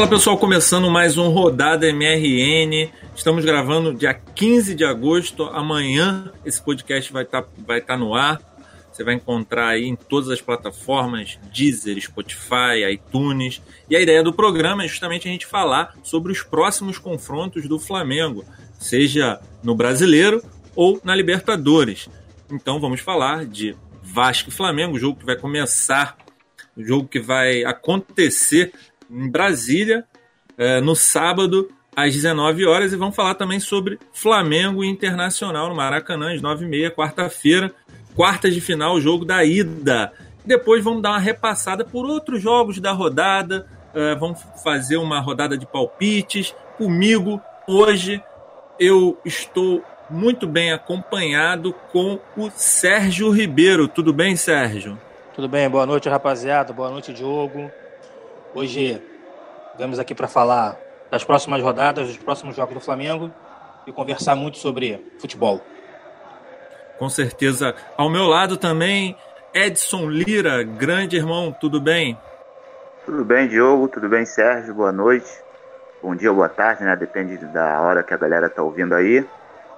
Fala pessoal, começando mais um Rodada MRN. Estamos gravando dia 15 de agosto. Amanhã esse podcast vai estar tá, vai tá no ar. Você vai encontrar aí em todas as plataformas, Deezer, Spotify, iTunes. E a ideia do programa é justamente a gente falar sobre os próximos confrontos do Flamengo, seja no Brasileiro ou na Libertadores. Então vamos falar de Vasco e Flamengo, jogo que vai começar, jogo que vai acontecer em Brasília é, no sábado às 19 horas e vamos falar também sobre Flamengo Internacional no Maracanã às 9h30, quarta-feira quartas de final, jogo da ida. Depois vamos dar uma repassada por outros jogos da rodada. Uh, vamos fazer uma rodada de palpites. Comigo, hoje, eu estou muito bem acompanhado com o Sérgio Ribeiro. Tudo bem, Sérgio? Tudo bem, boa noite, rapaziada. Boa noite, Diogo. Hoje vamos aqui para falar das próximas rodadas, dos próximos jogos do Flamengo e conversar muito sobre futebol com certeza. Ao meu lado também, Edson Lira, grande irmão, tudo bem? Tudo bem, Diogo, tudo bem, Sérgio, boa noite. Bom dia, boa tarde, né? Depende da hora que a galera tá ouvindo aí.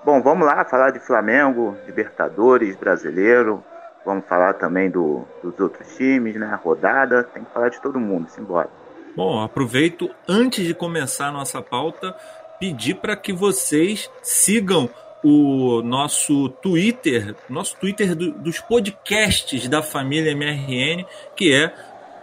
Bom, vamos lá falar de Flamengo, Libertadores, Brasileiro. Vamos falar também do, dos outros times, né? Rodada, tem que falar de todo mundo, simbora. Bom, aproveito antes de começar a nossa pauta, pedir para que vocês sigam o nosso Twitter, nosso Twitter do, dos podcasts da família MRN, que é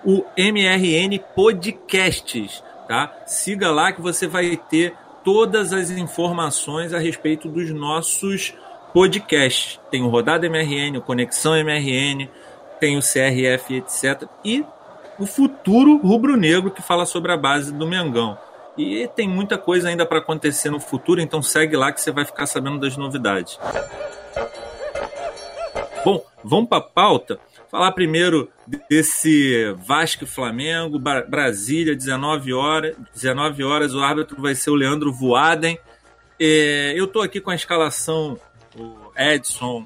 o MRN Podcasts, tá? Siga lá que você vai ter todas as informações a respeito dos nossos podcasts. Tem o Rodada MRN, o Conexão MRN, tem o CRF, etc. E o futuro rubro-negro que fala sobre a base do Mengão. E tem muita coisa ainda para acontecer no futuro, então segue lá que você vai ficar sabendo das novidades. Bom, vamos para a pauta. Falar primeiro desse Vasco Flamengo, Brasília, 19 horas. 19 horas, o árbitro vai ser o Leandro Voaden. É, eu estou aqui com a escalação, Edson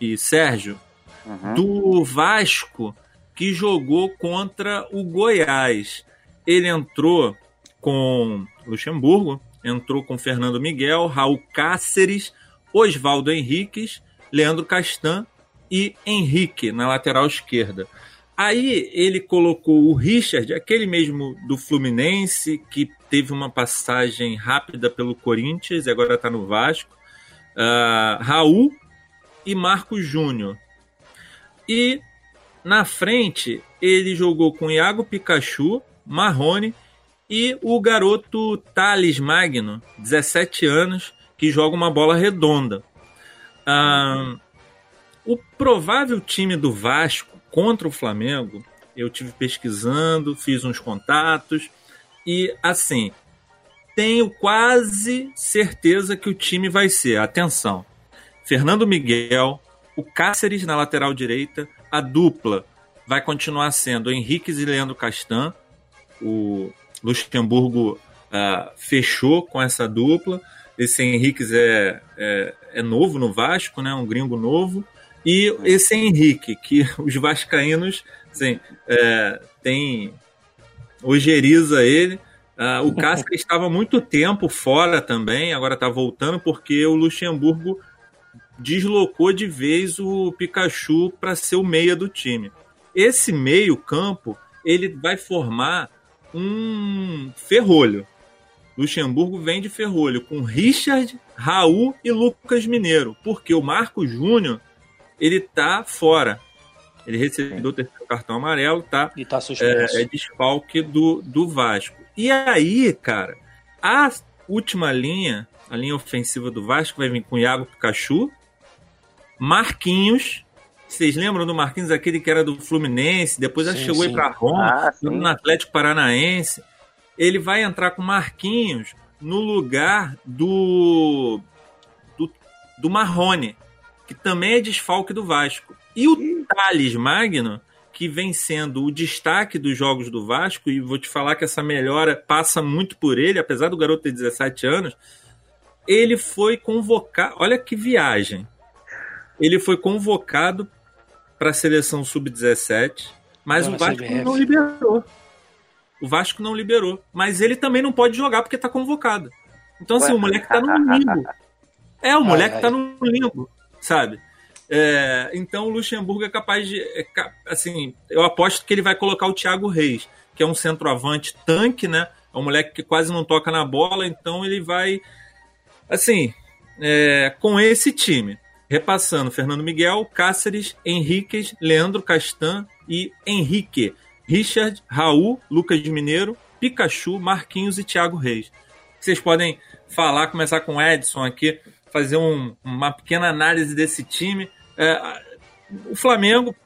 e Sérgio, uhum. do Vasco que jogou contra o Goiás. Ele entrou com Luxemburgo, entrou com Fernando Miguel, Raul Cáceres, Oswaldo Henriques, Leandro Castan e Henrique na lateral esquerda. Aí ele colocou o Richard, aquele mesmo do Fluminense, que teve uma passagem rápida pelo Corinthians e agora está no Vasco, uh, Raul e Marcos Júnior. E na frente ele jogou com Iago Pikachu, Marrone e o garoto Thales Magno, 17 anos, que joga uma bola redonda. Ah, o provável time do Vasco contra o Flamengo, eu tive pesquisando, fiz uns contatos e assim, tenho quase certeza que o time vai ser, atenção, Fernando Miguel, o Cáceres na lateral direita, a dupla vai continuar sendo Henrique e Leandro Castan, o Luxemburgo uh, fechou com essa dupla. Esse Henrique é, é, é, novo no Vasco, né? um gringo novo. E esse Henrique, que os vascaínos assim, é, tem ojeriza ele. Uh, o Cássio estava muito tempo fora também, agora está voltando porque o Luxemburgo deslocou de vez o Pikachu para ser o meia do time. Esse meio campo ele vai formar um ferrolho. Luxemburgo vem de ferrolho com Richard, Raul e Lucas Mineiro, porque o Marco Júnior ele tá fora. Ele recebeu o terceiro cartão amarelo, tá? E tá suspenso. É, é desfalque do, do Vasco. E aí, cara, a última linha, a linha ofensiva do Vasco vai vir com Iago Pikachu, Marquinhos vocês lembram do Marquinhos, aquele que era do Fluminense, depois sim, chegou sim. aí para Roma, ah, no Atlético Paranaense. Ele vai entrar com Marquinhos no lugar do, do, do Marrone, que também é desfalque do Vasco. E o Thales Magno, que vem sendo o destaque dos jogos do Vasco, e vou te falar que essa melhora passa muito por ele, apesar do garoto ter 17 anos, ele foi convocado. Olha que viagem! Ele foi convocado para a seleção sub-17, mas o Vasco não liberou. O Vasco não liberou. Mas ele também não pode jogar porque tá convocado. Então, assim, Ué? o moleque tá no limbo. É, o moleque ai, tá no limbo, sabe? É, então o Luxemburgo é capaz de. É, assim, eu aposto que ele vai colocar o Thiago Reis, que é um centroavante tanque, né? É um moleque que quase não toca na bola, então ele vai. Assim, é, com esse time, repassando Fernando Miguel, Cáceres, Henriquez, Leandro Castan e Henrique, Richard, Raul, Lucas Mineiro, Pikachu, Marquinhos e Thiago Reis. Vocês podem falar, começar com o Edson aqui, fazer um, uma pequena análise desse time. É, o Flamengo,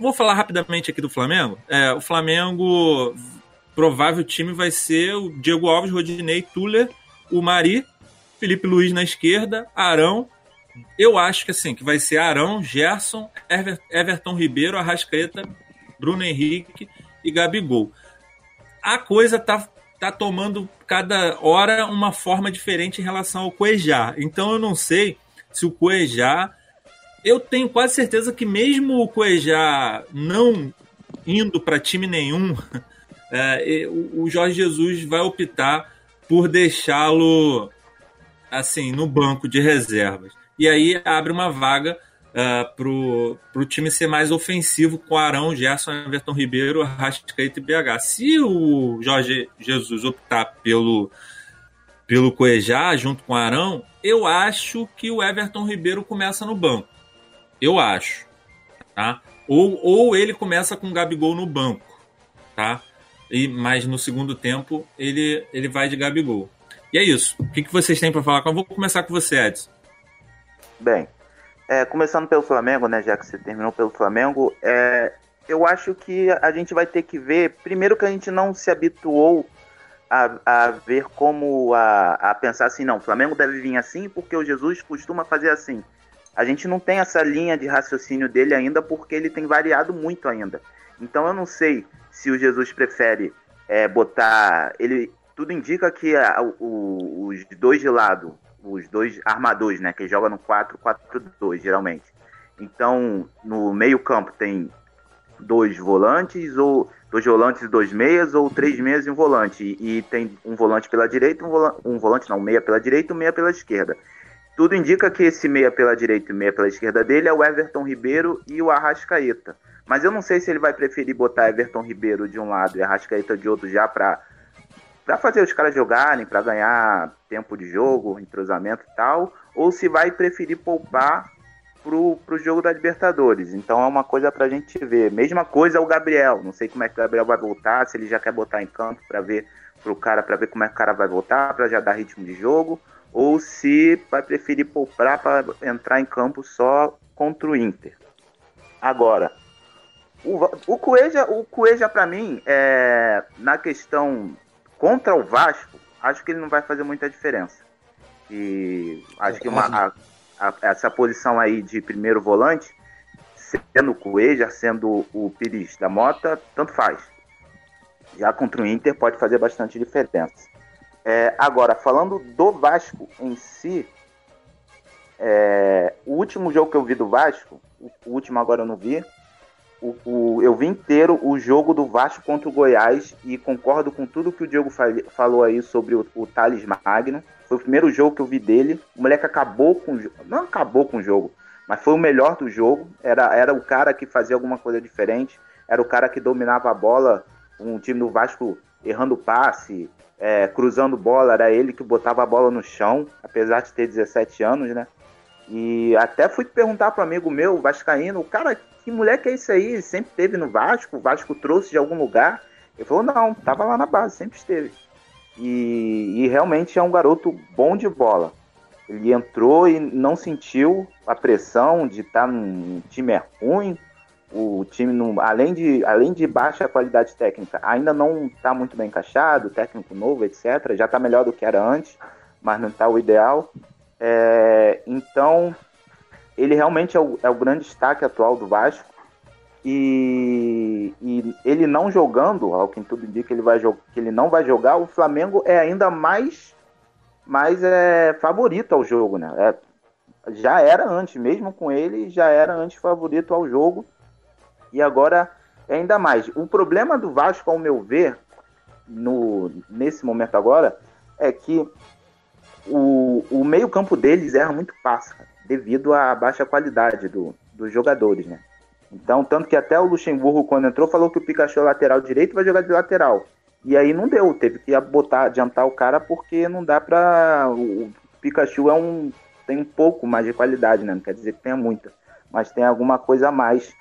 vou falar rapidamente aqui do Flamengo. É, o Flamengo, provável time vai ser o Diego Alves, Rodinei, Tuller, o Mari, Felipe Luiz na esquerda, Arão. Eu acho que assim, que vai ser Arão, Gerson, Ever, Everton Ribeiro, Arrascaeta, Bruno Henrique e Gabigol. A coisa tá, tá tomando cada hora uma forma diferente em relação ao Cuejá. Então eu não sei se o Cuejá eu tenho quase certeza que mesmo o Cuejá não indo para time nenhum, é, o Jorge Jesus vai optar por deixá-lo assim no banco de reservas. E aí abre uma vaga uh, pro, pro time ser mais ofensivo com Arão, Gerson, Everton Ribeiro, Rascaeta e BH. Se o Jorge Jesus optar pelo pelo Cuejá junto com Arão, eu acho que o Everton Ribeiro começa no banco. Eu acho. Tá? Ou, ou ele começa com o Gabigol no banco. Tá? E, mas no segundo tempo ele, ele vai de Gabigol. E é isso. O que, que vocês têm para falar? Eu vou começar com você, Edson. Bem, é, começando pelo Flamengo, né? Já que você terminou pelo Flamengo, é, eu acho que a gente vai ter que ver. Primeiro que a gente não se habituou a, a ver como a, a pensar assim, não, o Flamengo deve vir assim porque o Jesus costuma fazer assim. A gente não tem essa linha de raciocínio dele ainda porque ele tem variado muito ainda. Então eu não sei se o Jesus prefere é, botar. Ele tudo indica que a, o, os dois de lado, os dois armadores, né, que joga no 4-4-2 geralmente. Então no meio campo tem dois volantes ou dois volantes e dois meias ou três meias e um volante e, tem um volante pela direita, um um volante não, um meia pela direita um meia pela esquerda. Tudo indica que esse meia pela direita e meia pela esquerda dele é o Everton Ribeiro e o Arrascaeta. Mas eu não sei se ele vai preferir botar Everton Ribeiro de um lado e Arrascaeta de outro já para para fazer os caras jogarem, para ganhar tempo de jogo, entrosamento e tal, ou se vai preferir poupar pro, pro jogo da Libertadores. Então é uma coisa pra gente ver. Mesma coisa o Gabriel. Não sei como é que o Gabriel vai voltar, se ele já quer botar em campo para ver pro cara, para ver como é que o cara vai voltar, para já dar ritmo de jogo, ou se vai preferir poupar para entrar em campo só contra o Inter. Agora, o, Coelho, o Coelho para mim, é, na questão contra o Vasco, acho que ele não vai fazer muita diferença. E acho que uma, a, a, essa posição aí de primeiro volante, sendo o Coelho, sendo o Pires da Mota, tanto faz. Já contra o Inter pode fazer bastante diferença. É, agora, falando do Vasco em si, é, o último jogo que eu vi do Vasco, o, último agora eu não vi, o, o, eu vi inteiro o jogo do Vasco contra o Goiás e concordo com tudo que o Diego falou aí sobre o, o Thales Magno. Foi o primeiro jogo que eu vi dele. O moleque acabou com o Não acabou com o jogo, mas foi o melhor do jogo. Era, era o cara que fazia alguma coisa diferente. Era o cara que dominava a bola. Um time do Vasco errando passe, é, cruzando bola, era ele que botava a bola no chão, apesar de ter 17 anos, né? E até fui perguntar para amigo meu, Vascaíno, o cara, que moleque é isso aí? Sempre teve no Vasco? O Vasco trouxe de algum lugar? Ele falou, não, tava lá na base, sempre esteve. E, e realmente é um garoto bom de bola. Ele entrou e não sentiu a pressão de estar tá num time ruim, o time, não, além, de, além de baixa qualidade técnica, ainda não está muito bem encaixado, técnico novo, etc. Já está melhor do que era antes, mas não está o ideal. É, então, ele realmente é o, é o, grande destaque atual do Vasco. E, e, ele não jogando, ao que tudo indica ele vai que ele não vai jogar, o Flamengo é ainda mais, mais é, favorito ao jogo, né? É, já era antes, mesmo com ele, já era antes favorito ao jogo e agora ainda mais. O problema do Vasco, ao meu ver, no, nesse momento agora é que o, o meio-campo deles erra muito passe, devido à baixa qualidade do, dos jogadores, né? Então, tanto que até o Luxemburgo, quando entrou, falou que o Pikachu é lateral direito vai jogar de lateral. E aí não deu, teve que botar, adiantar o cara porque não dá pra. O Pikachu é um. tem um pouco mais de qualidade, né? Não quer dizer que tenha muita. Mas tem alguma coisa a mais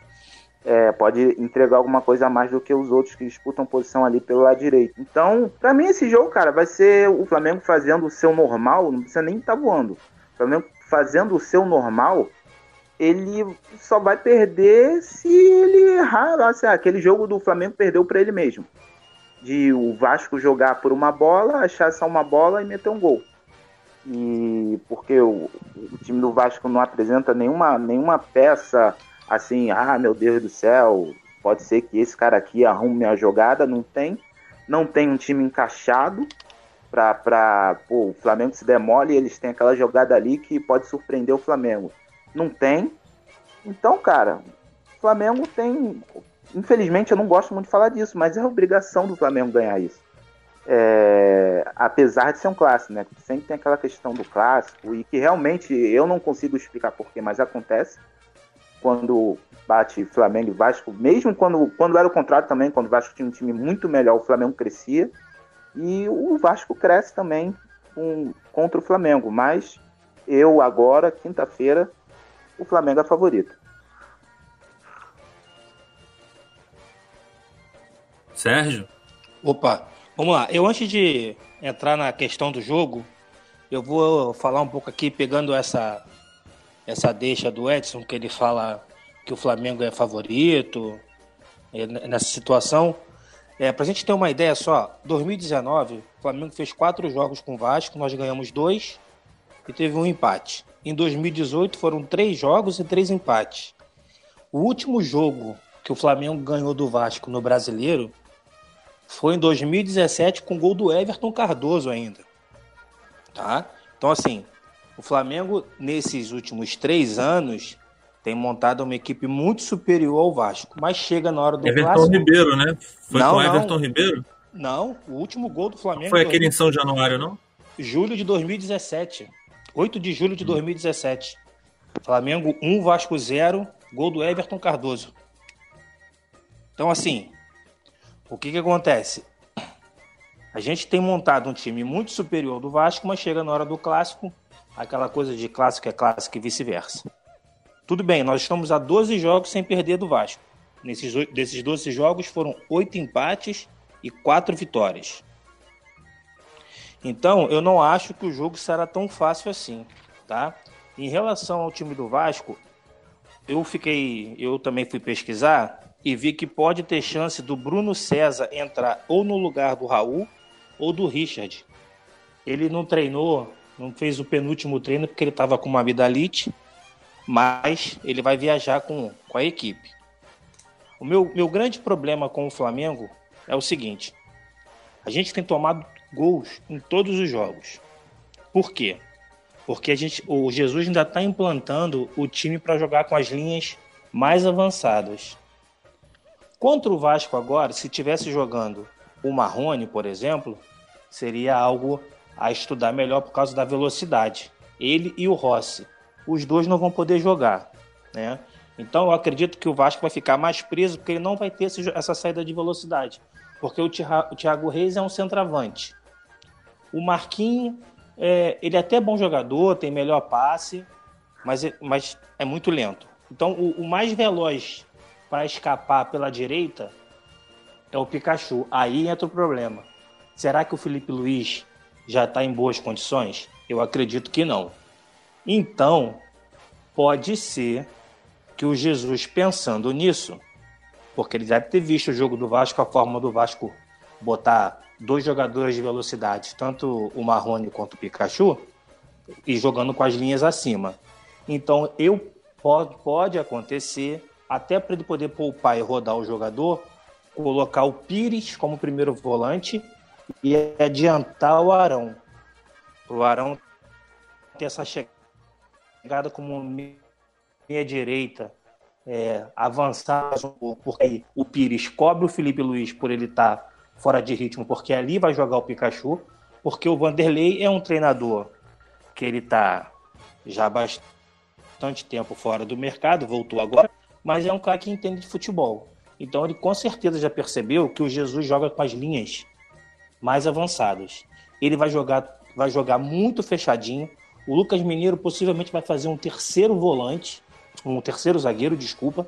é, pode entregar alguma coisa a mais do que os outros que disputam posição ali pelo lado direito. Então, para mim, esse jogo, cara, vai ser o Flamengo fazendo o seu normal, não precisa nem estar tá voando. O Flamengo fazendo o seu normal, ele só vai perder se ele errar. Assim, aquele jogo do Flamengo perdeu para ele mesmo. De o Vasco jogar por uma bola, achar só uma bola e meter um gol. E porque o, o time do Vasco não apresenta nenhuma, nenhuma peça assim, ah, meu Deus do céu, pode ser que esse cara aqui arrume a jogada, não tem. Não tem um time encaixado para pra pô, o Flamengo se demole e eles têm aquela jogada ali que pode surpreender o Flamengo. Não tem. Então, cara, o Flamengo tem. Infelizmente eu não gosto muito de falar disso, mas é obrigação do Flamengo ganhar isso. É, apesar de ser um clássico, né? Sempre tem aquela questão do clássico e que realmente eu não consigo explicar porquê, mas acontece quando bate Flamengo e Vasco, mesmo quando, quando era o contrário também, quando o Vasco tinha um time muito melhor, o Flamengo crescia. E o Vasco cresce também com, contra o Flamengo. Mas eu agora, quinta-feira, o Flamengo é favorito. Sérgio? Opa, vamos lá. Eu antes de entrar na questão do jogo, eu vou falar um pouco aqui, pegando essa essa deixa do Edson, que ele fala que o Flamengo é favorito é, nessa situação. É, para a gente ter uma ideia só, 2019, o Flamengo fez quatro jogos com o Vasco, nós ganhamos dois e teve um empate. Em 2018 foram três jogos e três empates. O último jogo que o Flamengo ganhou do Vasco no Brasileiro foi em 2017 com gol do Everton Cardoso ainda. Tá? Então assim, o Flamengo, nesses últimos três anos, tem montado uma equipe muito superior ao Vasco, mas chega na hora do Everton clássico... Ribeiro, né? Foi não, com Everton não. Ribeiro? Não, o último gol do Flamengo... Foi aquele em São Januário, não? Julho de 2017. 8 de julho de 2017. Flamengo 1, Vasco 0, gol do Everton Cardoso. Então, assim, o que que acontece? A gente tem montado um time muito superior do Vasco, mas chega na hora do clássico, aquela coisa de clássico é clássico e vice-versa. Tudo bem, nós estamos a 12 jogos sem perder do Vasco. Nesses, desses 12 jogos foram 8 empates e 4 vitórias. Então, eu não acho que o jogo será tão fácil assim, tá? Em relação ao time do Vasco, eu fiquei, eu também fui pesquisar e vi que pode ter chance do Bruno César entrar ou no lugar do Raul ou do Richard. Ele não treinou não fez o penúltimo treino porque ele estava com uma amidalite, mas ele vai viajar com, com a equipe. O meu, meu grande problema com o Flamengo é o seguinte: a gente tem tomado gols em todos os jogos. Por quê? Porque a gente, o Jesus ainda está implantando o time para jogar com as linhas mais avançadas. Contra o Vasco agora, se tivesse jogando o Marrone, por exemplo, seria algo a estudar melhor por causa da velocidade. Ele e o Rossi. Os dois não vão poder jogar, né? Então eu acredito que o Vasco vai ficar mais preso porque ele não vai ter essa saída de velocidade. Porque o Thiago Reis é um centroavante. O Marquinhos, é, ele é até bom jogador, tem melhor passe, mas, é, mas é muito lento. Então o, o mais veloz para escapar pela direita é o Pikachu. Aí entra o problema. Será que o Felipe Luiz já está em boas condições? Eu acredito que não. Então, pode ser que o Jesus, pensando nisso, porque ele deve ter visto o jogo do Vasco, a forma do Vasco botar dois jogadores de velocidade, tanto o Marrone quanto o Pikachu, e jogando com as linhas acima. Então, eu pode, pode acontecer, até para ele poder poupar e rodar o jogador, colocar o Pires como primeiro volante e adiantar o Arão. O Arão ter essa chegada como meia direita, é, avançar um pouco, porque o Pires cobre o Felipe Luiz por ele estar tá fora de ritmo, porque ali vai jogar o Pikachu, porque o Vanderlei é um treinador que ele está já bastante tempo fora do mercado, voltou agora, mas é um cara que entende de futebol. Então ele com certeza já percebeu que o Jesus joga com as linhas mais avançadas. Ele vai jogar, vai jogar muito fechadinho. O Lucas Mineiro possivelmente vai fazer um terceiro volante, um terceiro zagueiro, desculpa,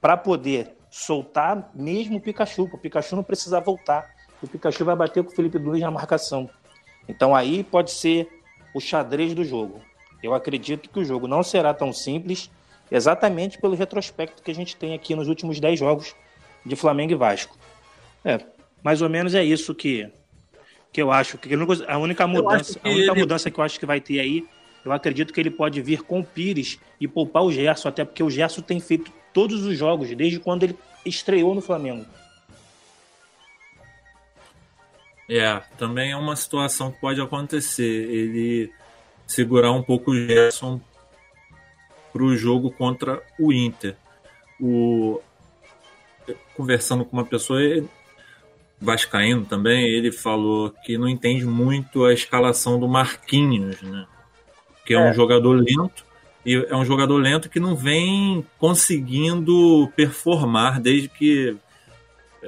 para poder soltar mesmo o Pikachu. O Pikachu não precisa voltar. O Pikachu vai bater com o Felipe Luiz na marcação. Então aí pode ser o xadrez do jogo. Eu acredito que o jogo não será tão simples, exatamente pelo retrospecto que a gente tem aqui nos últimos 10 jogos de Flamengo e Vasco. É, mais ou menos é isso que, que eu acho. Que a única mudança, a única ele... mudança que eu acho que vai ter aí, eu acredito que ele pode vir com o Pires e poupar o Gerson, até porque o Gerson tem feito todos os jogos, desde quando ele estreou no Flamengo. É, também é uma situação que pode acontecer. Ele segurar um pouco o Gerson para o jogo contra o Inter. O, conversando com uma pessoa vascaíno também, ele falou que não entende muito a escalação do Marquinhos, né? Que é, é um jogador lento e é um jogador lento que não vem conseguindo performar desde que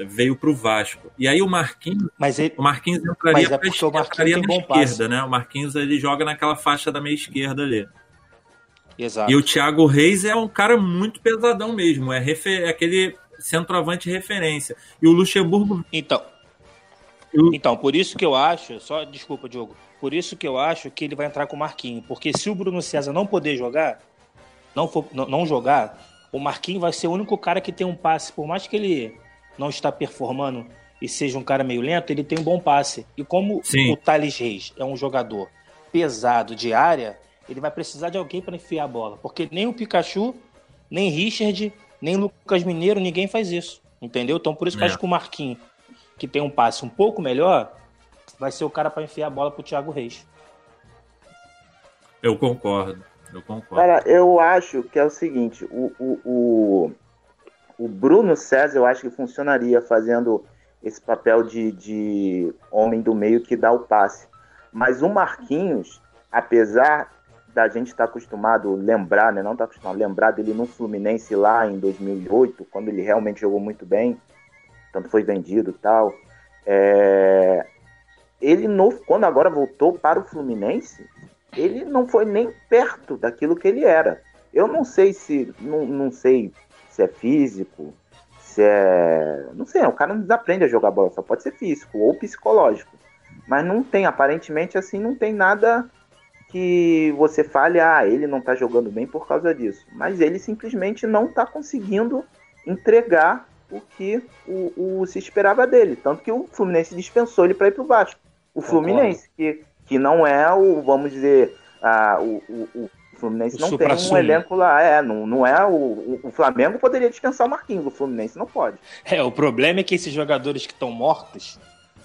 veio para o Vasco. E aí o Marquinhos, mas ele, o Marquinhos entraria, é pra, o Marquinhos na esquerda, passe. né? O Marquinhos ele joga naquela faixa da meia esquerda ali. Exato. E o Thiago Reis é um cara muito pesadão mesmo, é, refer, é aquele centroavante referência. E o Luxemburgo. Então. Eu... Então, por isso que eu acho, só desculpa, Diogo. Por isso que eu acho que ele vai entrar com o Marquinhos, porque se o Bruno César não poder jogar, não for, não, não jogar, o Marquinhos vai ser o único cara que tem um passe, por mais que ele não está performando e seja um cara meio lento, ele tem um bom passe. E como Sim. o Thales Reis é um jogador pesado de área, ele vai precisar de alguém para enfiar a bola. Porque nem o Pikachu, nem Richard, nem Lucas Mineiro, ninguém faz isso. Entendeu? Então por isso que é. eu acho que o Marquinhos, que tem um passe um pouco melhor, vai ser o cara para enfiar a bola pro Thiago Reis. Eu concordo. Eu concordo. Cara, eu acho que é o seguinte, o, o, o, o Bruno César eu acho que funcionaria fazendo esse papel de, de homem do meio que dá o passe. Mas o Marquinhos, apesar da gente estar tá acostumado lembrar, né, não está acostumado lembrar dele no Fluminense lá em 2008, quando ele realmente jogou muito bem, tanto foi vendido tal. É... Ele, no, quando agora voltou para o Fluminense, ele não foi nem perto daquilo que ele era. Eu não sei se, não, não sei se é físico, se é. Não sei, o cara não desaprende a jogar bola, só pode ser físico ou psicológico. Mas não tem, aparentemente assim, não tem nada que você fale, ah, ele não tá jogando bem por causa disso. Mas ele simplesmente não tá conseguindo entregar o que o, o se esperava dele. Tanto que o Fluminense dispensou ele para ir pro Vasco. O Fluminense, que, que não é o, vamos dizer, a, o, o, Fluminense o não tem um elenco lá. É, não, não é o, o Flamengo poderia descansar o Marquinhos, o Fluminense não pode. É, o problema é que esses jogadores que estão mortos,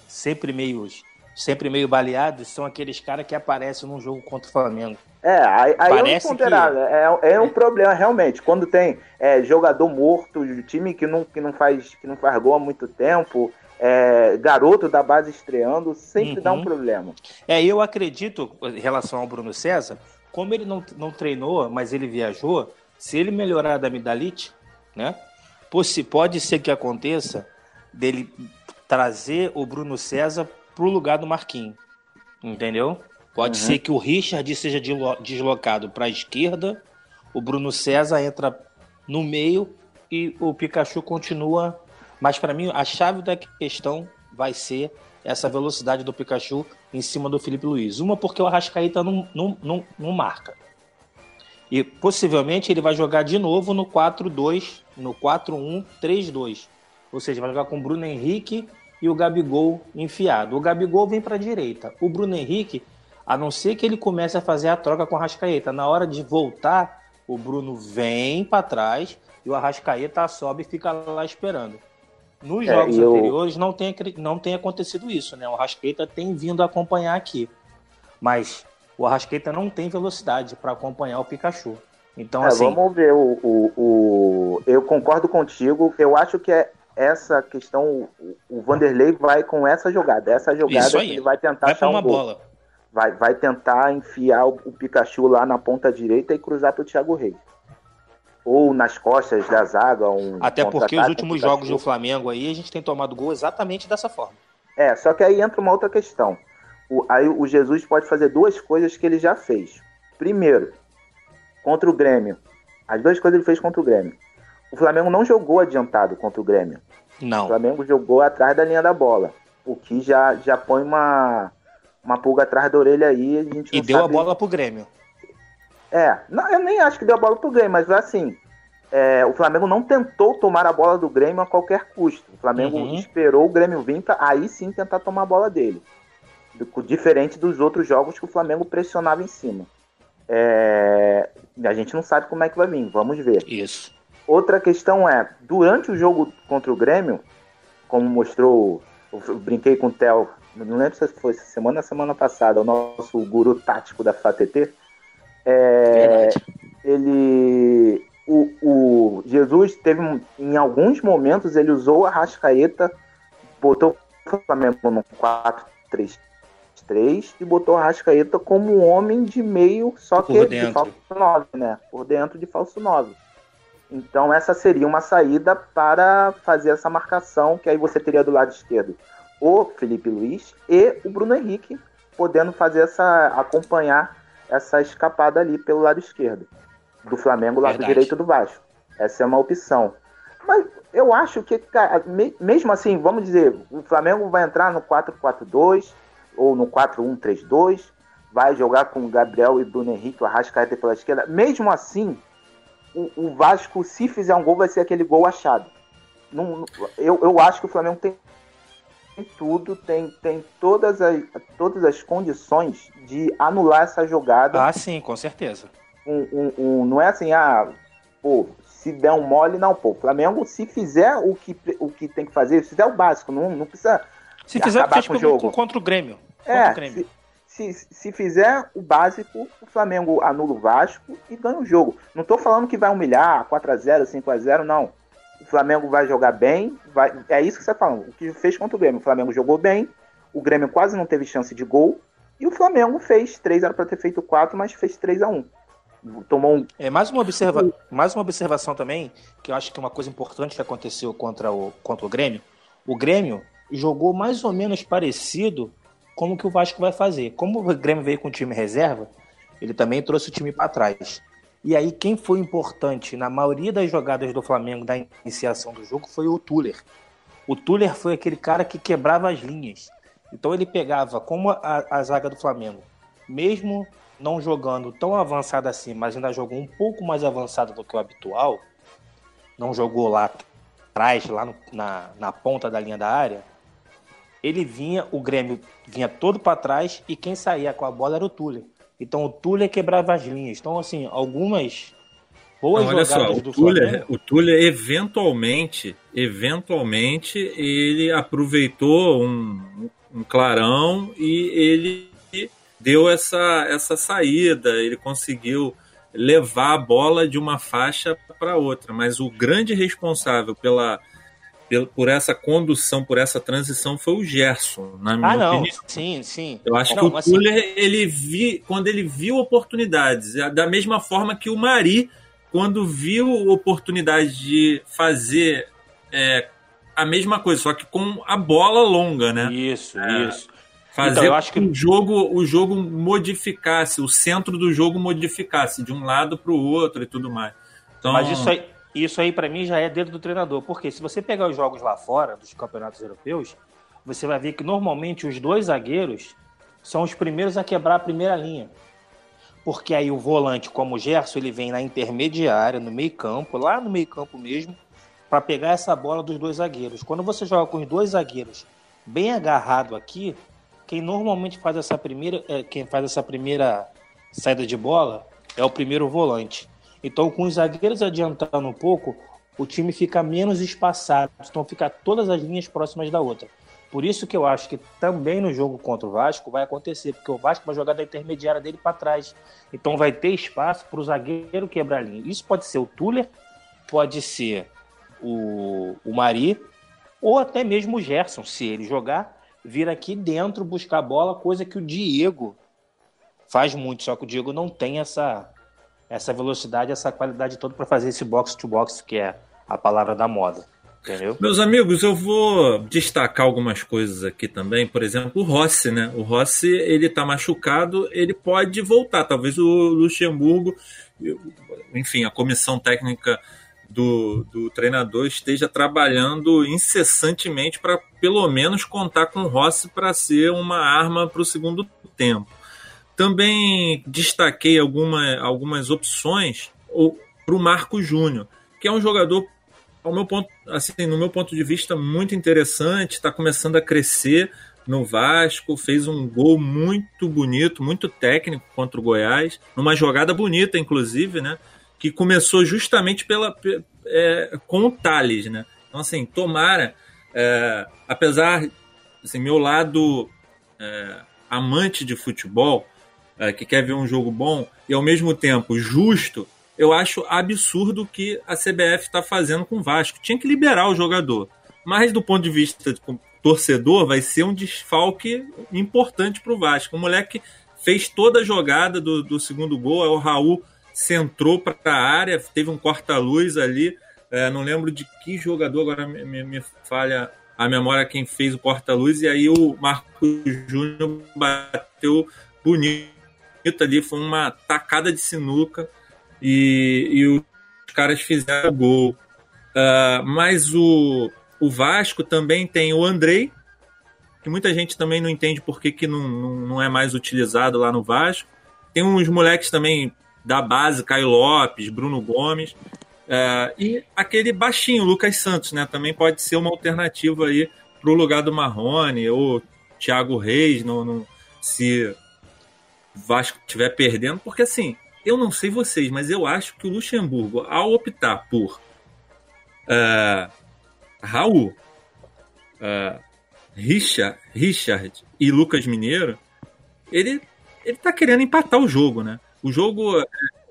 sempre meio, sempre meio baleados, são aqueles caras que aparecem num jogo contra o Flamengo. É, aí, aí é ponderável. Que... É, é um problema, realmente. Quando tem é, jogador morto, time que não, que, não faz, que não faz gol há muito tempo, é, garoto da base estreando, sempre uhum. dá um uhum. problema. É, eu acredito, em relação ao Bruno César, como ele não, não treinou, mas ele viajou, se ele melhorar da amidalite, né? Pode ser que aconteça dele trazer o Bruno César pro lugar do Marquinhos. Entendeu? Pode uhum. ser que o Richard seja deslocado para a esquerda, o Bruno César entra no meio e o Pikachu continua. Mas para mim, a chave da questão vai ser essa velocidade do Pikachu em cima do Felipe Luiz. Uma porque o Arrascaeta não, não, não, não marca. E possivelmente ele vai jogar de novo no 4-2, no 4-1-3-2. Ou seja, vai jogar com o Bruno Henrique e o Gabigol enfiado. O Gabigol vem para a direita. O Bruno Henrique, a não ser que ele comece a fazer a troca com o Arrascaeta, na hora de voltar, o Bruno vem para trás e o Arrascaeta sobe e fica lá esperando. Nos é, jogos eu... anteriores não tem, não tem acontecido isso, né? O Arrascaeta tem vindo acompanhar aqui. Mas o Arrascaeta não tem velocidade para acompanhar o Pikachu. Então, é, assim. Vamos ver. O, o, o, Eu concordo contigo. Eu acho que é essa questão, o Vanderlei vai com essa jogada. Essa jogada ele vai tentar vai achar uma um bola. Vai, vai tentar enfiar o, o, Pikachu lá na ponta direita e cruzar para o Thiago Reis. Ou nas costas da zaga. Um Até porque os últimos jogos do Flamengo aí, a gente tem tomado gol exatamente dessa forma. É, só que aí entra uma outra questão. O, aí o Jesus pode fazer duas coisas que ele já fez. Primeiro, contra o Grêmio. As duas coisas ele fez contra o Grêmio. O Flamengo não jogou adiantado contra o Grêmio. Não. O Flamengo jogou atrás da linha da bola. O que já, já põe uma, uma pulga atrás da orelha aí. A gente e deu sabe... a bola pro Grêmio. É, não, eu nem acho que deu a bola pro Grêmio, mas assim, é, o Flamengo não tentou tomar a bola do Grêmio a qualquer custo. O Flamengo uhum. esperou o Grêmio vir para aí sim tentar tomar a bola dele. Diferente dos outros jogos que o Flamengo pressionava em cima. É, a gente não sabe como é que vai vir, vamos ver. Isso. Outra questão é, durante o jogo contra o Grêmio, como mostrou, eu brinquei com o Theo, não lembro se foi semana semana passada, o nosso guru tático da FATT, é, ele, o, o, Jesus teve, em alguns momentos, ele usou a Rascaeta, botou o Flamengo no 4-3 3 e botou a Rascaeta como um homem de meio, só que de falso 9, né? Por dentro de falso 9. Então essa seria uma saída para fazer essa marcação, que aí você teria do lado esquerdo o Felipe Luiz e o Bruno Henrique podendo fazer essa acompanhar essa escapada ali pelo lado esquerdo do Flamengo, lado Verdade. direito do Vasco. Essa é uma opção. Mas eu acho que, cara, mesmo assim, vamos dizer, o Flamengo vai entrar no 4-4-2 ou no 4-1-3-2, vai jogar com o Gabriel e Bruno Henrique, o Arrascaeta pela esquerda. Mesmo assim, o, o, Vasco, se fizer um gol, vai ser aquele gol achado. Não, eu, eu acho que o Flamengo tem, tem tudo, tem, tem todas, as, todas as condições de anular essa jogada. Ah, sim, com certeza. Um, um, um, não é assim, ah, pô, se der um mole, não, pô. O Flamengo, se fizer o que, o que tem que fazer, se fizer o básico, não, não precisa se fizer acabar fez com o jogo. contra o Grêmio. É, o Grêmio. Se, se, se, fizer o básico, o Flamengo anula o Vasco e ganha o jogo. Não estou falando que vai humilhar 4x0, 5x0, não. O Flamengo vai jogar bem, vai, é isso que você está falando. O que fez contra o Grêmio. O Flamengo jogou bem, o Grêmio quase não teve chance de gol, e o Flamengo fez 3, era para ter feito 4, mas fez 3 a 1 tomou um. É, mais, uma observa... mais uma observação também, que eu acho que é uma coisa importante que aconteceu contra o, contra o Grêmio. O Grêmio jogou mais ou menos parecido como que o Vasco vai fazer. Como o Grêmio veio com o time reserva, ele também trouxe o time para trás. E aí quem foi importante na maioria das jogadas do Flamengo da iniciação do jogo foi o Tuller. O Tuller foi aquele cara que quebrava as linhas. Então ele pegava como a, a zaga do Flamengo, mesmo não jogando tão avançado assim, mas ainda jogou um pouco mais avançado do que o habitual, não jogou lá atrás, lá no, na, na ponta da linha da área, ele vinha, o Grêmio vinha todo para trás e quem saía com a bola era o Tuller. Então o Tuller quebrava as linhas. Então, assim, algumas boas Não, olha jogadas só, do o Tuller, Flamengo... O Tuller, eventualmente, eventualmente, ele aproveitou um, um clarão e ele deu essa, essa saída, ele conseguiu levar a bola de uma faixa para outra. Mas o grande responsável pela por essa condução, por essa transição, foi o Gerson, na minha ah, não. opinião. Sim, sim. Eu acho não, que o assim... Tuller, ele vi, quando ele viu oportunidades, é da mesma forma que o Mari, quando viu oportunidade de fazer é, a mesma coisa, só que com a bola longa, né? Isso, é, isso. Fazer então, eu acho que o jogo, o jogo modificasse, o centro do jogo modificasse de um lado para o outro e tudo mais. Então... Mas isso aí, isso aí, para mim, já é dedo do treinador. Porque se você pegar os jogos lá fora, dos campeonatos europeus, você vai ver que normalmente os dois zagueiros são os primeiros a quebrar a primeira linha. Porque aí o volante, como o Gerson, ele vem na intermediária, no meio campo, lá no meio campo mesmo, para pegar essa bola dos dois zagueiros. Quando você joga com os dois zagueiros bem agarrado aqui, quem normalmente faz essa primeira, é, quem faz essa primeira saída de bola é o primeiro volante. Então, com os zagueiros adiantando um pouco, o time fica menos espaçado, então fica todas as linhas próximas da outra. Por isso que eu acho que também no jogo contra o Vasco vai acontecer, porque o Vasco vai jogar da intermediária dele para trás. Então vai ter espaço para o zagueiro quebrar a linha. Isso pode ser o Tuller, pode ser o, o Mari, Ou até mesmo o Gerson, se ele jogar, vir aqui dentro buscar a bola, coisa que o Diego faz muito, só que o Diego não tem essa, essa velocidade, essa qualidade toda para fazer esse box-to-box, -box, que é a palavra da moda. Entendeu? Meus amigos, eu vou destacar algumas coisas aqui também. Por exemplo, o Rossi, né? O Rossi, ele tá machucado, ele pode voltar. Talvez o Luxemburgo, enfim, a comissão técnica do, do treinador esteja trabalhando incessantemente para pelo menos contar com o Rossi para ser uma arma para o segundo tempo. Também destaquei alguma, algumas opções para o Marco Júnior, que é um jogador ao meu ponto, assim, no meu ponto de vista, muito interessante, está começando a crescer no Vasco, fez um gol muito bonito, muito técnico contra o Goiás, numa jogada bonita, inclusive, né? Que começou justamente pela, é, com o Thales, né? Então, assim, tomara, é, apesar, assim, meu lado é, amante de futebol, é, que quer ver um jogo bom e ao mesmo tempo justo, eu acho absurdo o que a CBF está fazendo com o Vasco. Tinha que liberar o jogador. Mas do ponto de vista de torcedor, vai ser um desfalque importante para o Vasco. O moleque fez toda a jogada do, do segundo gol, é o Raul centrou para a área, teve um corta-luz ali. É, não lembro de que jogador, agora me, me, me falha a memória quem fez o corta-luz, e aí o Marco Júnior bateu bonito ali, foi uma tacada de sinuca e, e os caras fizeram gol. Uh, mas o, o Vasco também tem o Andrei, que muita gente também não entende por que, que não, não, não é mais utilizado lá no Vasco. Tem uns moleques também da base, Caio Lopes, Bruno Gomes. Uh, e aquele baixinho, Lucas Santos, né? Também pode ser uma alternativa aí para o lugar do Marrone ou Thiago Reis, no, no, se o Vasco estiver perdendo, porque assim, eu não sei vocês, mas eu acho que o Luxemburgo, ao optar por uh, Raul, uh, Richard, Richard e Lucas Mineiro, ele ele tá querendo empatar o jogo, né? O jogo,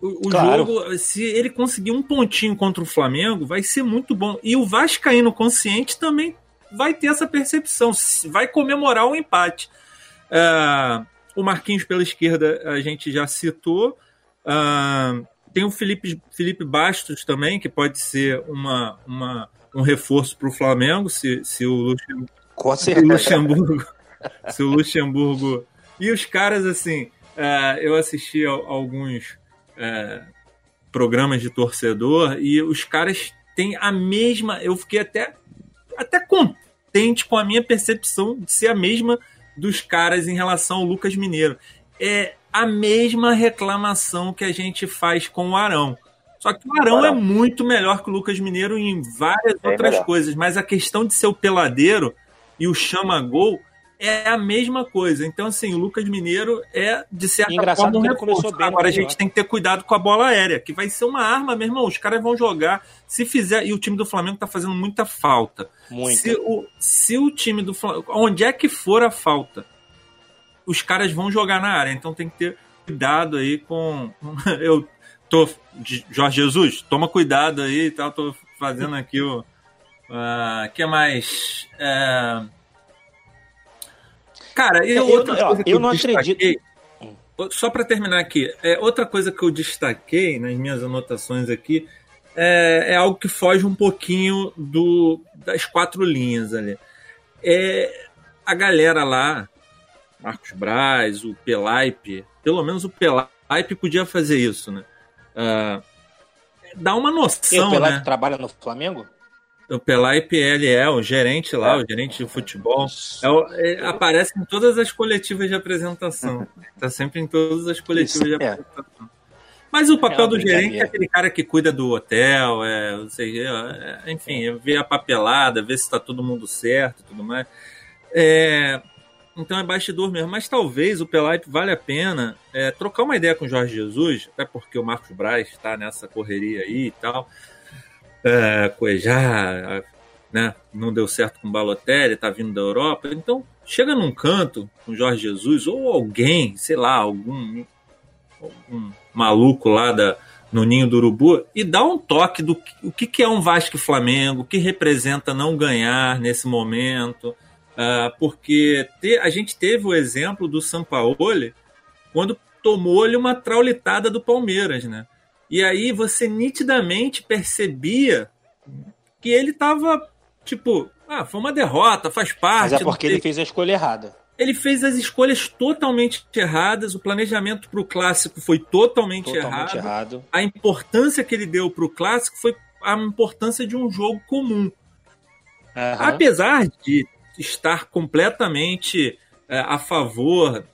o, o claro. jogo, se ele conseguir um pontinho contra o Flamengo, vai ser muito bom. E o Vascaíno consciente também vai ter essa percepção, vai comemorar o empate. Uh, o Marquinhos pela esquerda a gente já citou. Uh, tem o Felipe, Felipe Bastos também, que pode ser uma, uma um reforço para o Flamengo, se, se o Luxemburgo. Certeza. O Luxemburgo, se o Luxemburgo. E os caras, assim, uh, eu assisti a, a alguns uh, programas de torcedor e os caras têm a mesma. Eu fiquei até, até contente com a minha percepção de ser a mesma dos caras em relação ao Lucas Mineiro. É, a mesma reclamação que a gente faz com o Arão. Só que o Arão, Arão. é muito melhor que o Lucas Mineiro em várias é outras melhor. coisas, mas a questão de ser o peladeiro e o chama-gol é a mesma coisa. Então, assim, o Lucas Mineiro é, de certa Engraçado forma, um começou bem Agora a gente tem que ter cuidado com a bola aérea, que vai ser uma arma, meu irmão. Os caras vão jogar. Se fizer. E o time do Flamengo tá fazendo muita falta. Muito. Se o, se o time do Flamengo. Onde é que for a falta? os caras vão jogar na área. Então tem que ter cuidado aí com. Eu tô. Jorge Jesus, toma cuidado aí e tal. Tô fazendo aqui o. Uh, que mais? Uh... Cara, e eu, outra eu, coisa que eu, eu não acredito. Só para terminar aqui, é, outra coisa que eu destaquei nas minhas anotações aqui é, é algo que foge um pouquinho do, das quatro linhas ali. É a galera lá Marcos Braz, o Pelaipe, pelo menos o Pelaipe podia fazer isso, né? Uh, dá uma noção, e o Pelaipe né? trabalha no Flamengo? O Pelaipe, ele é o gerente lá, é. o gerente de futebol. É o, é, aparece em todas as coletivas de apresentação. Está sempre em todas as coletivas Isso, de é. apresentação. Mas o papel é do gerente é aquele cara que cuida do hotel, é, sei, é, enfim, vê a papelada, vê se está todo mundo certo e tudo mais. É, então é bastidor mesmo. Mas talvez o Pelaipe vale a pena é, trocar uma ideia com o Jorge Jesus, até porque o Marcos Braz está nessa correria aí e tal. É, Coejar, né, não deu certo com Balotelli, tá vindo da Europa. Então, chega num canto com Jorge Jesus, ou alguém, sei lá, algum, algum maluco lá da, no Ninho do Urubu e dá um toque do o que, que é um Vasco Flamengo, o que representa não ganhar nesse momento, uh, porque te, a gente teve o exemplo do Sampaoli quando tomou-lhe uma traulitada do Palmeiras, né? E aí você nitidamente percebia que ele estava tipo, ah, foi uma derrota, faz parte. Mas é porque ele fez a escolha errada. Ele fez as escolhas totalmente erradas, o planejamento para o clássico foi totalmente, totalmente errado. errado. A importância que ele deu para o clássico foi a importância de um jogo comum. Uhum. Apesar de estar completamente é, a favor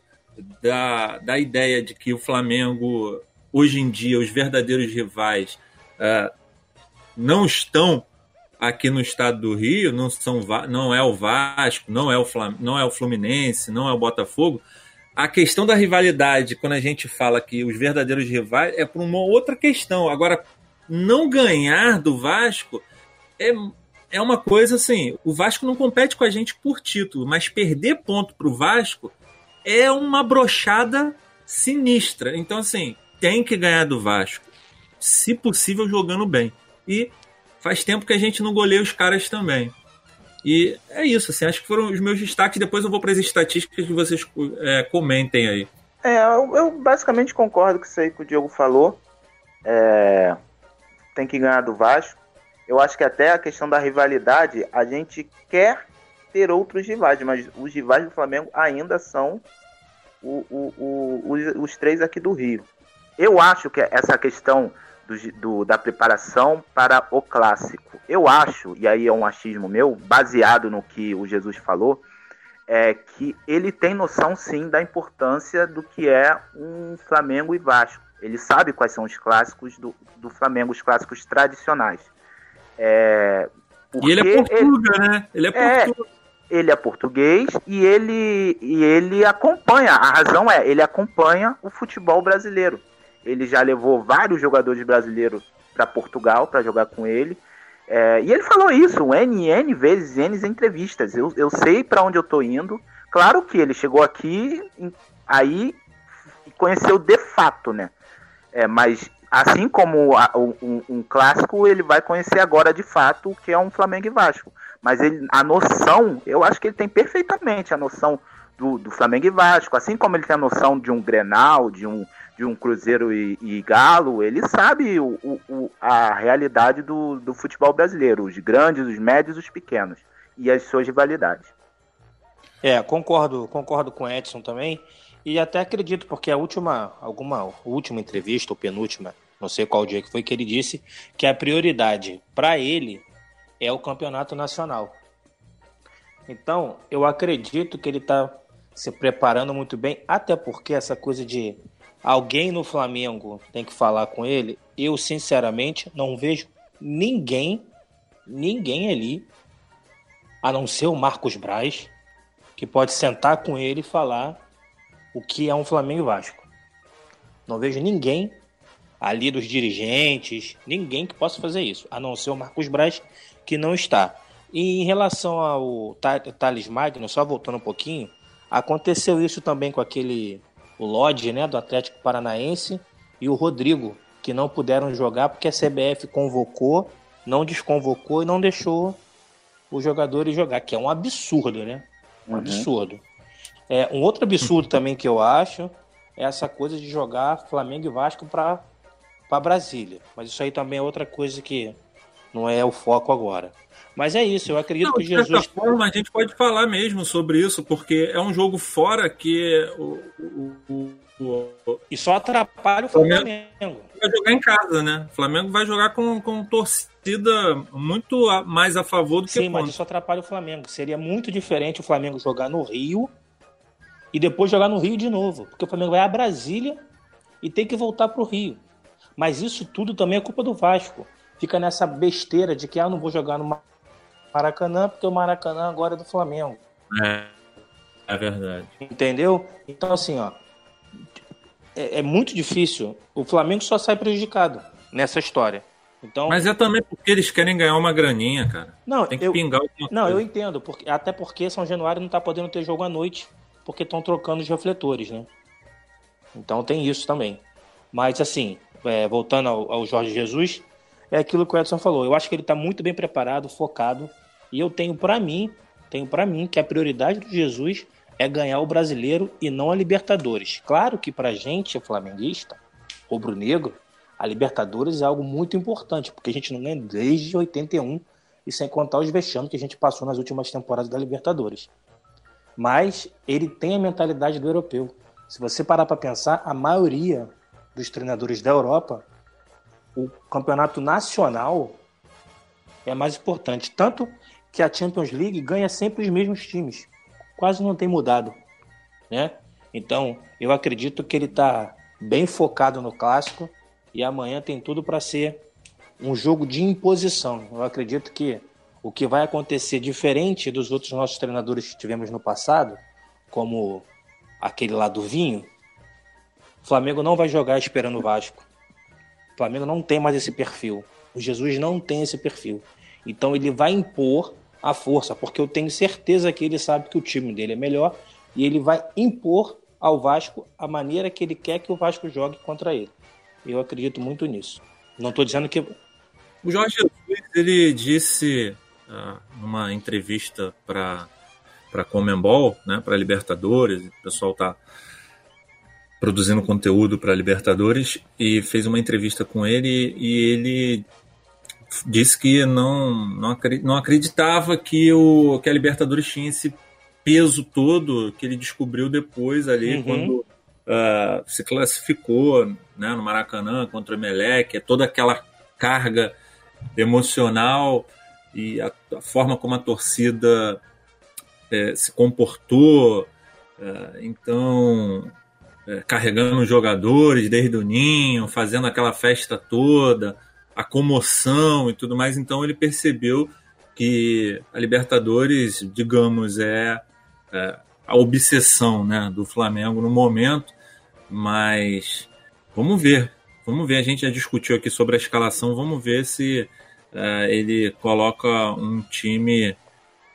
da, da ideia de que o Flamengo, hoje em dia, os verdadeiros rivais, é, não estão aqui no estado do Rio, não, são, não é o Vasco, não é o, Flam, não é o Fluminense, não é o Botafogo. A questão da rivalidade, quando a gente fala que os verdadeiros rivais, é por uma outra questão. Agora, não ganhar do Vasco é, é uma coisa assim: o Vasco não compete com a gente por título, mas perder ponto para o Vasco é uma brochada sinistra. Então, assim, tem que ganhar do Vasco, se possível, jogando bem. E faz tempo que a gente não goleia os caras também. E é isso, assim, acho que foram os meus destaques. Depois eu vou para as estatísticas que vocês é, comentem aí. É, eu, eu, basicamente concordo com isso aí que o Diego falou. É, tem que ganhar do Vasco. Eu acho que até a questão da rivalidade, a gente quer ter outros rivais, mas os rivais do Flamengo ainda são o, o, o, os, os três aqui do Rio. Eu acho que essa questão do, do, da preparação para o clássico. Eu acho, e aí é um achismo meu, baseado no que o Jesus falou, é que ele tem noção sim da importância do que é um Flamengo e Vasco. Ele sabe quais são os clássicos do, do Flamengo, os clássicos tradicionais. É, e ele é português, ele, né? Ele é, é ele é português e ele, e ele acompanha. A razão é, ele acompanha o futebol brasileiro. Ele já levou vários jogadores brasileiros para Portugal para jogar com ele. É, e ele falou isso N, N vezes, N entrevistas. Eu, eu sei para onde eu tô indo. Claro que ele chegou aqui, aí conheceu de fato, né? É, mas assim como a, um, um, clássico, ele vai conhecer agora de fato o que é um Flamengo e Vasco. Mas ele, a noção, eu acho que ele tem perfeitamente a noção do, do Flamengo e Vasco, assim como ele tem a noção de um Grenal, de um, de um Cruzeiro e, e Galo, ele sabe o, o, a realidade do, do futebol brasileiro, os grandes, os médios os pequenos, e as suas rivalidades. É, concordo, concordo com o Edson também. E até acredito, porque a última, alguma última entrevista, ou penúltima, não sei qual dia que foi, que ele disse que a prioridade para ele é o campeonato nacional. Então, eu acredito que ele está se preparando muito bem, até porque essa coisa de alguém no Flamengo tem que falar com ele, eu sinceramente não vejo ninguém, ninguém ali, a não ser o Marcos Braz, que pode sentar com ele e falar o que é um Flamengo Vasco. Não vejo ninguém ali dos dirigentes, ninguém que possa fazer isso, a não ser o Marcos Braz, que não está. E em relação ao Thales Magno, só voltando um pouquinho, aconteceu isso também com aquele o Lodge, né, do Atlético Paranaense, e o Rodrigo, que não puderam jogar porque a CBF convocou, não desconvocou e não deixou os jogadores jogar, que é um absurdo, né? Um uhum. absurdo. É, um outro absurdo também que eu acho é essa coisa de jogar Flamengo e Vasco para Brasília. Mas isso aí também é outra coisa que não é o foco agora. Mas é isso, eu acredito não, que Jesus. De certa forma, a gente pode falar mesmo sobre isso, porque é um jogo fora que o. o, o e só atrapalha o Flamengo. Flamengo. Vai jogar em casa, né? O Flamengo vai jogar com, com torcida muito mais a favor do que Sim, mas isso atrapalha o Flamengo. Seria muito diferente o Flamengo jogar no Rio e depois jogar no Rio de novo. Porque o Flamengo vai a Brasília e tem que voltar para o Rio. Mas isso tudo também é culpa do Vasco. Fica nessa besteira de que ah, não vou jogar no Maracanã, porque o Maracanã agora é do Flamengo. É, é verdade. Entendeu? Então, assim, ó. É, é muito difícil. O Flamengo só sai prejudicado nessa história. Então, Mas é também porque eles querem ganhar uma graninha, cara. Não, Tem que eu, pingar alguma Não, coisa. eu entendo. Porque, até porque São Januário não tá podendo ter jogo à noite, porque estão trocando os refletores, né? Então tem isso também. Mas assim, é, voltando ao, ao, Jorge Jesus, é aquilo que o Edson falou. Eu acho que ele está muito bem preparado, focado, e eu tenho para mim, tenho para mim que a prioridade do Jesus é ganhar o brasileiro e não a Libertadores. Claro que para gente, flamenguista, rubro-negro, a Libertadores é algo muito importante, porque a gente não ganha desde 81 e sem contar os vexames que a gente passou nas últimas temporadas da Libertadores. Mas ele tem a mentalidade do europeu. Se você parar para pensar, a maioria dos treinadores da Europa, o campeonato nacional é mais importante. Tanto que a Champions League ganha sempre os mesmos times. Quase não tem mudado. Né? Então, eu acredito que ele está bem focado no clássico e amanhã tem tudo para ser um jogo de imposição. Eu acredito que o que vai acontecer diferente dos outros nossos treinadores que tivemos no passado, como aquele lá do Vinho, o Flamengo não vai jogar esperando o Vasco. Flamengo não tem mais esse perfil. O Jesus não tem esse perfil. Então ele vai impor a força, porque eu tenho certeza que ele sabe que o time dele é melhor e ele vai impor ao Vasco a maneira que ele quer que o Vasco jogue contra ele. Eu acredito muito nisso. Não estou dizendo que. O Jorge Jesus ele disse uh, numa entrevista para para Comembol, né, para Libertadores, o pessoal está produzindo conteúdo para Libertadores e fez uma entrevista com ele e ele disse que não, não acreditava que, o, que a Libertadores tinha esse peso todo que ele descobriu depois ali uhum. quando uh, se classificou né, no Maracanã contra o Emelec, é toda aquela carga emocional e a, a forma como a torcida é, se comportou, é, então carregando os jogadores desde o ninho, fazendo aquela festa toda, a comoção e tudo mais. Então ele percebeu que a Libertadores, digamos, é, é a obsessão né, do Flamengo no momento, mas vamos ver. Vamos ver, a gente já discutiu aqui sobre a escalação, vamos ver se uh, ele coloca um time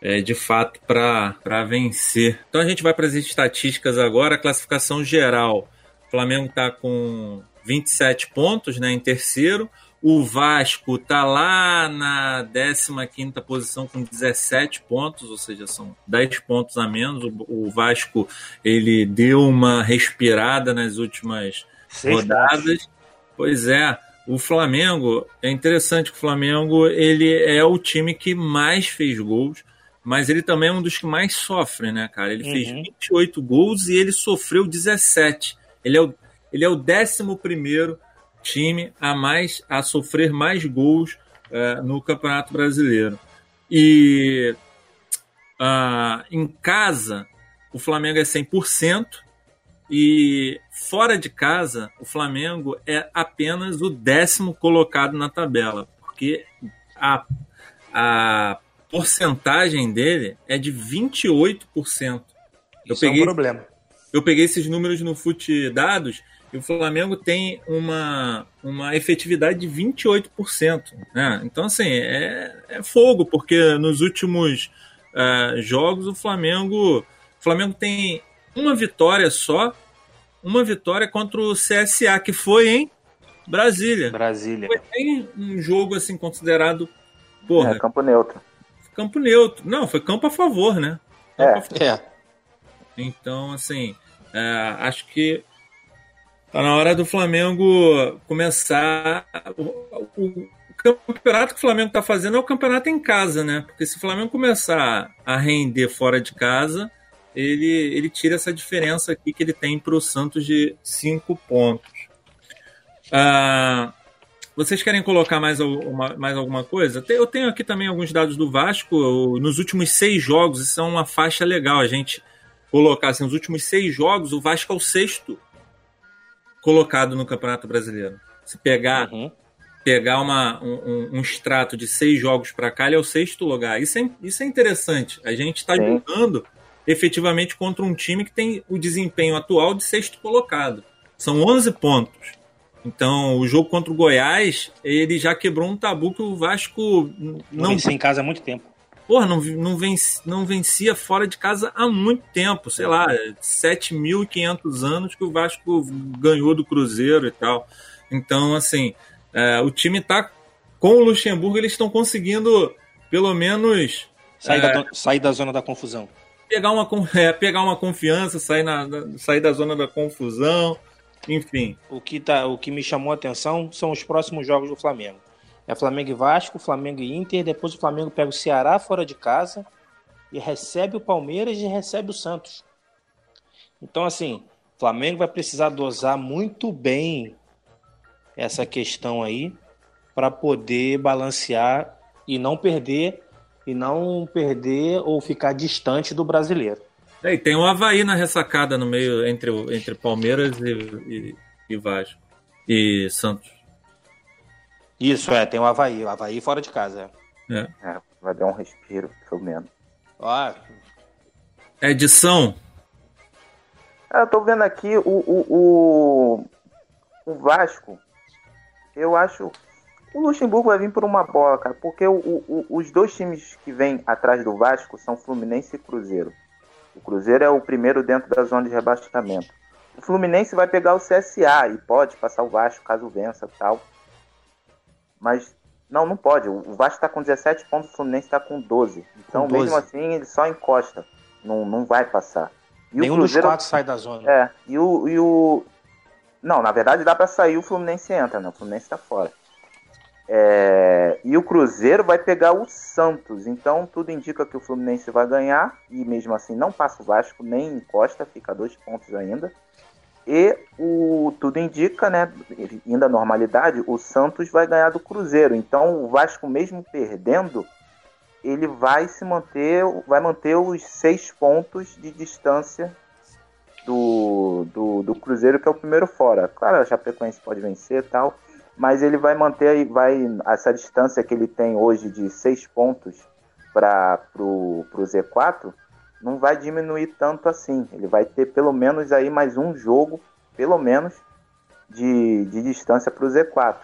é, de fato para vencer. Então a gente vai para as estatísticas agora, a classificação geral. O Flamengo está com 27 pontos né, em terceiro. O Vasco está lá na 15 posição com 17 pontos, ou seja, são 10 pontos a menos. O, Vasco ele deu uma respirada nas últimas Seis rodadas. Pontos. Pois é, o Flamengo, é interessante que o Flamengo ele é o time que mais fez gols mas ele também é um dos que mais sofre, né, cara? Ele uhum. fez 28 gols e ele sofreu 17. Ele é o, ele é o 11 time a mais a sofrer mais gols uh, no Campeonato Brasileiro. E uh, em casa, o Flamengo é 100%, e fora de casa, o Flamengo é apenas o décimo colocado na tabela, porque a, a porcentagem dele é de 28%. Eu Isso peguei, é um problema. Eu peguei esses números no Fute Dados e o Flamengo tem uma, uma efetividade de 28%. Né? Então, assim, é, é fogo, porque nos últimos uh, jogos o Flamengo, o Flamengo tem uma vitória só, uma vitória contra o CSA, que foi em Brasília. Brasília. Foi em um jogo assim considerado porra, é, campo neutro campo neutro. Não, foi campo a favor, né? É. É. Favor. é. Então, assim, é, acho que tá na hora do Flamengo começar. O, o, o campeonato que o Flamengo tá fazendo é o campeonato em casa, né? Porque se o Flamengo começar a render fora de casa, ele, ele tira essa diferença aqui que ele tem para o Santos de cinco pontos. Ah, vocês querem colocar mais, uma, mais alguma coisa? Eu tenho aqui também alguns dados do Vasco. Nos últimos seis jogos, isso é uma faixa legal a gente colocar. Assim, nos últimos seis jogos, o Vasco é o sexto colocado no Campeonato Brasileiro. Se pegar, uhum. pegar uma, um, um, extrato de seis jogos para cá, ele é o sexto lugar. Isso é, isso é interessante. A gente está jogando efetivamente contra um time que tem o desempenho atual de sexto colocado. São 11 pontos. Então, o jogo contra o Goiás, ele já quebrou um tabu que o Vasco não, não vencia em casa há muito tempo. Porra, não, não, vencia, não vencia fora de casa há muito tempo, sei lá, 7.500 anos que o Vasco ganhou do Cruzeiro e tal. Então, assim, é, o time está com o Luxemburgo, eles estão conseguindo, pelo menos. Sair, é, da, sair da zona da confusão. Pegar uma, é, pegar uma confiança, sair, na, sair da zona da confusão, enfim. O que, tá, o que me chamou a atenção são os próximos jogos do Flamengo. É Flamengo e Vasco, Flamengo e Inter, depois o Flamengo pega o Ceará fora de casa e recebe o Palmeiras e recebe o Santos. Então, assim, o Flamengo vai precisar dosar muito bem essa questão aí para poder balancear e não perder e não perder ou ficar distante do brasileiro. É, e tem o Havaí na ressacada no meio entre, entre Palmeiras e, e, e Vasco e Santos. Isso, é, tem o Havaí. O Havaí fora de casa. É. é vai dar um respiro, pelo menos. Ó. Edição. É, eu tô vendo aqui o, o, o, o Vasco. Eu acho. O Luxemburgo vai vir por uma bola, cara. Porque o, o, os dois times que vêm atrás do Vasco são Fluminense e Cruzeiro. O Cruzeiro é o primeiro dentro da zona de rebaixamento. O Fluminense vai pegar o CSA e pode passar o Vasco caso vença tal. Mas não, não pode. O Vasco está com 17 pontos, o Fluminense está com 12. Então, com 12. mesmo assim, ele só encosta. Não, não vai passar. E Nenhum Cruzeiro, dos quatro sai da zona. É, e o, e o. Não, na verdade dá para sair, o Fluminense entra, né? O Fluminense está fora. É... E o Cruzeiro vai pegar o Santos. Então tudo indica que o Fluminense vai ganhar. E mesmo assim não passa o Vasco, nem encosta, fica dois pontos ainda. E o tudo indica, né, ainda normalidade, o Santos vai ganhar do Cruzeiro. Então o Vasco mesmo perdendo, ele vai se manter, vai manter os seis pontos de distância do, do, do Cruzeiro, que é o primeiro fora. Claro, a Chapecoense pode vencer e tal, mas ele vai manter vai essa distância que ele tem hoje de seis pontos para o Z4 não vai diminuir tanto assim. Ele vai ter pelo menos aí mais um jogo, pelo menos, de, de distância para o Z4.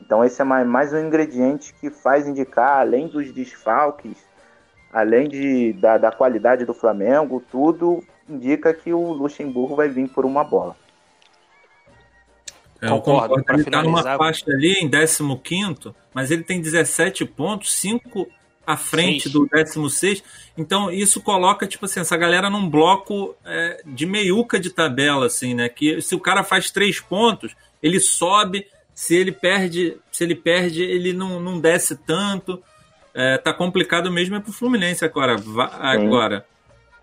Então esse é mais, mais um ingrediente que faz indicar, além dos desfalques, além de, da, da qualidade do Flamengo, tudo indica que o Luxemburgo vai vir por uma bola. É, concordo. Ele está numa faixa ali em 15, mas ele tem 17 pontos, 5 à frente Seis. do 16. Então, isso coloca, tipo assim, essa galera num bloco é, de meiuca de tabela, assim, né? Que se o cara faz três pontos, ele sobe. Se ele perde, se ele perde, ele não, não desce tanto. É, tá complicado mesmo é pro Fluminense agora. agora.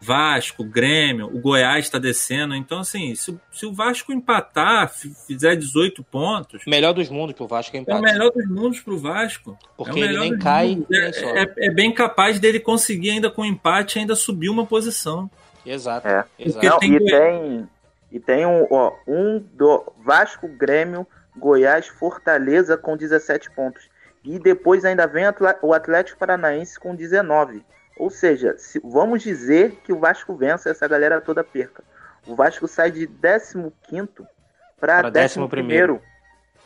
Vasco, Grêmio, o Goiás está descendo. Então, assim, se, se, o Vasco empatar, fizer 18 pontos. Melhor dos mundos pro Vasco empatar. É o melhor dos mundos pro Vasco. Porque é ele nem cai. É, é, é, bem capaz dele conseguir, ainda com empate, ainda subir uma posição. Exato. É. exato. Não, tem... E, tem, e tem um, ó, um do Vasco, Grêmio, Goiás, Fortaleza com 17 pontos. E depois ainda vem o Atlético Paranaense com 19. Ou seja, se, vamos dizer que o Vasco vença essa galera toda perca. O Vasco sai de 15 para 11.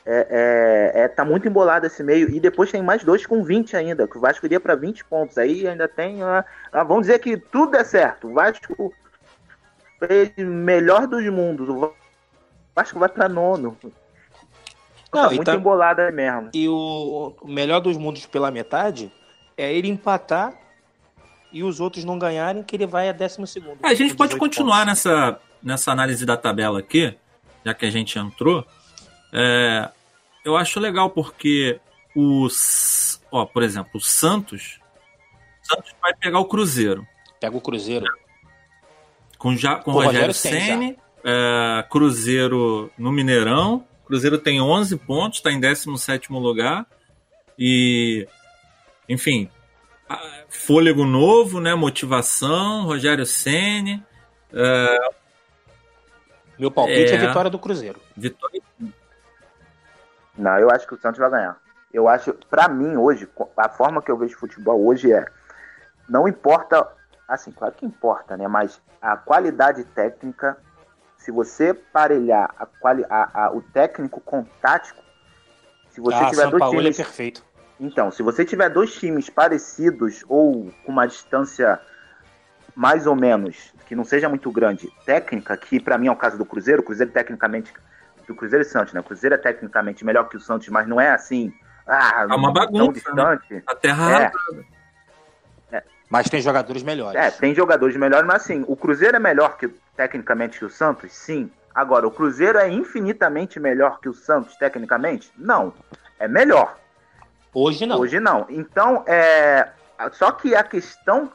É, é, é, tá muito embolado esse meio. E depois tem mais dois com 20 ainda. Que o Vasco iria para 20 pontos. Aí ainda tem. Ah, vamos dizer que tudo der certo. O Vasco fez melhor dos mundos. O Vasco vai para nono. Não, tá muito tá... embolada mesmo. E o, o melhor dos mundos pela metade é ele empatar e os outros não ganharem, que ele vai a décimo segundo. A gente pode continuar nessa, nessa análise da tabela aqui, já que a gente entrou. É, eu acho legal porque os. Ó, por exemplo, o Santos. Santos vai pegar o Cruzeiro. Pega o Cruzeiro. Com, já, com, com Rogério, Rogério Senni, é, Cruzeiro no Mineirão. Cruzeiro tem 11 pontos, está em 17 lugar. E, enfim, fôlego novo, né? Motivação, Rogério Ceni. Uh, Meu palpite é, é vitória do Cruzeiro. Vitória. Não, eu acho que o Santos vai ganhar. Eu acho, para mim hoje, a forma que eu vejo futebol hoje é, não importa, assim, claro que importa, né? Mas a qualidade técnica, se você parelhar a quali, a, a, o técnico com o tático, se você ah, tiver São dois Paulo é times, é perfeito. Então, se você tiver dois times parecidos ou com uma distância mais ou menos, que não seja muito grande, técnica, que para mim é o caso do Cruzeiro, o Cruzeiro tecnicamente do Cruzeiro e Santos, né? O Cruzeiro é tecnicamente melhor que o Santos, mas não é assim. Ah, é uma bagunça. Tão distante. Né? A terra é. é. Mas tem jogadores melhores. É, tem jogadores melhores, mas assim, o Cruzeiro é melhor que tecnicamente que o Santos? Sim. Agora, o Cruzeiro é infinitamente melhor que o Santos, tecnicamente? Não. É melhor. Hoje não. Hoje não. Então, é. Só que a questão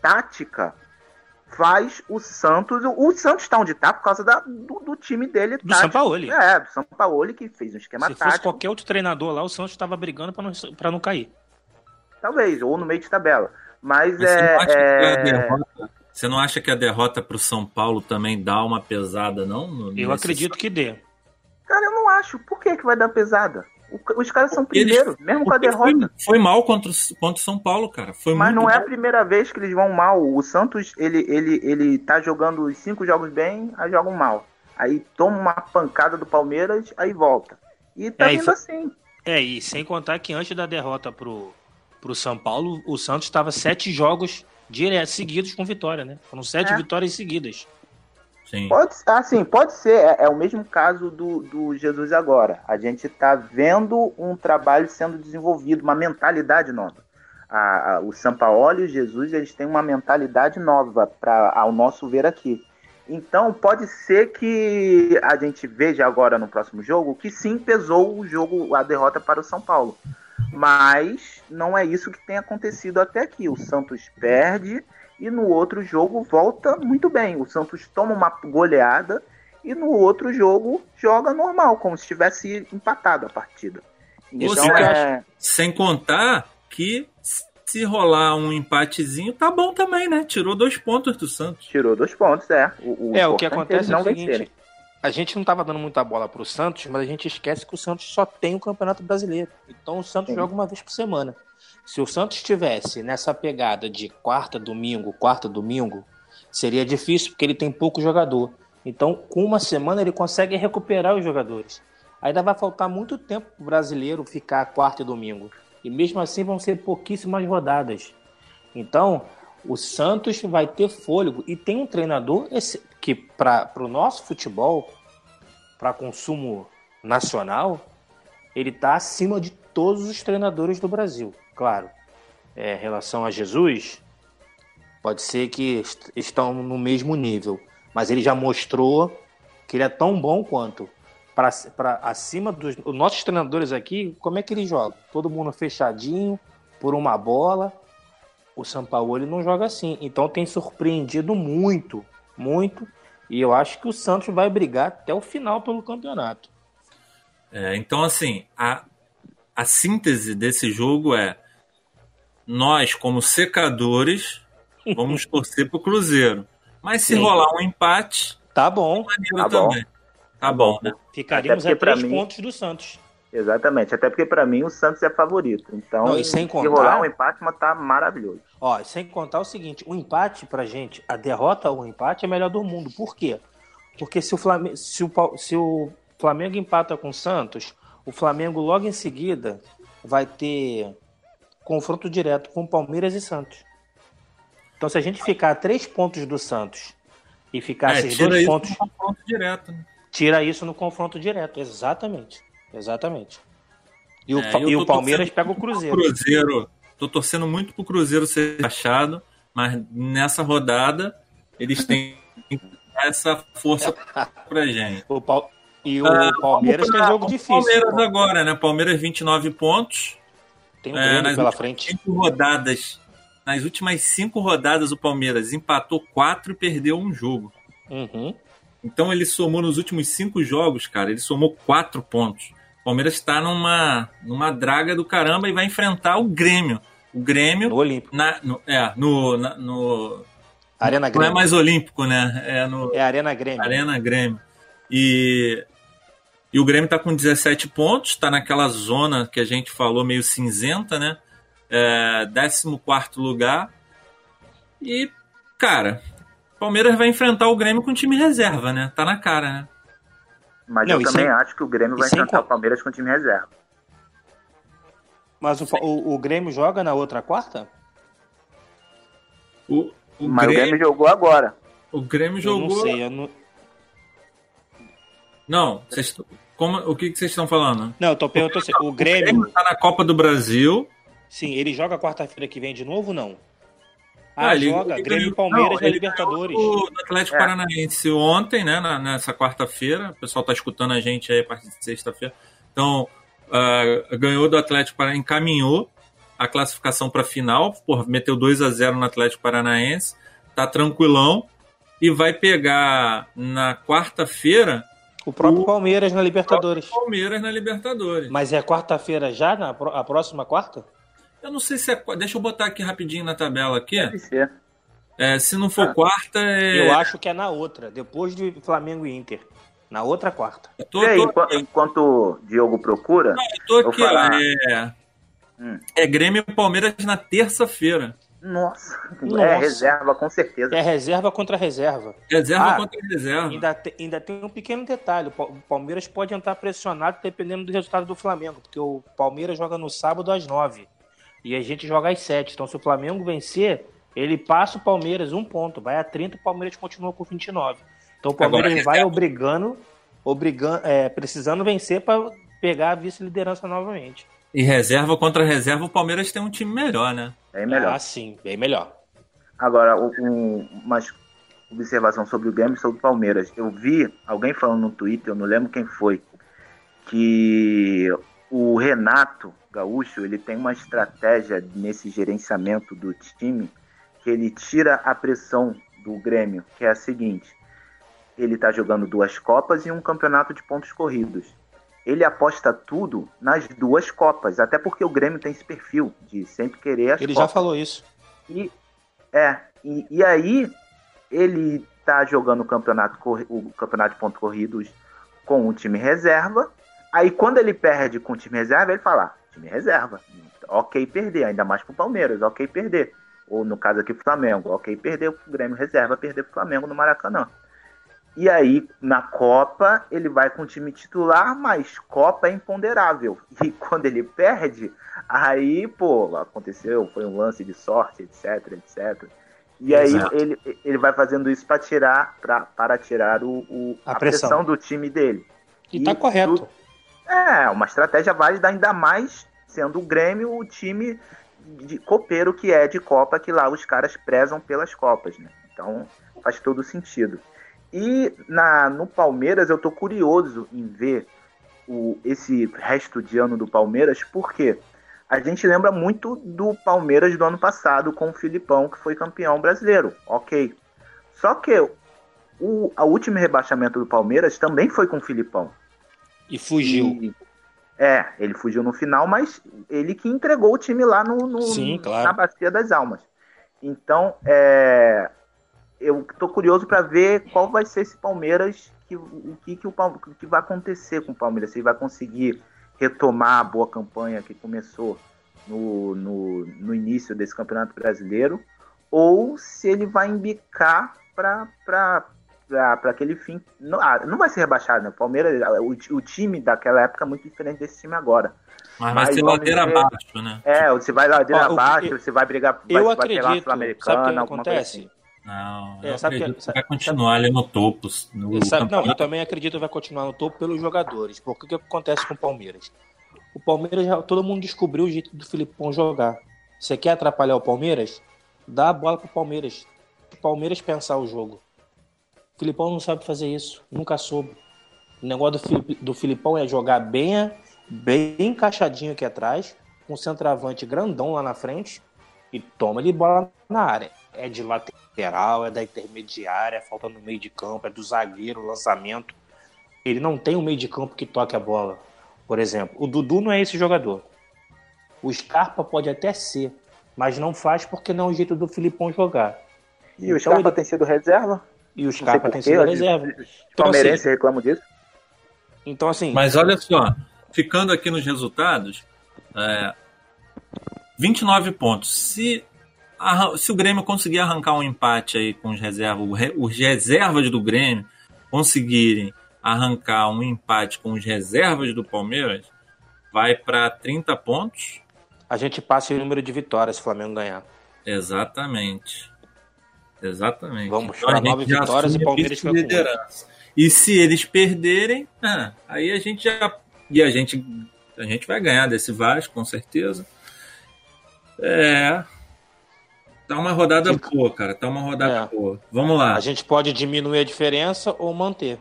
tática faz o Santos. O Santos está onde está por causa da, do, do, time dele. Do São Paulo. É, do São Paulo que fez um esquema Se tático. Se fosse qualquer outro treinador lá, o Santos estava brigando para não, não cair. Talvez, ou no meio de tabela. Mas, Mas é. é... Você não acha que a derrota para o São Paulo também dá uma pesada, não? Eu acredito que dê. Cara, eu não acho. Por que, que vai dar pesada? Os caras são primeiros, mesmo com a derrota. Foi, foi, mal contra, contra o São Paulo, cara. Foi Mas não é mal. a primeira vez que eles vão mal. O Santos, ele, ele, ele tá jogando os cinco jogos bem, aí jogam mal. Aí toma uma pancada do Palmeiras, aí volta. E tá é, vindo assim. É, e sem contar que antes da derrota pro, pro São Paulo, o Santos estava sete jogos direto, seguidos com vitória, né? Foram sete é. vitórias seguidas. Sim. Pode, assim, pode ser. É, é, o mesmo caso do, do Jesus agora. A gente está vendo um trabalho sendo desenvolvido, uma mentalidade nova. A, a, o Sampaoli e o Jesus eles têm uma mentalidade nova para ao nosso ver aqui. Então pode ser que a gente veja agora no próximo jogo que sim pesou o jogo, a derrota para o São Paulo. Mas não é isso que tem acontecido até aqui. O Santos perde e no outro jogo volta muito bem. O Santos toma uma goleada e no outro jogo joga normal, como se tivesse empatado a partida. Então, é... Sem contar que se rolar um empatezinho, tá bom também, né? Tirou dois pontos do Santos. Tirou dois pontos, é. O, o é, o que acontece é o seguinte, vencerem. a gente não tava dando muita bola pro Santos, mas a gente esquece que o Santos só tem o Campeonato Brasileiro. Então o Santos Sim. joga uma vez por semana. Se o Santos estivesse nessa pegada de quarta, domingo, quarta, domingo, seria difícil porque ele tem pouco jogador. Então, com uma semana, ele consegue recuperar os jogadores. Ainda vai faltar muito tempo para o brasileiro ficar quarta e domingo. E mesmo assim, vão ser pouquíssimas rodadas. Então, o Santos vai ter fôlego. E tem um treinador que, para o nosso futebol, para consumo nacional, ele está acima de todos os treinadores do Brasil claro, é, relação a Jesus, pode ser que est estão no mesmo nível, mas ele já mostrou que ele é tão bom quanto para acima dos os nossos treinadores aqui, como é que ele joga? Todo mundo fechadinho por uma bola. O ele não joga assim, então tem surpreendido muito, muito, e eu acho que o Santos vai brigar até o final pelo campeonato. É, então assim, a, a síntese desse jogo é nós, como secadores, vamos torcer pro Cruzeiro. Mas se Sim. rolar um empate, tá bom. Tá também. Bom. Tá bom, né? Ficaríamos a três mim... pontos do Santos. Exatamente, até porque para mim o Santos é favorito. Então, Não, e sem contar... se rolar um empate, mas tá maravilhoso. Ó, sem contar o seguinte, o empate pra gente, a derrota ou o empate é melhor do mundo. Por quê? Porque se o Flamengo, se o, se o Flamengo empata com o Santos, o Flamengo logo em seguida vai ter confronto direto com Palmeiras e Santos. Então, se a gente ficar a três pontos do Santos e ficar é, esses dois pontos. confronto direto, né? Tira isso no confronto direto, exatamente. Exatamente. E o, é, e o Palmeiras pega o Cruzeiro. Cruzeiro. Tô torcendo muito pro Cruzeiro ser achado, mas nessa rodada eles têm essa força pra gente. O pa... E o ah, Palmeiras tem jogo difícil. Palmeiras agora, né? Palmeiras 29 pontos. Tem um é, pela frente. Cinco rodadas, nas últimas cinco rodadas, o Palmeiras empatou quatro e perdeu um jogo. Uhum. Então ele somou nos últimos cinco jogos, cara, ele somou quatro pontos. O Palmeiras está numa, numa draga do caramba e vai enfrentar o Grêmio. O Grêmio. No Olímpico. Na, no, é, no, na, no. Arena Grêmio. Não é mais Olímpico, né? É, no, é Arena Grêmio. Arena Grêmio. E e o Grêmio está com 17 pontos, está naquela zona que a gente falou meio cinzenta, né? É, 14 lugar. E, cara, Palmeiras vai enfrentar o Grêmio com time reserva, né? Tá na cara, né? Mas Não, eu também sem... acho que o Grêmio vai enfrentar o Palmeiras com time reserva. Mas o, o, o, Grêmio joga na outra quarta? O, o Mas Grêmio... o Grêmio jogou agora. O Grêmio jogou. Eu não sei, eu não... Não, vocês, como, o que, que vocês estão falando? Não, eu tô perguntando assim, o Grêmio. está na Copa do Brasil. Sim, ele joga quarta-feira que vem de novo ou não? Ah, ah ele, joga. Ele Grêmio e Palmeiras não, na Libertadores. O Atlético é. Paranaense ontem, né? Na, nessa quarta-feira. O pessoal tá escutando a gente aí a partir de sexta-feira. Então, uh, ganhou do Atlético Paranaense, encaminhou a classificação para a final, por meteu 2 a 0 no Atlético Paranaense, tá tranquilão e vai pegar na quarta-feira o próprio o, Palmeiras na Libertadores. Palmeiras na Libertadores. Mas é quarta-feira já, na a próxima quarta? Eu não sei se é. Deixa eu botar aqui rapidinho na tabela aqui. Deve ser. É, se não for ah, quarta, é... Eu acho que é na outra, depois de Flamengo e Inter. Na outra quarta. Tô, e aí, tô... enquanto o Diogo procura. Não, eu tô aqui, falar... é... Hum. é Grêmio e Palmeiras na terça-feira. Nossa, Nossa, é reserva, com certeza. É reserva contra reserva. Reserva ah, contra reserva. Ainda, te, ainda tem um pequeno detalhe: o Palmeiras pode entrar pressionado dependendo do resultado do Flamengo, porque o Palmeiras joga no sábado às nove e a gente joga às sete. Então, se o Flamengo vencer, ele passa o Palmeiras um ponto, vai a 30 o Palmeiras continua com 29. Então, o Palmeiras Agora, vai obrigando, obrigando é, precisando vencer para pegar a vice-liderança novamente. E reserva contra reserva, o Palmeiras tem um time melhor, né? Bem melhor. Ah, sim, bem melhor. Agora, um, uma observação sobre o Grêmio e sobre o Palmeiras. Eu vi alguém falando no Twitter, eu não lembro quem foi, que o Renato Gaúcho ele tem uma estratégia nesse gerenciamento do time que ele tira a pressão do Grêmio, que é a seguinte: ele está jogando duas Copas e um campeonato de pontos corridos ele aposta tudo nas duas Copas, até porque o Grêmio tem esse perfil de sempre querer as Ele Copas. já falou isso. E, é, e, e aí ele tá jogando o campeonato, o campeonato de pontos corridos com o time reserva. Aí quando ele perde com o time reserva, ele fala: ah, time reserva, ok perder, ainda mais pro Palmeiras, ok perder. Ou no caso aqui, Flamengo, ok perder o Grêmio reserva, perder pro Flamengo no Maracanã. E aí, na Copa, ele vai com o time titular, mas Copa é imponderável. E quando ele perde, aí, pô, aconteceu, foi um lance de sorte, etc, etc. E aí ele, ele vai fazendo isso para tirar, pra, para tirar o, o a, a pressão. pressão. do time dele. E, e tá correto. Tudo, é, uma estratégia válida, ainda mais sendo o Grêmio o time de copeiro que é de Copa, que lá os caras prezam pelas Copas, né? Então faz todo sentido. E na, no Palmeiras eu tô curioso em ver o, esse resto de ano do Palmeiras, porque a gente lembra muito do Palmeiras do ano passado com o Filipão, que foi campeão brasileiro. Ok. Só que o a último rebaixamento do Palmeiras também foi com o Filipão. E fugiu. E, é, ele fugiu no final, mas ele que entregou o time lá no, no Sim, claro. na Bacia das Almas. Então, é, eu tô curioso para ver qual vai ser esse Palmeiras, que, o que, que, o, que vai acontecer com o Palmeiras, se ele vai conseguir retomar a boa campanha que começou no, no, no início desse Campeonato Brasileiro, ou se ele vai embicar para aquele fim. Não, ah, não vai ser rebaixado, né? O Palmeiras, o, o time daquela época é muito diferente desse time agora. Mas vai ser ladeira abaixo, né? É, você vai ladeira Ó, abaixo, você vai brigar, eu vai, acredito, vai pegar Sul-Americana, alguma acontece? coisa assim. Não, é, sabe que, vai continuar sabe, ali no topo. No sabe, não, eu também acredito que vai continuar no topo pelos jogadores. Porque o que acontece com o Palmeiras? O Palmeiras, já, todo mundo descobriu o jeito do Filipão jogar. Você quer atrapalhar o Palmeiras? Dá a bola pro Palmeiras. O Palmeiras pensar o jogo. O Filipão não sabe fazer isso. Nunca soube. O negócio do, Filip, do Filipão é jogar bem, bem encaixadinho aqui atrás, com um centroavante grandão lá na frente e toma ele bola na área. É de lateral, é da intermediária, é falta no meio de campo, é do zagueiro, lançamento. Ele não tem um meio de campo que toque a bola. Por exemplo, o Dudu não é esse jogador. O Scarpa pode até ser, mas não faz porque não é o jeito do Filipão jogar. E então, o Scarpa ele... tem sido reserva? E o Scarpa tem sido reserva. Então, palmeirense assim, reclama disso? Então, assim. Mas olha só, ficando aqui nos resultados, é, 29 pontos. Se, se o Grêmio conseguir arrancar um empate aí com os reservas, os reservas do Grêmio conseguirem arrancar um empate com os reservas do Palmeiras, vai para 30 pontos. A gente passa o número de vitórias se o Flamengo ganhar. Exatamente. Exatamente. Vamos então, para nove vitórias e Palmeiras fica liderança. E se eles perderem, ah, aí a gente já. E a gente, a gente vai ganhar desse Vasco, com certeza. É. Tá uma rodada Fica. boa, cara. Tá uma rodada é. boa. Vamos lá. A gente pode diminuir a diferença ou manter.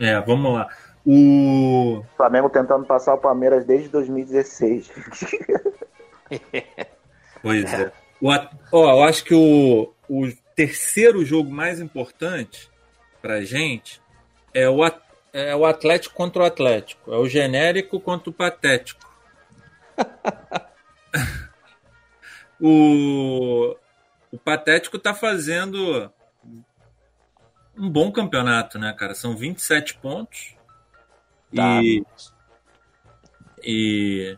É, vamos lá. O Flamengo tentando passar o Palmeiras desde 2016. pois é. O, ó, eu acho que o, o terceiro jogo mais importante pra gente é o, é o Atlético contra o Atlético. É o genérico contra o patético. o, o patético tá fazendo um bom campeonato, né, cara? São 27 pontos. Tá. E, e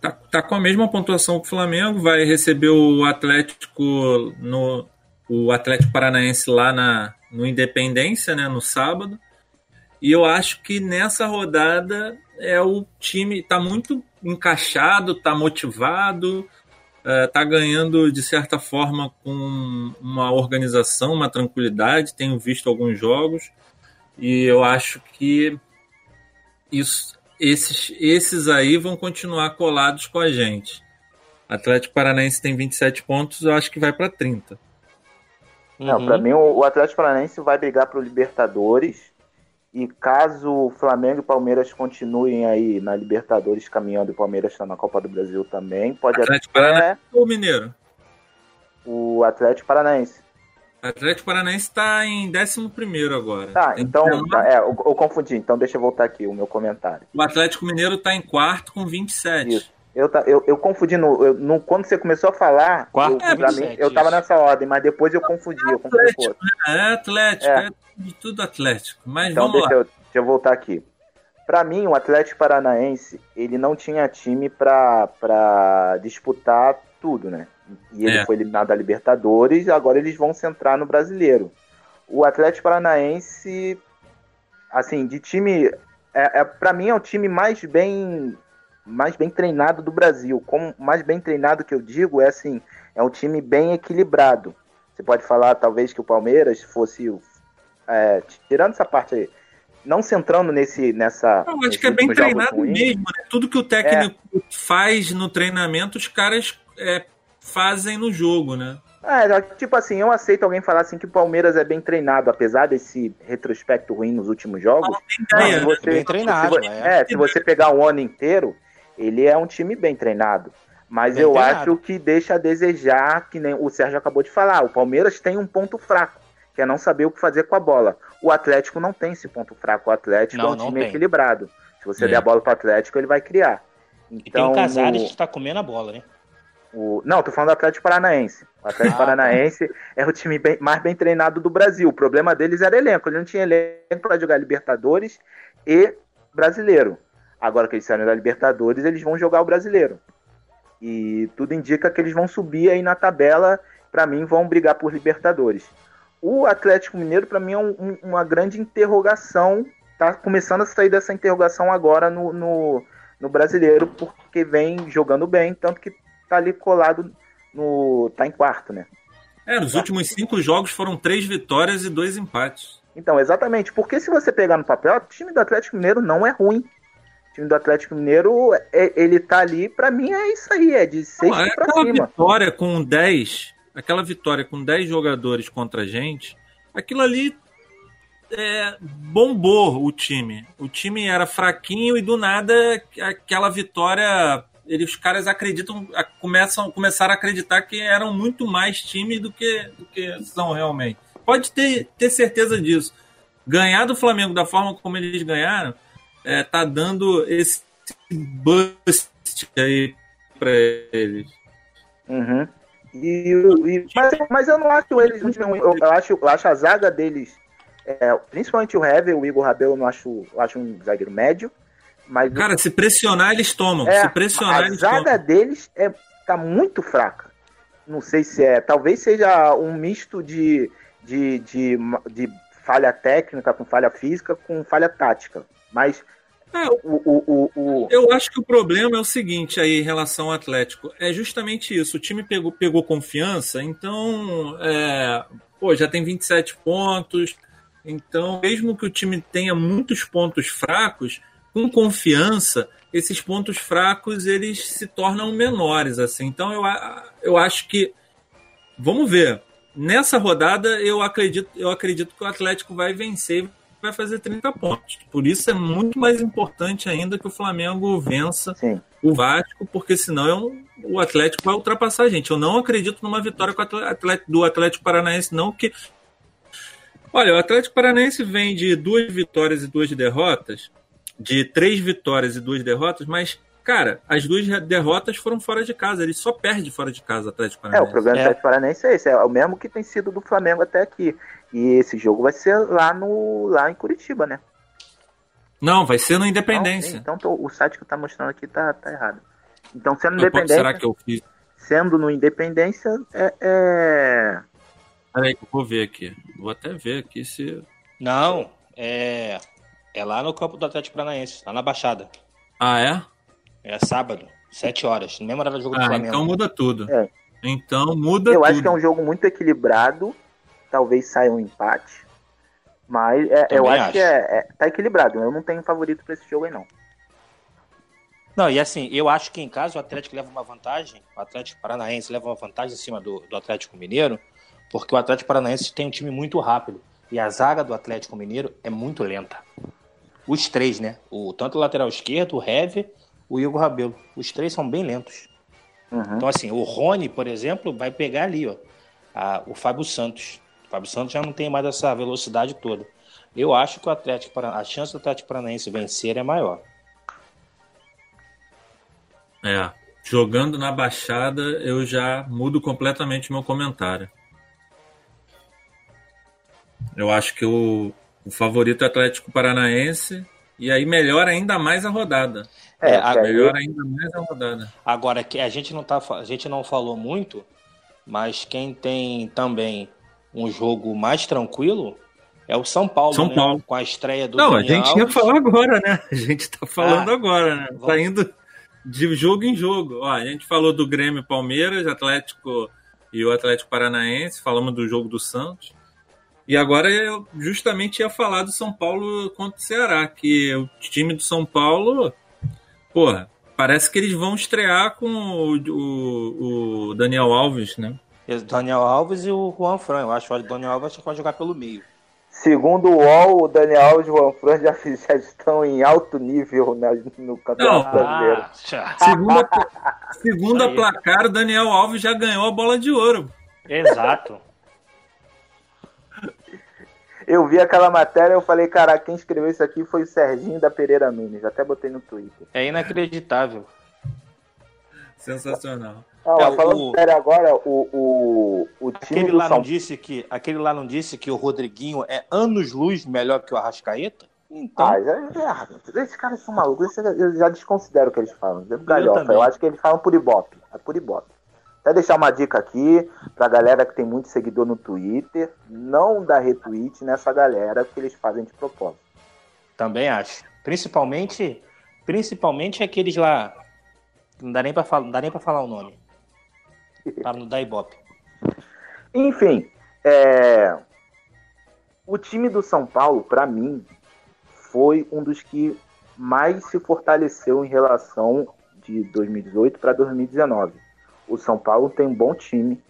tá, tá com a mesma pontuação que o Flamengo, vai receber o Atlético no o Atlético Paranaense lá na, no Independência, né, no sábado. E eu acho que nessa rodada é o time tá muito encaixado, tá motivado, uh, tá ganhando de certa forma com uma organização, uma tranquilidade. Tenho visto alguns jogos e eu acho que isso, esses, esses aí vão continuar colados com a gente. Atlético Paranaense tem 27 pontos, eu acho que vai para 30. Não, uhum. para mim o, o Atlético Paranaense vai brigar para o Libertadores. E caso o Flamengo e Palmeiras continuem aí na Libertadores caminhando e o Palmeiras está na Copa do Brasil também, pode Atlético até... Paranaense ou Mineiro? O Atlético Paranaense. Atlético Paranaense está em 11 agora. Tá, então. Tá, é, eu, eu, confundi, então deixa eu voltar aqui o meu comentário. O Atlético Mineiro está em quarto com 27. Isso. Eu, eu, eu confundi no, eu, no, Quando você começou a falar, quarto, eu, é, 27, mim, eu tava nessa ordem, mas depois eu confundi. Eu confundi Atlético, né? é Atlético, é. é tudo Atlético. Mas então, vamos deixa lá. Eu, deixa eu voltar aqui. Para mim, o Atlético Paranaense, ele não tinha time para disputar tudo, né? E ele é. foi eliminado da Libertadores, agora eles vão centrar no brasileiro. O Atlético Paranaense, assim, de time. É, é para mim é o time mais bem mais bem treinado do Brasil. Como mais bem treinado que eu digo é assim, é um time bem equilibrado. Você pode falar talvez que o Palmeiras fosse é, tirando essa parte aí, não centrando nesse nessa. Não, acho que é bem treinado mesmo. Né? Tudo que o técnico é. faz no treinamento, os caras é, fazem no jogo, né? É, tipo assim, eu aceito alguém falar assim que o Palmeiras é bem treinado, apesar desse retrospecto ruim nos últimos jogos. Não, ideia, não, você, é bem treinado, se, é. é. se você pegar o ano inteiro, ele é um time bem treinado. Mas bem eu treinado. acho que deixa a desejar, que nem o Sérgio acabou de falar. O Palmeiras tem um ponto fraco, que é não saber o que fazer com a bola. O Atlético não tem esse ponto fraco. O Atlético não, é um time tem. equilibrado. Se você é. der a bola para o Atlético, ele vai criar. Então, e tem o então, Casares no... que está comendo a bola, né? O... Não, tô falando do Atlético Paranaense. O Atlético ah, tá. Paranaense tá. é o time bem, mais bem treinado do Brasil. O problema deles era elenco. Ele não tinha elenco para jogar Libertadores e Brasileiro. Agora que eles saíram da Libertadores, eles vão jogar o Brasileiro. E tudo indica que eles vão subir aí na tabela. Para mim, vão brigar por Libertadores. O Atlético Mineiro, para mim, é um, uma grande interrogação. Tá começando a sair dessa interrogação agora no, no, no Brasileiro, porque vem jogando bem, tanto que tá ali colado no. tá em quarto, né? É, nos últimos cinco jogos foram três vitórias e dois empates. Então, exatamente. Porque se você pegar no papel, o time do Atlético Mineiro não é ruim. O time do Atlético Mineiro, é, ele tá ali, para mim é isso aí, é de seis não, é pra aquela cima. vitória com 10, aquela vitória com 10 jogadores contra a gente, aquilo ali é, bombou o time. O time era fraquinho e do nada aquela vitória eles, os caras acreditam, começam, começaram a acreditar que eram muito mais time do que, do que são realmente. Pode ter, ter certeza disso. Ganhar do Flamengo da forma como eles ganharam, é, tá dando esse bust aí para eles. Uhum. E, e, mas, mas eu não acho eles eu, acho, eu acho a zaga deles, é, principalmente o Hever, o Igor Rabelo, eu não acho, eu acho um zagueiro médio. Mas Cara, se pressionar, eles tomam. É, se pressionar, a zaga deles é, tá muito fraca. Não sei se é. Talvez seja um misto de, de, de, de falha técnica com falha física com falha tática. Mas é, o, o, o, eu acho que o problema é o seguinte aí em relação ao Atlético. É justamente isso. O time pegou, pegou confiança, então é, pô, já tem 27 pontos. Então, mesmo que o time tenha muitos pontos fracos, com confiança, esses pontos fracos eles se tornam menores. assim. Então, eu, eu acho que. Vamos ver. Nessa rodada, eu acredito, eu acredito que o Atlético vai vencer vai fazer 30 pontos. Por isso é muito mais importante ainda que o Flamengo vença Sim. o Vasco, porque senão eu, o Atlético vai ultrapassar a gente. Eu não acredito numa vitória Atlético, do Atlético Paranaense, não, que. Olha, o Atlético Paranaense vem de duas vitórias e duas derrotas, de três vitórias e duas derrotas, mas Cara, as duas derrotas foram fora de casa. Ele só perde fora de casa, o Atlético Paranaense. É, o problema do é. Atlético Paranaense é esse. É o mesmo que tem sido do Flamengo até aqui. E esse jogo vai ser lá, no, lá em Curitiba, né? Não, vai ser no Independência. Não, então tô, o site que tá mostrando aqui tá, tá errado. Então, sendo Independência. Será que eu fiz? Sendo no Independência, é. é... Peraí, que eu vou ver aqui. Vou até ver aqui se. Não, é. É lá no campo do Atlético Paranaense, lá na Baixada. Ah, é? É sábado, 7 horas, no mesmo horário do jogo ah, do Flamengo. Então muda tudo. É. Então muda Eu tudo. acho que é um jogo muito equilibrado. Talvez saia um empate. Mas é, eu acho, acho, que é, é, tá equilibrado. Eu não tenho favorito para esse jogo aí, não. Não, e assim, eu acho que em caso o Atlético leva uma vantagem, o Atlético Paranaense leva uma vantagem em cima do, do Atlético Mineiro, porque o Atlético Paranaense tem um time muito rápido. E a zaga do Atlético Mineiro é muito lenta. Os três, né? O, tanto o lateral esquerdo, o Hever o Igor Rabelo. Os três são bem lentos. Uhum. Então, assim, o Rony, por exemplo, vai pegar ali, ó, a, o Fábio Santos. O Fábio Santos já não tem mais essa velocidade toda. Eu acho que o Atlético a chance do Atlético Paranaense vencer é maior. É, jogando na Baixada, eu já mudo completamente meu comentário. Eu acho que o, o favorito é Atlético Paranaense e aí melhora ainda mais a rodada. É, a, melhor ainda mais a rodada. Agora, que a gente não tá, a gente não falou muito, mas quem tem também um jogo mais tranquilo é o São Paulo, São né? Paulo. Com a estreia do Não, Daniel a gente Alves. ia falar agora, né? A gente tá falando ah, agora, né? Vamos... Tá indo de jogo em jogo. Ó, a gente falou do Grêmio Palmeiras, Atlético e o Atlético Paranaense, falamos do jogo do Santos. E agora eu justamente ia falar do São Paulo contra o Ceará, que o time do São Paulo porra, parece que eles vão estrear com o, o, o Daniel Alves, né? Daniel Alves e o Juan Fran. Eu acho que o Daniel Alves pode jogar pelo meio. Segundo o UOL, o Daniel Alves e o Juan Fran já, já estão em alto nível né, no Campeonato Brasileiro. Ah, segundo, a, segundo a placar, o Daniel Alves já ganhou a bola de ouro. Exato. Eu vi aquela matéria, eu falei, cara, quem escreveu isso aqui foi o Serginho da Pereira Nunes. Até botei no Twitter. É inacreditável. Sensacional. Ah, é, falando o... sério agora, o, o, o time aquele lá São... não disse que Aquele lá não disse que o Rodriguinho é anos-luz melhor que o Arrascaeta? Então... Ah, já, já, esses caras são malucos. Eu já desconsidero o que eles falam. Galhofa. Eu, eu acho que eles falam por ibope. É por ibope. Até deixar uma dica aqui pra galera que tem muito seguidor no Twitter, não dá retweet nessa galera que eles fazem de propósito. Também acho. Principalmente, principalmente aqueles lá não dá nem para falar, não dá nem para falar o nome. Para não dar ibope. Enfim, é... o time do São Paulo, para mim, foi um dos que mais se fortaleceu em relação de 2018 para 2019 o São Paulo tem um bom time.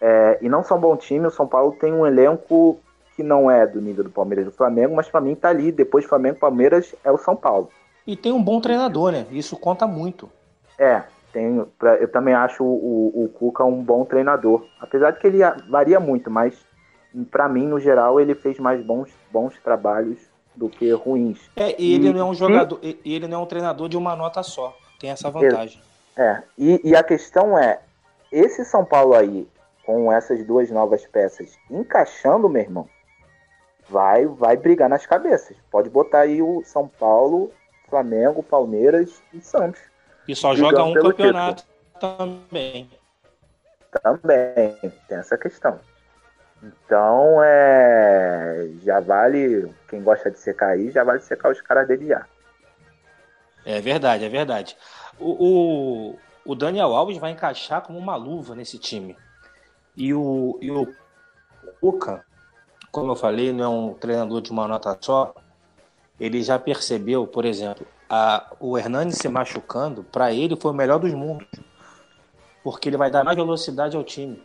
É, e não só um bom time, o São Paulo tem um elenco que não é do nível do Palmeiras e do Flamengo, mas para mim tá ali, depois Flamengo Palmeiras é o São Paulo. E tem um bom treinador, né? Isso conta muito. É, tem, pra, eu também acho o, o, Cuca um bom treinador. Apesar de que ele varia muito, mas para mim, no geral, ele fez mais bons, bons trabalhos do que ruins. É, e ele e, não é um jogador, e, ele não é um treinador de uma nota só. Tem essa vantagem. É, e, e a questão é, esse São Paulo aí, com essas duas novas peças encaixando, meu irmão, vai, vai brigar nas cabeças. Pode botar aí o São Paulo, Flamengo, Palmeiras e Santos. E só joga um campeonato título. também. Também, tem essa questão. Então, é, já vale, quem gosta de secar aí, já vale secar os caras dele já. É verdade, é verdade. O, o, o, Daniel Alves vai encaixar como uma luva nesse time. E o, e o Cuca, como eu falei, não é um treinador de uma nota só. Ele já percebeu, por exemplo, a, o Hernani se machucando, para ele foi o melhor dos mundos. Porque ele vai dar mais velocidade ao time.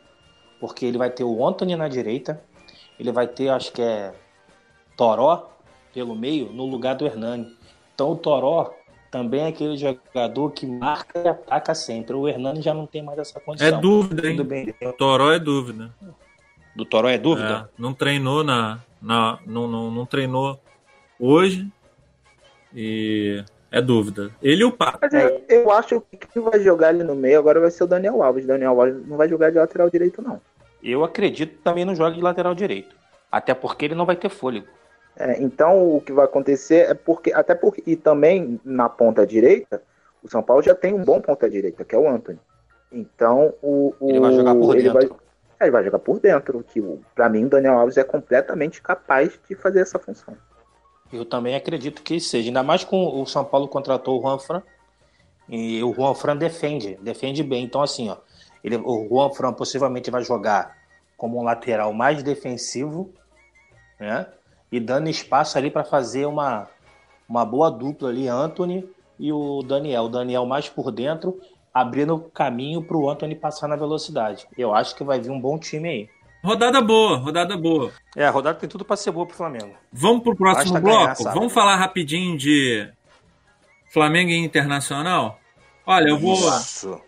Porque ele vai ter o Anthony na direita, ele vai ter, acho que é Toró pelo meio, no lugar do Hernani. Então o Toró também é aquele jogador que marca e ataca sempre. O Hernani já não tem mais essa condição. É dúvida, hein? Bem. O Toró é dúvida. Do Toró é dúvida? É, não treinou na, na não, não, não treinou hoje e é dúvida. Ele e o Pato. Mas eu, eu acho que quem vai jogar ali no meio agora vai ser o Daniel Alves. O Daniel Alves não vai jogar de lateral direito, não. Eu acredito também no jogo de lateral direito. Até porque ele não vai ter fôlego. É, então o que vai acontecer é porque. Até porque. E também na ponta direita, o São Paulo já tem um bom ponta direita, que é o Anthony. Então o. o ele vai jogar por dentro. Vai, é, ele vai jogar por dentro. Que para mim o Daniel Alves é completamente capaz de fazer essa função. Eu também acredito que seja. Ainda mais com o São Paulo contratou o Juan Fran. E o Juan Fran defende, defende bem. Então, assim, ó, ele, o Juan Fran possivelmente vai jogar como um lateral mais defensivo, né? E dando espaço ali para fazer uma, uma boa dupla ali, Anthony e o Daniel. O Daniel mais por dentro, abrindo caminho para o Anthony passar na velocidade. Eu acho que vai vir um bom time aí. Rodada boa, rodada boa. É, a rodada tem tudo para ser boa pro Flamengo. Vamos pro próximo Basta bloco? Ganhar, Vamos falar rapidinho de Flamengo e Internacional? Olha, eu vou. Isso.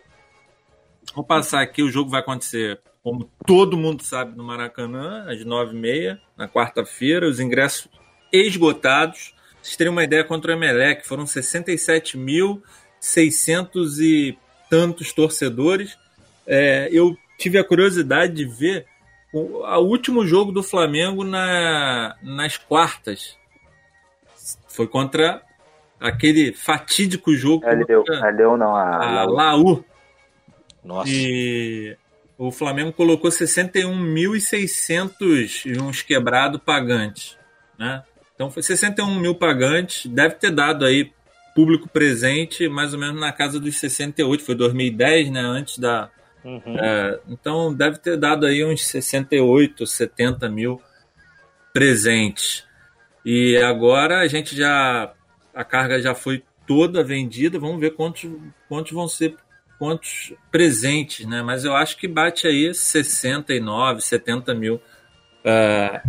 Vou passar aqui, o jogo vai acontecer, como todo mundo sabe, no Maracanã, às 9h30, na quarta-feira. Os ingressos esgotados. Vocês terem uma ideia contra o Emelec, foram 67.600 e tantos torcedores. É, eu tive a curiosidade de ver o, o último jogo do Flamengo na, nas quartas foi contra aquele fatídico jogo a Leu, a Leu não, a, a Laú. Nossa. E o Flamengo colocou 61.600 e uns quebrados pagantes, né? Então foi 61 mil pagantes, deve ter dado aí público presente mais ou menos na casa dos 68, foi 2010, né? Antes da, Uhum. É, então deve ter dado aí uns 68, 70 mil presentes. E agora a gente já. A carga já foi toda vendida. Vamos ver quantos, quantos vão ser quantos presentes, né? Mas eu acho que bate aí 69, 70 mil. É,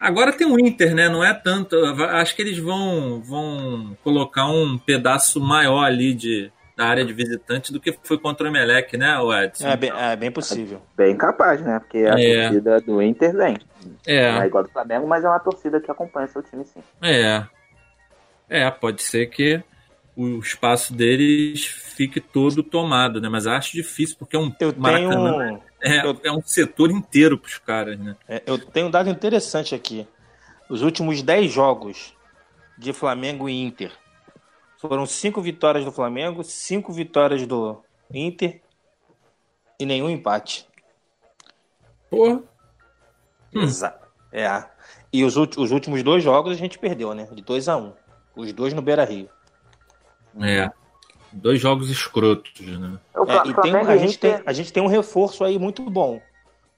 agora tem o Inter, né? Não é tanto. Acho que eles vão, vão colocar um pedaço maior ali de, na área de visitante do que foi contra o Emelec, né, Edson? É bem, é bem possível. Bem capaz, né? Porque a é. torcida do Inter vem. É. Não é igual do Flamengo, mas é uma torcida que acompanha seu time sim. É. É, pode ser que o espaço deles fique todo tomado, né? Mas acho difícil, porque é um eu Maracanã, tenho... é, eu... é um setor inteiro para os caras, né? É, eu tenho um dado interessante aqui. Os últimos 10 jogos de Flamengo e Inter foram cinco vitórias do Flamengo, cinco vitórias do Inter e nenhum empate. Porra. Hum. Exato. É. E os, os, últimos dois jogos a gente perdeu, né? De 2 a 1 um. Os dois no Beira Rio. É. Dois jogos escrotos, né? É, e tem, a, gente tem, a gente tem um reforço aí muito bom.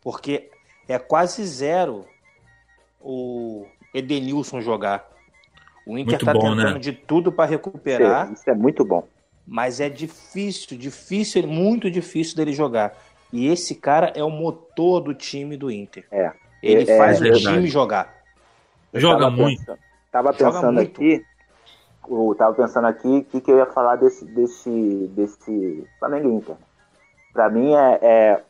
Porque é quase zero o Edenilson jogar. O Inter está tentando né? de tudo para recuperar. Isso é muito bom. Mas é difícil, difícil, muito difícil dele jogar. E esse cara é o motor do time do Inter. É. Ele é, faz é, o time jogar. Joga tava muito. Pensando, tava pensando muito. aqui, eu tava pensando aqui o que, que eu ia falar desse desse desse Flamengo Inter. Para mim é, é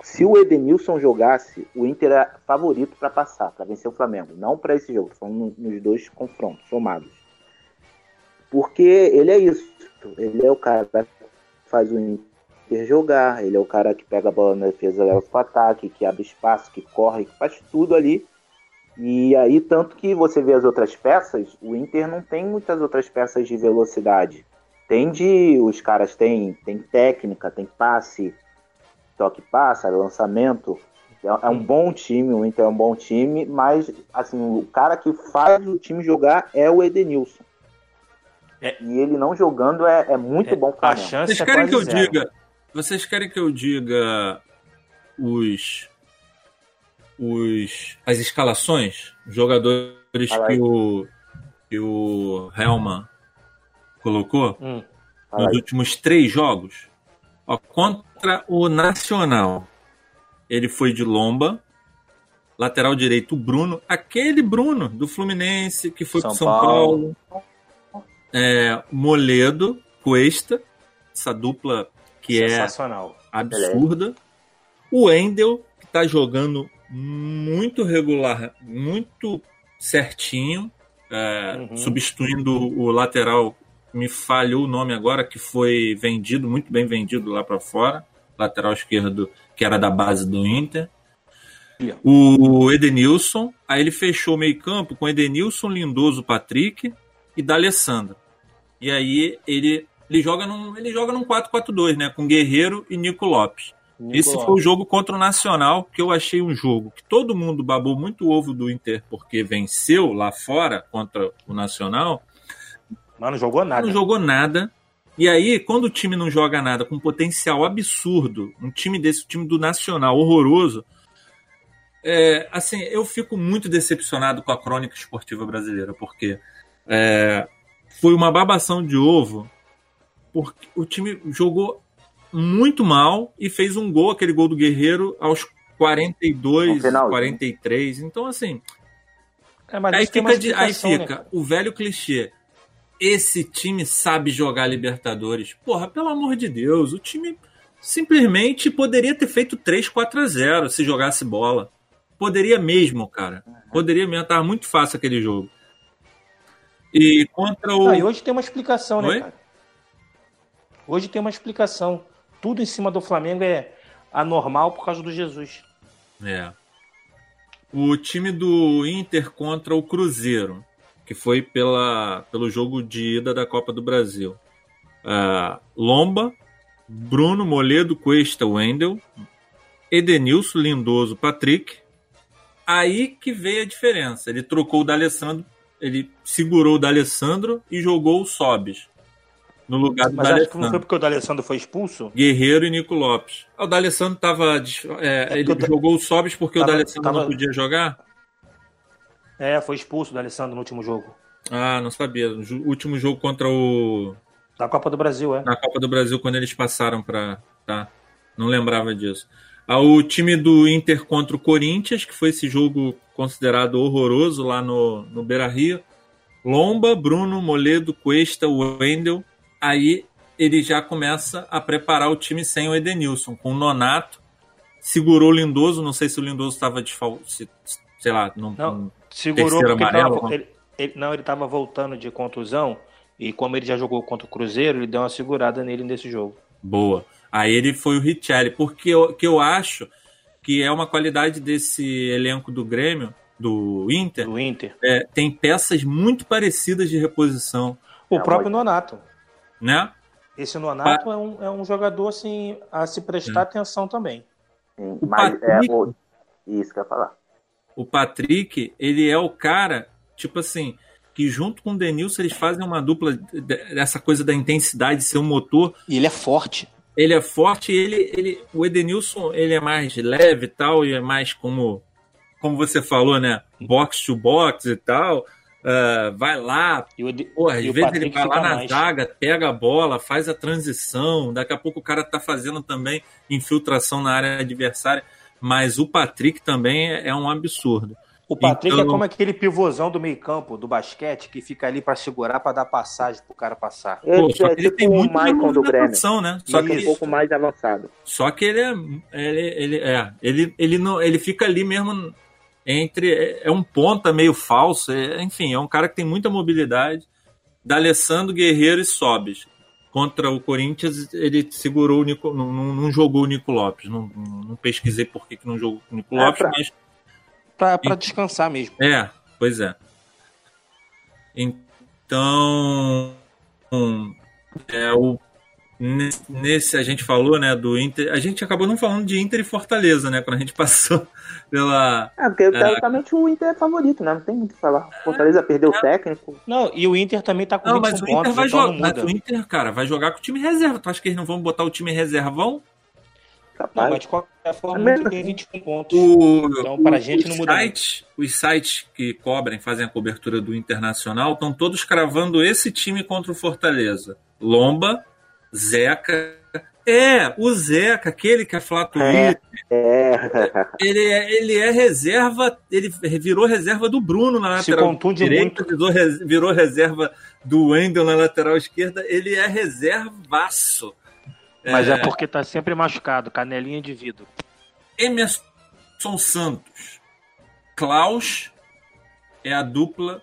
se o Edenilson jogasse, o Inter era favorito para passar, para vencer o Flamengo. Não para esse jogo, são nos dois confrontos somados. Porque ele é isso. Ele é o cara que faz o Inter jogar, ele é o cara que pega a bola na defesa, leva para o ataque, que abre espaço, que corre, que faz tudo ali. E aí, tanto que você vê as outras peças, o Inter não tem muitas outras peças de velocidade. Tem de. Os caras têm, tem técnica, tem passe, toque passa, lançamento. É, é um bom time, o Inter é um bom time, mas assim, o cara que faz o time jogar é o Edenilson. É. E ele não jogando é, é muito é, bom para Vocês é querem que eu zero. diga? Vocês querem que eu diga os os, as escalações, jogadores que o, que o Helman colocou hum. nos últimos três jogos. Ó, contra o Nacional, ele foi de Lomba, lateral direito Bruno, aquele Bruno do Fluminense que foi para São Paulo. Paulo. É, Moledo, Cuesta, essa dupla que é absurda. O Endel, que está jogando muito regular, muito certinho, é, uhum. substituindo o lateral, me falhou o nome agora, que foi vendido, muito bem vendido lá para fora, lateral esquerdo, que era da base do Inter. O Edenilson, aí ele fechou o meio-campo com Edenilson, Lindoso, Patrick e D'Alessandro. E aí ele, ele joga num, ele joga num 4-4-2, né, com Guerreiro e Nico Lopes. Nico Esse Lopes. foi o jogo contra o Nacional, que eu achei um jogo que todo mundo babou muito o ovo do Inter porque venceu lá fora contra o Nacional. Mas não jogou nada. Não jogou nada. E aí, quando o time não joga nada com potencial absurdo, um time desse, um time do Nacional horroroso, é, assim, eu fico muito decepcionado com a crônica esportiva brasileira, porque é, foi uma babação de ovo, porque o time jogou muito mal e fez um gol, aquele gol do Guerreiro, aos 42, 43. Então, assim. É, aí, fica de, aí fica né? o velho clichê. Esse time sabe jogar Libertadores. Porra, pelo amor de Deus, o time simplesmente poderia ter feito 3, 4 a 0 se jogasse bola. Poderia mesmo, cara. Poderia mesmo. Tava muito fácil aquele jogo. E contra o. Ah, e hoje tem uma explicação, né, Oi? cara? Hoje tem uma explicação. Tudo em cima do Flamengo é anormal por causa do Jesus. É. O time do Inter contra o Cruzeiro, que foi pela, pelo jogo de ida da Copa do Brasil. Uh, Lomba, Bruno Moledo, Cuesta, Wendel, Edenilson, Lindoso, Patrick, Aí que veio a diferença. Ele trocou o D'Alessandro, ele segurou o D'Alessandro e jogou o Sobis no lugar do Mas acho que não foi porque o D'Alessandro foi expulso? Guerreiro e Nico Lopes. O D'Alessandro tava. É, é ele jogou o Sobis porque tava, o D'Alessandro tava... não podia jogar? É, foi expulso o D'Alessandro no último jogo. Ah, não sabia. No último jogo contra o. Na Copa do Brasil, é. Na Copa do Brasil, quando eles passaram pra. Tá. Não lembrava disso ao time do Inter contra o Corinthians, que foi esse jogo considerado horroroso lá no, no Beira Rio. Lomba, Bruno, Moledo, Cuesta, Wendel. Aí ele já começa a preparar o time sem o Edenilson, com o Nonato. Segurou o Lindoso, não sei se o Lindoso estava de se, sei lá, não, não segurou porque amarelo, tava, ele, ele, não, ele estava voltando de contusão e como ele já jogou contra o Cruzeiro, ele deu uma segurada nele nesse jogo. Boa. Aí ele foi o Richelli, porque eu, que eu acho que é uma qualidade desse elenco do Grêmio, do Inter. Do Inter. É, tem peças muito parecidas de reposição. O é, próprio Nonato. Né? Esse Nonato é, um, é um jogador assim, a se prestar é. atenção também. Sim, mas Patrick, é o... isso que eu ia falar. O Patrick, ele é o cara, tipo assim, que junto com o Denilson eles fazem uma dupla dessa coisa da intensidade de ser um motor. E ele é forte ele é forte ele, ele o Edenilson ele é mais leve e tal e é mais como como você falou né box to box e tal uh, vai lá e o, porra, às vezes ele vai lá na mais. zaga pega a bola faz a transição daqui a pouco o cara tá fazendo também infiltração na área adversária mas o Patrick também é, é um absurdo o Patrick é então... é como aquele pivôzão do meio-campo do basquete que fica ali para segurar para dar passagem pro cara passar. Ele, Pô, só que ele tipo tem muito Michael do Grêmio. né? Só que um pouco mais avançado. Só que ele é ele, ele é, ele, ele não ele fica ali mesmo entre é, é um ponta meio falso, é, enfim, é um cara que tem muita mobilidade. Da Alessandro Guerreiro e Sobes. Contra o Corinthians, ele segurou o Nico, não, não, jogou o Nico Lopes. Não, não pesquisei por que, que não jogou o Nico é, Lopes, pra... mas para descansar mesmo. É, pois é. Então, é, o, nesse a gente falou, né, do Inter. A gente acabou não falando de Inter e Fortaleza, né, quando a gente passou pela. É, porque teoricamente é, o Inter é favorito, né? Não tem muito o que falar. Fortaleza é, perdeu o técnico. Não, e o Inter também tá com não, mas o Inter pontos, vai então jogar. Mas o Inter, cara, vai jogar com o time reserva. Tu acha que eles não vão botar o time reservão? capaz. Não, mas de qualquer forma, é tem 21 pontos. O, então, para a gente não muda sites, Os sites que cobrem, fazem a cobertura do Internacional, estão todos cravando esse time contra o Fortaleza. Lomba, Zeca. É, o Zeca, aquele que é flato é, é. Ele, é, ele é reserva, ele virou reserva do Bruno na lateral direita, virou, virou reserva do Wendel na lateral esquerda. Ele é reservaço. Mas é, é porque tá sempre machucado, canelinha de vidro. Emerson Santos. Klaus é a dupla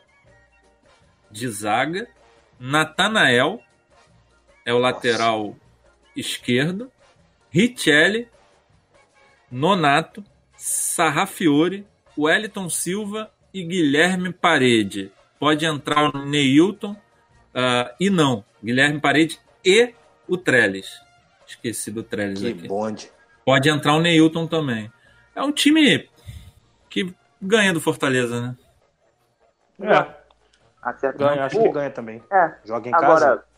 de zaga. Natanael é o lateral Nossa. esquerdo. Richelli, Nonato, Sarrafiore, Wellington Silva e Guilherme Parede. Pode entrar o Neilton uh, e não, Guilherme Parede e o Trellis. Esqueci do Trellis que aqui. bonde. Pode entrar o Neilton também. É um time que ganha do Fortaleza, né? É. Até ganha, acho que ganha também. É. Joga em agora, casa.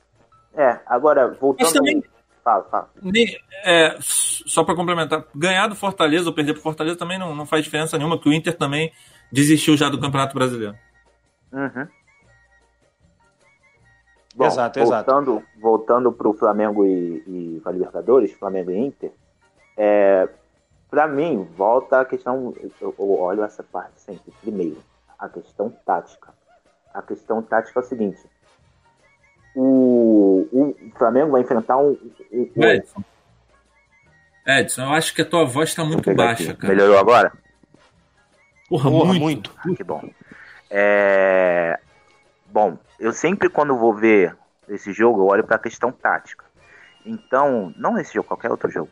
É, agora, voltando... Mas também... Fala, fala. É, só para complementar, ganhar do Fortaleza ou perder pro Fortaleza também não, não faz diferença nenhuma, que o Inter também desistiu já do Campeonato Brasileiro. Uhum. Bom, exato, voltando, exato. Voltando para o Flamengo e, e para Libertadores, Flamengo e Inter, é, para mim, volta a questão. Eu, eu, olho essa parte sempre. Primeiro, a questão tática. A questão tática é o seguinte: o, o Flamengo vai enfrentar um. um Edson. Edson, eu acho que a tua voz está muito baixa, aqui. cara. Melhorou agora? Porra, Porra muito. muito. Ah, que bom. É, Bom, eu sempre quando vou ver esse jogo, eu olho para a questão tática. Então, não esse jogo, qualquer outro jogo.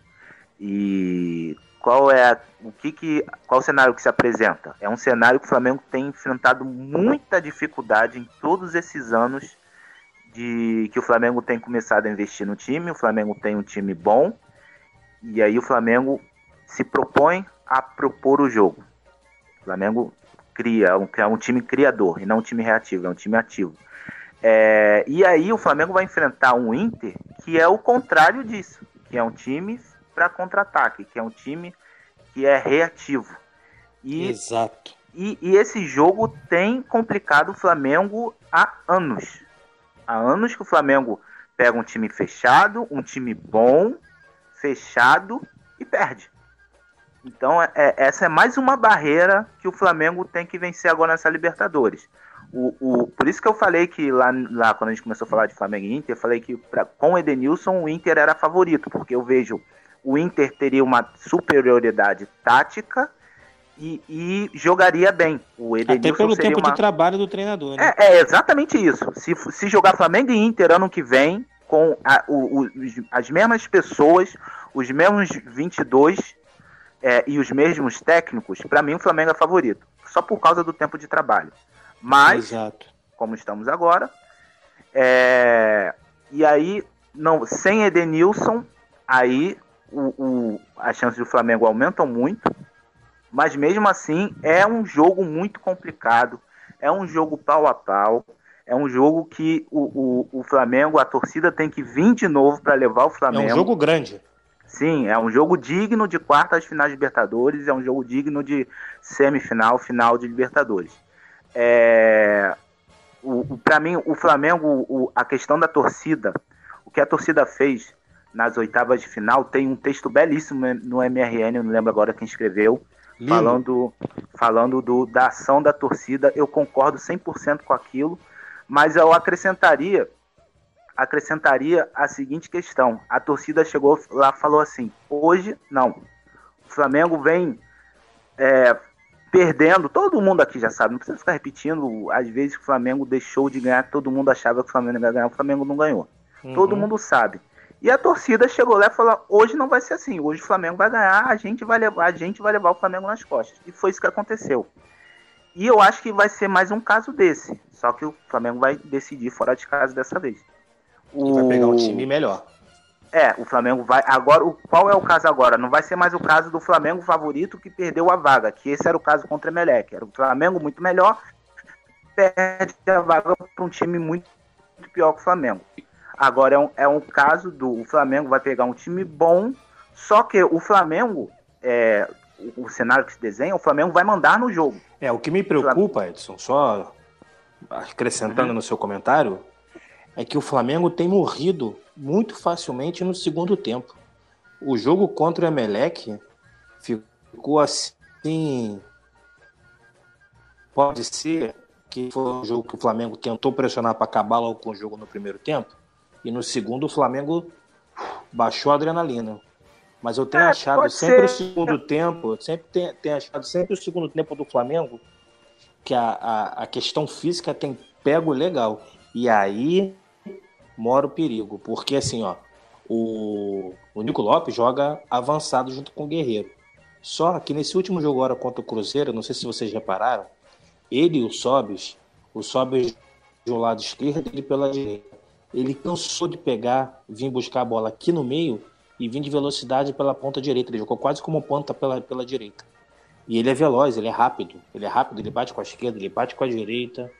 E qual é a, o que que qual o cenário que se apresenta? É um cenário que o Flamengo tem enfrentado muita dificuldade em todos esses anos de que o Flamengo tem começado a investir no time. O Flamengo tem um time bom e aí o Flamengo se propõe a propor o jogo. O Flamengo cria, é um, é um time criador e não um time reativo, é um time ativo. É, e aí o Flamengo vai enfrentar um Inter que é o contrário disso, que é um time para contra-ataque, que é um time que é reativo. E, Exato. E, e, esse jogo tem complicado o Flamengo há anos. Há anos que o Flamengo pega um time fechado, um time bom, fechado e perde. Então, é, é, essa é mais uma barreira que o Flamengo tem que vencer agora nessa Libertadores. O, o, por isso que eu falei que lá, lá, quando a gente começou a falar de Flamengo e Inter, eu falei que pra, com o Edenilson o Inter era favorito, porque eu vejo o Inter teria uma superioridade tática e, e jogaria bem. O Edenilson Até pelo tempo uma... de trabalho do treinador. Né? É, é, exatamente isso. Se, se jogar Flamengo e Inter ano que vem, com a, o, o, as mesmas pessoas, os mesmos 22, é, e os mesmos técnicos, para mim o Flamengo é favorito. Só por causa do tempo de trabalho. Mas, Exato. como estamos agora, é, e aí, não, sem Edenilson, aí o, o, as chances do Flamengo aumentam muito. Mas mesmo assim, é um jogo muito complicado. É um jogo pau a pau. É um jogo que o, o, o Flamengo, a torcida tem que vir de novo para levar o Flamengo. É um jogo grande. Sim, é um jogo digno de quartas finais de Libertadores, é um jogo digno de semifinal, final de Libertadores. É, o, o para mim, o Flamengo, o, a questão da torcida, o que a torcida fez nas oitavas de final, tem um texto belíssimo no MRN, eu não lembro agora quem escreveu, Lindo. falando, falando do, da ação da torcida. Eu concordo 100% com aquilo, mas eu acrescentaria acrescentaria a seguinte questão: a torcida chegou lá falou assim, hoje não, o Flamengo vem é, perdendo, todo mundo aqui já sabe, não precisa ficar repetindo, às vezes o Flamengo deixou de ganhar, todo mundo achava que o Flamengo ia ganhar, o Flamengo não ganhou. Uhum. Todo mundo sabe. E a torcida chegou lá e falou: hoje não vai ser assim, hoje o Flamengo vai ganhar, a gente vai levar, a gente vai levar o Flamengo nas costas. E foi isso que aconteceu. E eu acho que vai ser mais um caso desse. Só que o Flamengo vai decidir fora de casa dessa vez. O... vai pegar um time melhor. É, o Flamengo vai. Agora, o, qual é o caso agora? Não vai ser mais o caso do Flamengo favorito que perdeu a vaga, que esse era o caso contra o Emelec. Era o Flamengo muito melhor, perde a vaga para um time muito, pior que o Flamengo. Agora é um, é um caso do Flamengo vai pegar um time bom, Só que o Flamengo, é, o, o cenário que se desenha, o Flamengo vai mandar no jogo. É, o que me preocupa, Edson, só acrescentando uhum. no seu comentário, é que o Flamengo tem morrido muito facilmente no segundo tempo. O jogo contra o Emelec ficou assim. Pode ser que foi um jogo que o Flamengo tentou pressionar para acabar logo com o jogo no primeiro tempo, e no segundo o Flamengo baixou a adrenalina. Mas eu tenho é, achado sempre ser. o segundo tempo, sempre tenho, tenho, achado sempre o segundo tempo do Flamengo que a, a, a questão física tem pego legal. E aí mora o perigo, porque assim, ó, o, o Nico Lopes joga avançado junto com o Guerreiro. Só que nesse último jogo agora contra o Cruzeiro, não sei se vocês repararam, ele e o Sobis, o Sobis do lado esquerdo e ele pela direita. Ele cansou de pegar, vir buscar a bola aqui no meio e vir de velocidade pela ponta direita. Ele jogou quase como ponta pela, pela direita. E ele é veloz, ele é rápido. Ele é rápido, ele bate com a esquerda, ele bate com a direita.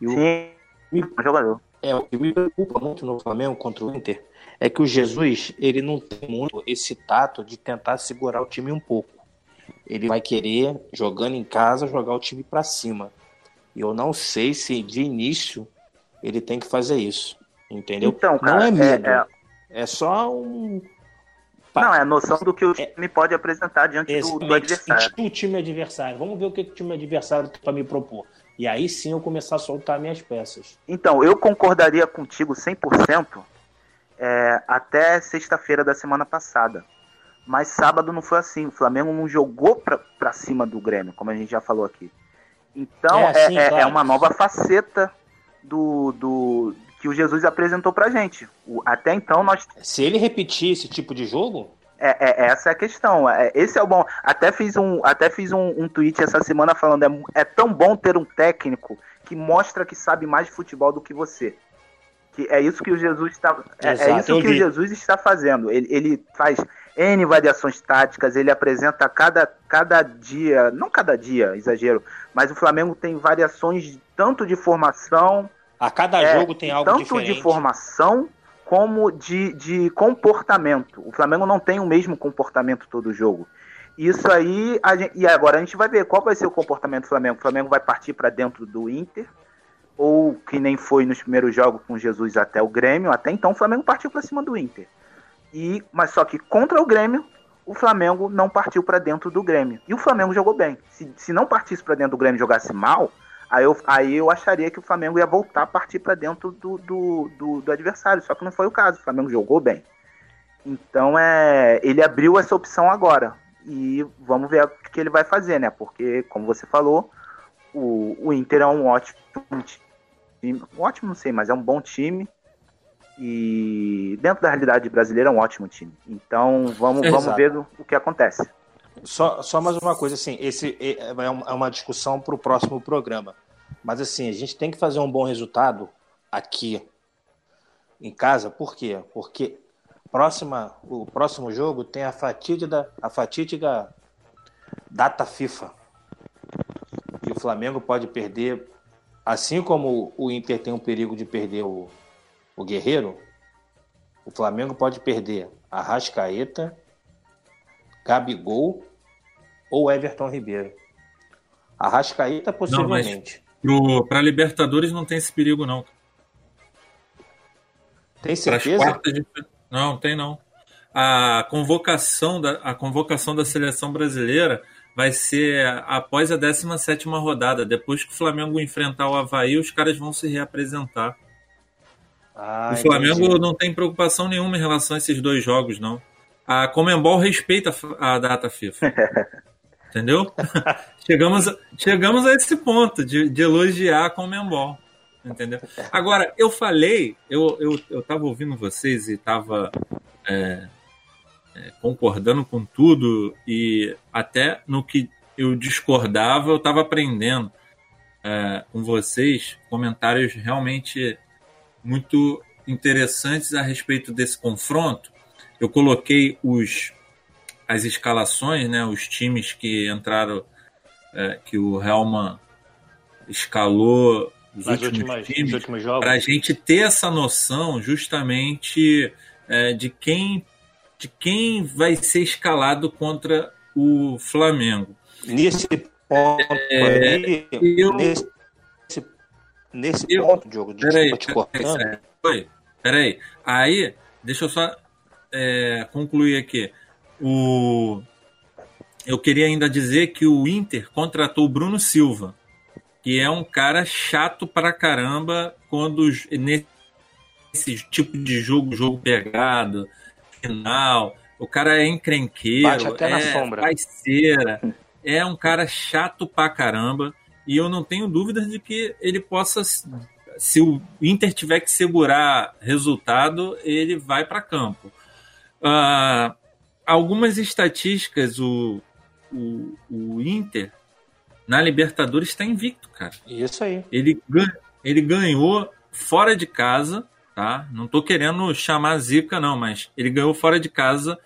E o... Sim, me... jogador. É, o que me preocupa muito no Flamengo contra o Inter é que o Jesus, ele não tem muito esse tato de tentar segurar o time um pouco. Ele vai querer, jogando em casa, jogar o time para cima. E eu não sei se de início ele tem que fazer isso. Entendeu? Então, cara, não é medo. É, é... é só um. Não, é a noção do que o é time é... pode apresentar diante do, do, adversário. O time adversário. Vamos ver o que o time adversário tem para me propor. E aí sim eu começar a soltar minhas peças. Então, eu concordaria contigo 100% é, até sexta-feira da semana passada. Mas sábado não foi assim. O Flamengo não jogou pra, pra cima do Grêmio, como a gente já falou aqui. Então é, é, é, claro. é uma nova faceta do, do que o Jesus apresentou pra gente. O, até então nós. Se ele repetir esse tipo de jogo, é, é, essa é a questão. É, esse é o bom. Até fiz um, até fiz um, um tweet essa semana falando: é, é tão bom ter um técnico que mostra que sabe mais de futebol do que você. Que é isso que o Jesus está. É, é isso que o Jesus está fazendo. Ele, ele faz N variações táticas, ele apresenta cada, cada dia, não cada dia, exagero, mas o Flamengo tem variações tanto de formação. A cada é, jogo tem algo tanto diferente. Tanto de formação como de, de comportamento. O Flamengo não tem o mesmo comportamento todo jogo. Isso aí, gente, e agora a gente vai ver qual vai ser o comportamento do Flamengo. O Flamengo vai partir para dentro do Inter, ou que nem foi nos primeiros jogos com Jesus até o Grêmio. Até então o Flamengo partiu para cima do Inter. E, mas só que contra o Grêmio, o Flamengo não partiu para dentro do Grêmio. E o Flamengo jogou bem. Se, se não partisse para dentro do Grêmio e jogasse mal, Aí eu, aí eu acharia que o Flamengo ia voltar a partir para dentro do, do, do, do, adversário, só que não foi o caso. O Flamengo jogou bem. Então é, ele abriu essa opção agora. E vamos ver o que ele vai fazer, né? Porque, como você falou, o, o Inter é um ótimo time. Um ótimo, não sei, mas é um bom time. E dentro da realidade brasileira é um ótimo time. Então vamos, vamos ver o, o que acontece. Só, só mais uma coisa, assim, esse é, é uma discussão para o próximo programa. Mas assim, a gente tem que fazer um bom resultado aqui em casa, por quê? Porque próxima, o próximo jogo tem a fatídica, a fatídica data FIFA. E o Flamengo pode perder, assim como o Inter tem um perigo de perder o, o Guerreiro, o Flamengo pode perder a Rascaeta, Gabigol ou Everton Ribeiro. A Rascaeta possivelmente. Para Libertadores não tem esse perigo, não. Tem certeza? De... Não, tem não. A convocação, da, a convocação da seleção brasileira vai ser após a 17 rodada. Depois que o Flamengo enfrentar o Havaí, os caras vão se reapresentar. Ah, o Flamengo entendi. não tem preocupação nenhuma em relação a esses dois jogos, não. A Comembol respeita a data FIFA. Entendeu? chegamos, chegamos a esse ponto de, de elogiar a Comembol. Entendeu? Agora, eu falei, eu, eu, eu tava ouvindo vocês e tava é, é, concordando com tudo e até no que eu discordava, eu tava aprendendo é, com vocês comentários realmente muito interessantes a respeito desse confronto. Eu coloquei os as escalações, né, os times que entraram, é, que o Helman escalou os Nas últimos últimas, times, para a gente ter essa noção justamente é, de quem de quem vai ser escalado contra o Flamengo. Nesse ponto é, aí, eu, nesse, nesse eu, ponto, Diogo, peraí, te cortando. Peraí, peraí. Aí, deixa eu só é, concluir aqui. O, eu queria ainda dizer que o Inter contratou o Bruno Silva, que é um cara chato pra caramba quando nesse tipo de jogo, jogo pegado, final, o cara é encrenqueiro, Bate até é na sombra. parceira, é um cara chato pra caramba e eu não tenho dúvidas de que ele possa se o Inter tiver que segurar resultado, ele vai para campo. Uh, algumas estatísticas, o, o, o Inter na Libertadores está invicto, cara. Isso aí. Ele, ele ganhou fora de casa, tá? Não tô querendo chamar zica, não, mas ele ganhou fora de casa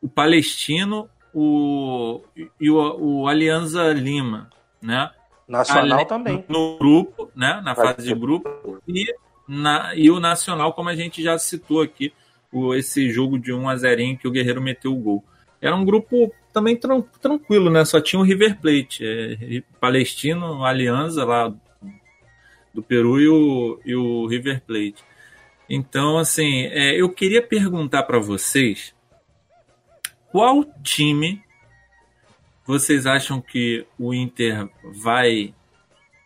o Palestino o, e o, o Alianza Lima, né? Nacional Ali, também. No grupo, né? Na fase de grupo. E, na, e o Nacional, como a gente já citou aqui, o, esse jogo de 1 a 0 que o Guerreiro meteu o gol. Era um grupo também tran tranquilo, né? Só tinha o River Plate, é, Palestino, Aliança lá do Peru e o, e o River Plate. Então, assim, é, eu queria perguntar para vocês qual time vocês acham que o Inter vai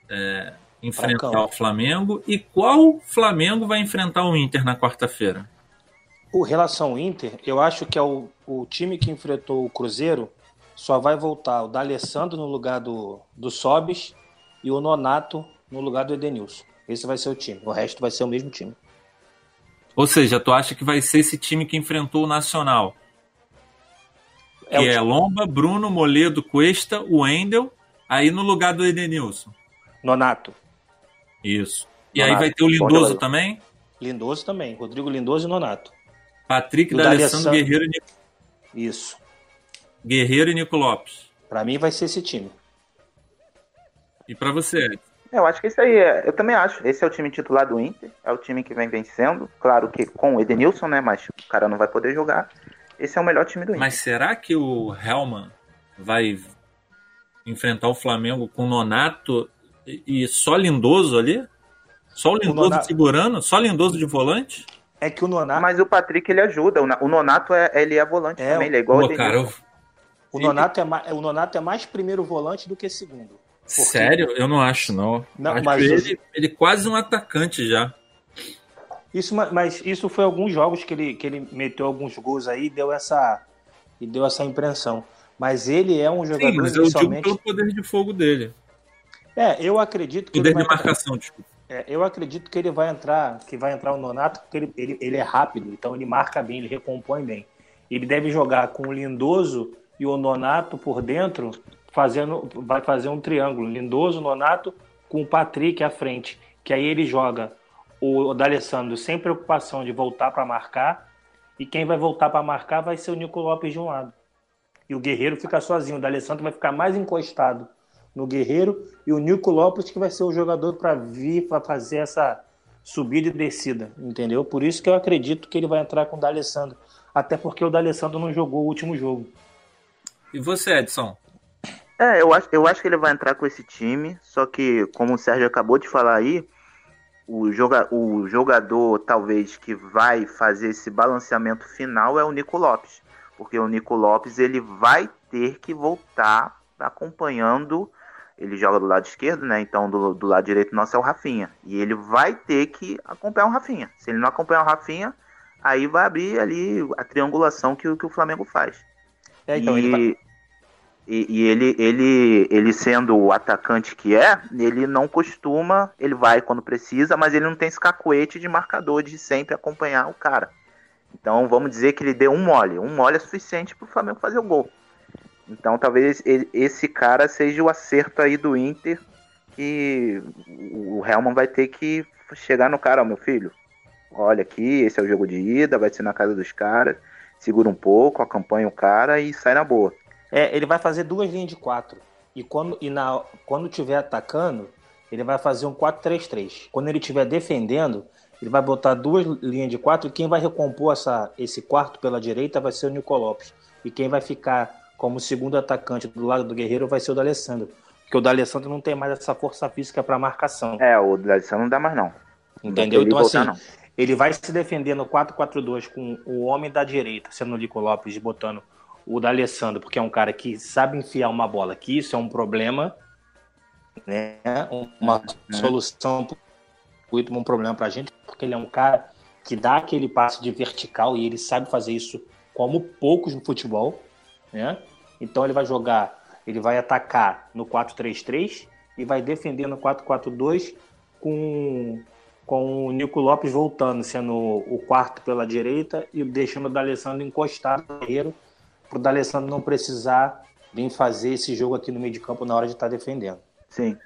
é, enfrentar o Flamengo e qual Flamengo vai enfrentar o Inter na quarta-feira? O relação ao Inter, eu acho que é o, o time que enfrentou o Cruzeiro só vai voltar o D'Alessandro no lugar do, do Sobis e o Nonato no lugar do Edenilson. Esse vai ser o time. O resto vai ser o mesmo time. Ou seja, tu acha que vai ser esse time que enfrentou o Nacional? É que é Lomba, Bruno, Moledo, Cuesta, o Wendel, aí no lugar do Edenilson. Nonato. Isso. E Nonato. aí vai ter o Lindoso também? Lindoso também. Rodrigo Lindoso e Nonato. Patrick, D'Alessandro, Guerreiro e Nico... Isso. Guerreiro e Nico Lopes. Para mim vai ser esse time. E para você, Eu acho que isso aí é. Eu também acho. Esse é o time titular do Inter. É o time que vem vencendo. Claro que com o Edenilson, né? Mas o cara não vai poder jogar. Esse é o melhor time do Inter. Mas será que o Helman vai enfrentar o Flamengo com Nonato e só Lindoso ali? Só o Lindoso o Nonato... segurando? Só Lindoso de volante? É que o Nonato. Mas o Patrick ele ajuda. O Nonato é, ele é volante é, também, ele é igual Pô, cara, eu... o, Nonato é mais, o Nonato é mais primeiro volante do que segundo. Porque... Sério? Eu não acho, não. não acho mas ele, ele quase um atacante já. Isso, mas isso foi alguns jogos que ele, que ele meteu alguns gols aí e deu essa, e deu essa impressão. Mas ele é um jogador. Sim, mas eu digo pelo poder de fogo dele. É, eu acredito que. Poder de marcação, desculpa. É, eu acredito que ele vai entrar, que vai entrar o Nonato, porque ele, ele, ele é rápido, então ele marca bem, ele recompõe bem. Ele deve jogar com o Lindoso e o Nonato por dentro, fazendo, vai fazer um triângulo. Lindoso, Nonato, com o Patrick à frente. Que aí ele joga o D'Alessandro sem preocupação de voltar para marcar. E quem vai voltar para marcar vai ser o Nico Lopes de um lado. E o Guerreiro fica sozinho. O D'Alessandro vai ficar mais encostado no Guerreiro e o Nico Lopes que vai ser o jogador para vir para fazer essa subida e descida, entendeu? Por isso que eu acredito que ele vai entrar com o D'Alessandro, até porque o D'Alessandro não jogou o último jogo. E você, Edson? É, eu acho, eu acho que ele vai entrar com esse time, só que, como o Sérgio acabou de falar aí, o, joga, o jogador talvez que vai fazer esse balanceamento final é o Nico Lopes, porque o Nico Lopes ele vai ter que voltar acompanhando ele joga do lado esquerdo, né? Então do, do lado direito nosso é o Rafinha. E ele vai ter que acompanhar o Rafinha. Se ele não acompanhar o Rafinha, aí vai abrir ali a triangulação que, que o Flamengo faz. É, então e, ele vai... e, e, ele, ele, ele sendo o atacante que é, ele não costuma, ele vai quando precisa, mas ele não tem esse cacuete de marcador de sempre acompanhar o cara. Então vamos dizer que ele deu um mole. Um mole é suficiente para o Flamengo fazer o gol. Então talvez esse cara seja o acerto aí do Inter que o Helman vai ter que chegar no cara, ó, meu filho. Olha aqui, esse é o jogo de ida, vai ser na casa dos caras. Segura um pouco, acompanha o cara e sai na boa. É, ele vai fazer duas linhas de quatro. E quando e na quando tiver atacando, ele vai fazer um 4-3-3. Quando ele estiver defendendo, Ele vai botar duas linhas de quatro e quem vai recompor essa, esse quarto pela direita vai ser o Nico Lopes. E quem vai ficar como segundo atacante do lado do Guerreiro vai ser o D'Alessandro. Porque o D'Alessandro não tem mais essa força física para marcação. É, o D'Alessandro não dá mais não. Entendeu? Então voltar, assim, não. ele vai se defender no 4-4-2 com o homem da direita, sendo o Nico Lopes, botando o D'Alessandro, porque é um cara que sabe enfiar uma bola, que isso é um problema, né? Uma uhum. solução um problema pra gente, porque ele é um cara que dá aquele passe de vertical e ele sabe fazer isso como poucos no futebol, né? Então ele vai jogar, ele vai atacar no 4-3-3 e vai defender no 4-4-2 com com o Nico Lopes voltando, sendo o quarto pela direita e deixando o D'Alessandro encostado no guerreiro, para o D'Alessandro não precisar vir fazer esse jogo aqui no meio de campo na hora de estar tá defendendo. Sim.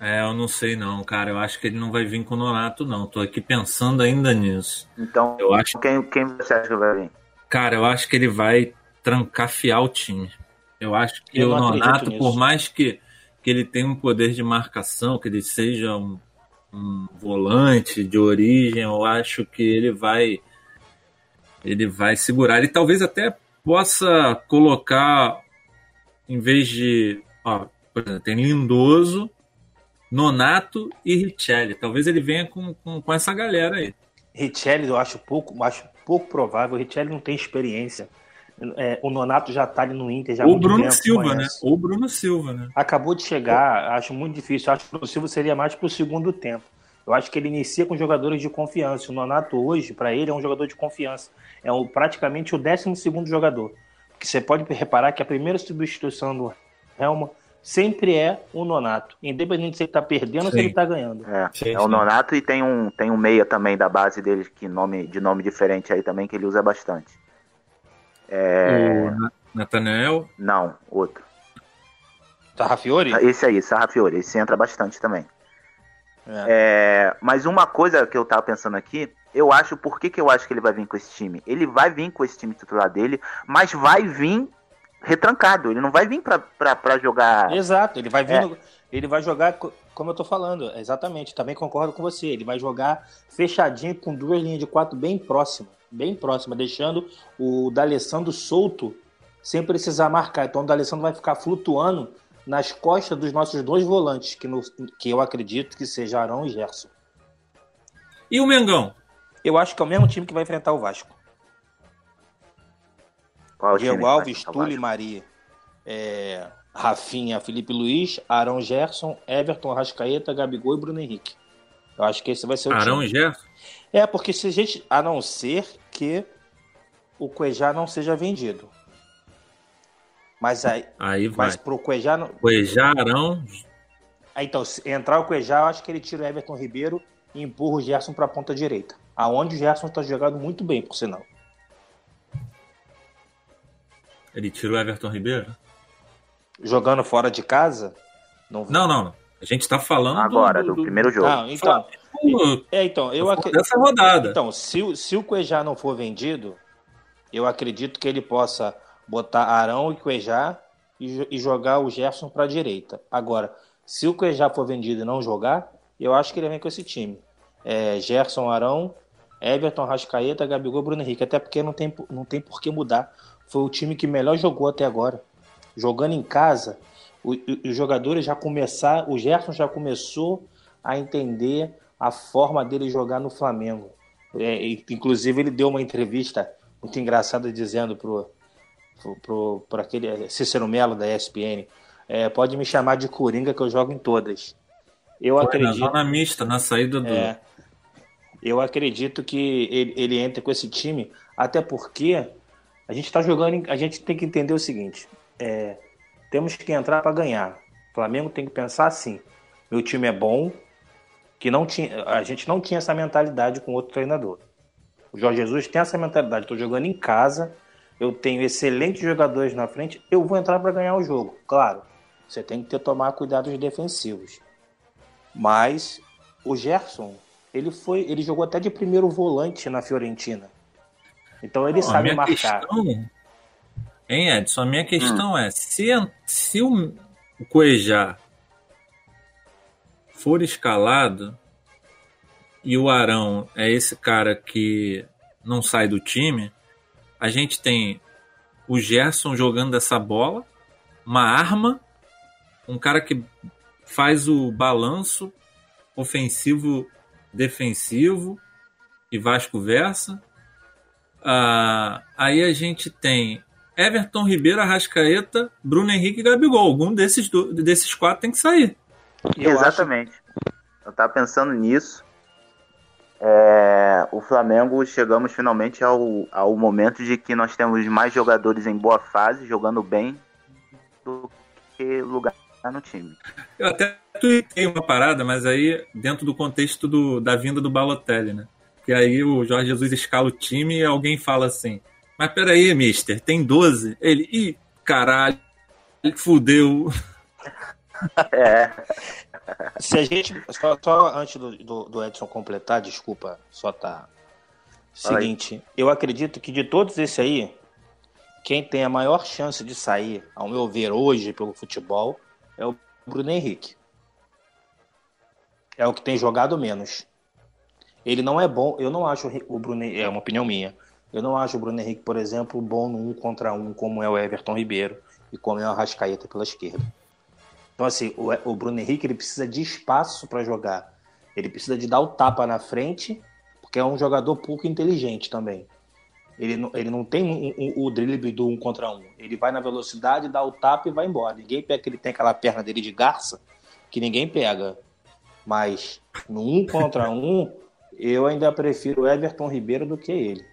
É, eu não sei não, cara. Eu acho que ele não vai vir com o Nonato, não. Tô aqui pensando ainda nisso. Então, eu acho... quem, quem você acha que vai vir? Cara, eu acho que ele vai trancafiar o time. Eu acho que eu o Nonato, por mais que, que ele tenha um poder de marcação, que ele seja um, um volante de origem, eu acho que ele vai ele vai segurar. Ele talvez até possa colocar, em vez de. Ó, por exemplo, tem Lindoso, Nonato e Richelli. Talvez ele venha com, com, com essa galera aí. Richelli eu acho pouco, acho pouco provável. Richelli não tem experiência. É, o Nonato já tá ali no Inter. Já Ou Bruno tempo, Silva, conhece. né? Ou Bruno Silva, né? Acabou de chegar, acho muito difícil. Acho que o Bruno Silva seria mais pro segundo tempo. Eu acho que ele inicia com jogadores de confiança. O Nonato hoje, para ele, é um jogador de confiança. É um, praticamente o 12 segundo jogador. Porque você pode reparar que a primeira substituição do Helma sempre é o Nonato, independente se ele está perdendo ou se ele está ganhando. É, é o Nonato e tem um, tem um meia também da base dele que nome, de nome diferente aí também que ele usa bastante. É... O Nathanael? Não, outro. Sarrafiori? Esse aí, Sarrafiori, esse entra bastante também. É. É, mas uma coisa que eu tava pensando aqui, eu acho, por que, que eu acho que ele vai vir com esse time? Ele vai vir com esse time titular dele, mas vai vir retrancado. Ele não vai vir para jogar. Exato, ele vai vir. É. No, ele vai jogar, como eu tô falando, exatamente. Também concordo com você. Ele vai jogar fechadinho com duas linhas de quatro bem próximas. Bem próxima, deixando o D'Alessandro solto sem precisar marcar. Então o D'Alessandro vai ficar flutuando nas costas dos nossos dois volantes, que, no, que eu acredito que seja Arão e Gerson. E o Mengão? Eu acho que é o mesmo time que vai enfrentar o Vasco. Qual Diego Alves, Túlio Maria. É, Rafinha, Felipe Luiz, Arão Gerson, Everton, Arrascaeta, Gabigol e Bruno Henrique. Eu acho que esse vai ser o Arão time. e Gerson? É, porque se a gente. A não ser que o Cuejá não seja vendido. Mas aí. Aí vai. Mas pro Cuejá. Não... Cuejá, Arão. Aí, então, se entrar o Cuejá, eu acho que ele tira o Everton Ribeiro e empurra o Gerson para a ponta direita. Aonde o Gerson está jogando muito bem, por sinal. Ele tirou o Everton Ribeiro? Jogando fora de casa? Não, não, não. A gente está falando agora do, do, do, primeiro jogo. Não, então, é, então eu ac... essa rodada. Então, se, se o Cuejá não for vendido, eu acredito que ele possa botar Arão e Cuejá e, e jogar o Gerson para a direita. Agora, se o Cuejá for vendido e não jogar, eu acho que ele vem com esse time. É, Gerson, Arão, Everton, Rascaeta, Gabigol, Bruno Henrique. Até porque não tem, não tem por que mudar foi o time que melhor jogou até agora. Jogando em casa, os jogadores já começaram, o Gerson já começou a entender a forma dele jogar no Flamengo. É, inclusive, ele deu uma entrevista muito engraçada dizendo pro, pro aquele Cícero Melo da ESPN: é, pode me chamar de Coringa que eu jogo em todas. Eu Foi acredito. Na zona mista, na saída do. É, eu acredito que ele, ele entra com esse time, até porque a gente está jogando, a gente tem que entender o seguinte: é, temos que entrar para ganhar. O Flamengo tem que pensar assim: meu time é bom, que não tinha, a gente não tinha essa mentalidade com outro treinador. O Jorge Jesus tem essa mentalidade. Estou jogando em casa, eu tenho excelentes jogadores na frente, eu vou entrar para ganhar o jogo. Claro, você tem que ter tomar cuidados defensivos. Mas o Gerson, ele foi, ele jogou até de primeiro volante na Fiorentina. Então ele Não, sabe marcar. Questão, hein, Edson? A minha questão hum. é: se, se o, Cuejá for escalado, e o Arão é esse cara que não sai do time, a gente tem o Gerson jogando essa bola, uma arma, um cara que faz o balanço ofensivo defensivo e Vasco versa. Ah, aí a gente tem Everton Ribeiro, Arrascaeta, Bruno Henrique e Gabigol. Algum desses, desses quatro tem que sair. Eu Exatamente. Acho... Eu tava pensando nisso. É, o Flamengo chegamos finalmente ao, ao momento de que nós temos mais jogadores em boa fase, jogando bem, do que lugar no time. Eu até tuitei uma parada, mas aí dentro do contexto do, da vinda do Balotelli, né? Que aí o Jorge Jesus escala o time e alguém fala assim: Mas peraí, mister, tem 12? Ele, ih, caralho, fudeu. É. Se a gente. Só, só antes do, do, do, Edson completar, desculpa, só tá. Seguinte, eu acredito que de todos esses aí, quem tem a maior chance de sair, ao meu ver, hoje pelo futebol, é o Bruno Henrique. É o que tem jogado menos. Ele não é bom, eu não acho o Bruno, é uma opinião minha. Eu não acho o Bruno Henrique, por exemplo, bom no um contra um, como é o Everton Ribeiro e como é o Arrascaeta pela esquerda. Então, assim, o, o Bruno Henrique ele precisa de espaço para jogar. Ele precisa de dar o tapa na frente, porque é um jogador pouco inteligente também. Ele não, ele não tem um, um, o drible do um contra um. Ele vai na velocidade, dá o tapa e vai embora. Ninguém pega que ele tem aquela perna dele de garça que ninguém pega. Mas no um contra um, eu ainda prefiro o Everton Ribeiro do que ele.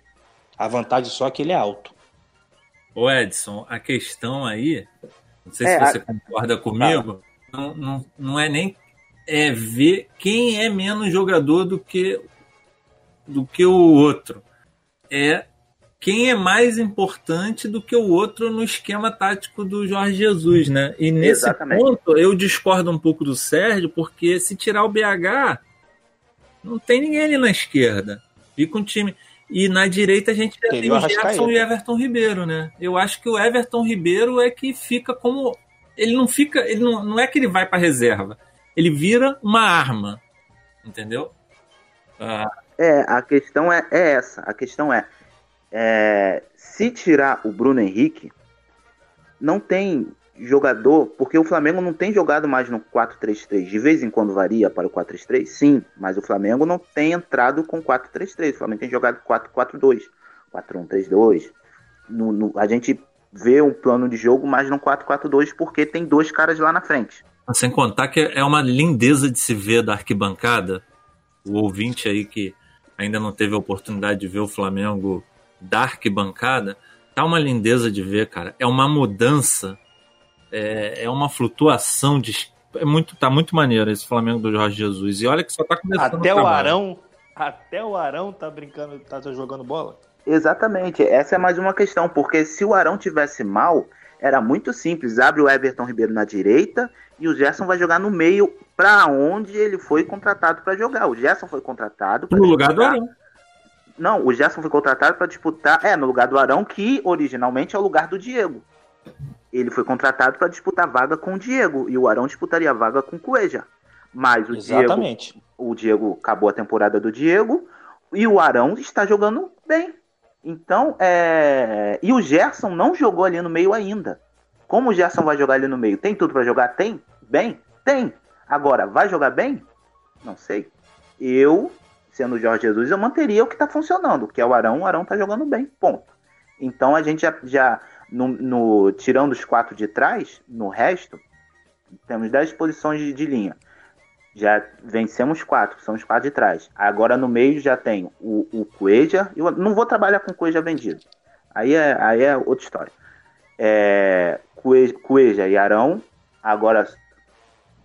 A vantagem só é que ele é alto. Ô Edson, a questão aí não sei é, se você a... concorda comigo. Não, não, não é nem é ver quem é menos jogador do que do que o outro. É quem é mais importante do que o outro no esquema tático do Jorge Jesus, né? E nesse Exatamente. ponto eu discordo um pouco do Sérgio, porque se tirar o BH, não tem ninguém ali na esquerda. Fica um time. E na direita a gente já tem o Gerson e Everton Ribeiro, né? Eu acho que o Everton Ribeiro é que fica como. Ele não fica. Ele não, não é que ele vai para reserva. Ele vira uma arma. Entendeu? Ah. É, a questão é, é essa. A questão é, é. Se tirar o Bruno Henrique, não tem jogador, porque o Flamengo não tem jogado mais no 4-3-3. De vez em quando varia para o 4-3-3, sim, mas o Flamengo não tem entrado com 4-3-3. O Flamengo tem jogado 4-4-2, 4-1-3-2. No, no, a gente vê um plano de jogo mais no 4-4-2 porque tem dois caras lá na frente. Sem contar que é uma lindeza de se ver da arquibancada. O ouvinte aí que ainda não teve a oportunidade de ver o Flamengo da arquibancada, tá uma lindeza de ver, cara. É uma mudança é, é uma flutuação de. É muito, tá muito maneiro esse Flamengo do Jorge Jesus. E olha que só tá começando Até o, Arão. Até o Arão tá brincando, tá jogando bola. Exatamente. Essa é mais uma questão, porque se o Arão tivesse mal, era muito simples. Abre o Everton Ribeiro na direita e o Gerson vai jogar no meio para onde ele foi contratado para jogar. O Gerson foi contratado no lugar do Arão. Não, o Gerson foi contratado para disputar, é, no lugar do Arão, que originalmente é o lugar do Diego ele foi contratado para disputar vaga com o Diego e o Arão disputaria vaga com o Cueja. Mas o Exatamente. Diego, o Diego acabou a temporada do Diego e o Arão está jogando bem. Então, é... e o Gerson não jogou ali no meio ainda. Como o Gerson vai jogar ali no meio? Tem tudo para jogar? Tem? Bem? Tem. Agora, vai jogar bem? Não sei. Eu, sendo o Jorge Jesus, eu manteria o que está funcionando, que é o Arão. O Arão está jogando bem. Ponto. Então a gente já, já no, no, tirando os quatro de trás, no resto, temos 10 posições de, de, linha. Já vencemos quatro, são os quatro de trás. Agora no meio já tem o, o Coeja. Eu não vou trabalhar com Coeja vendido. Aí é, aí é outra história. É, Coeja e Arão. Agora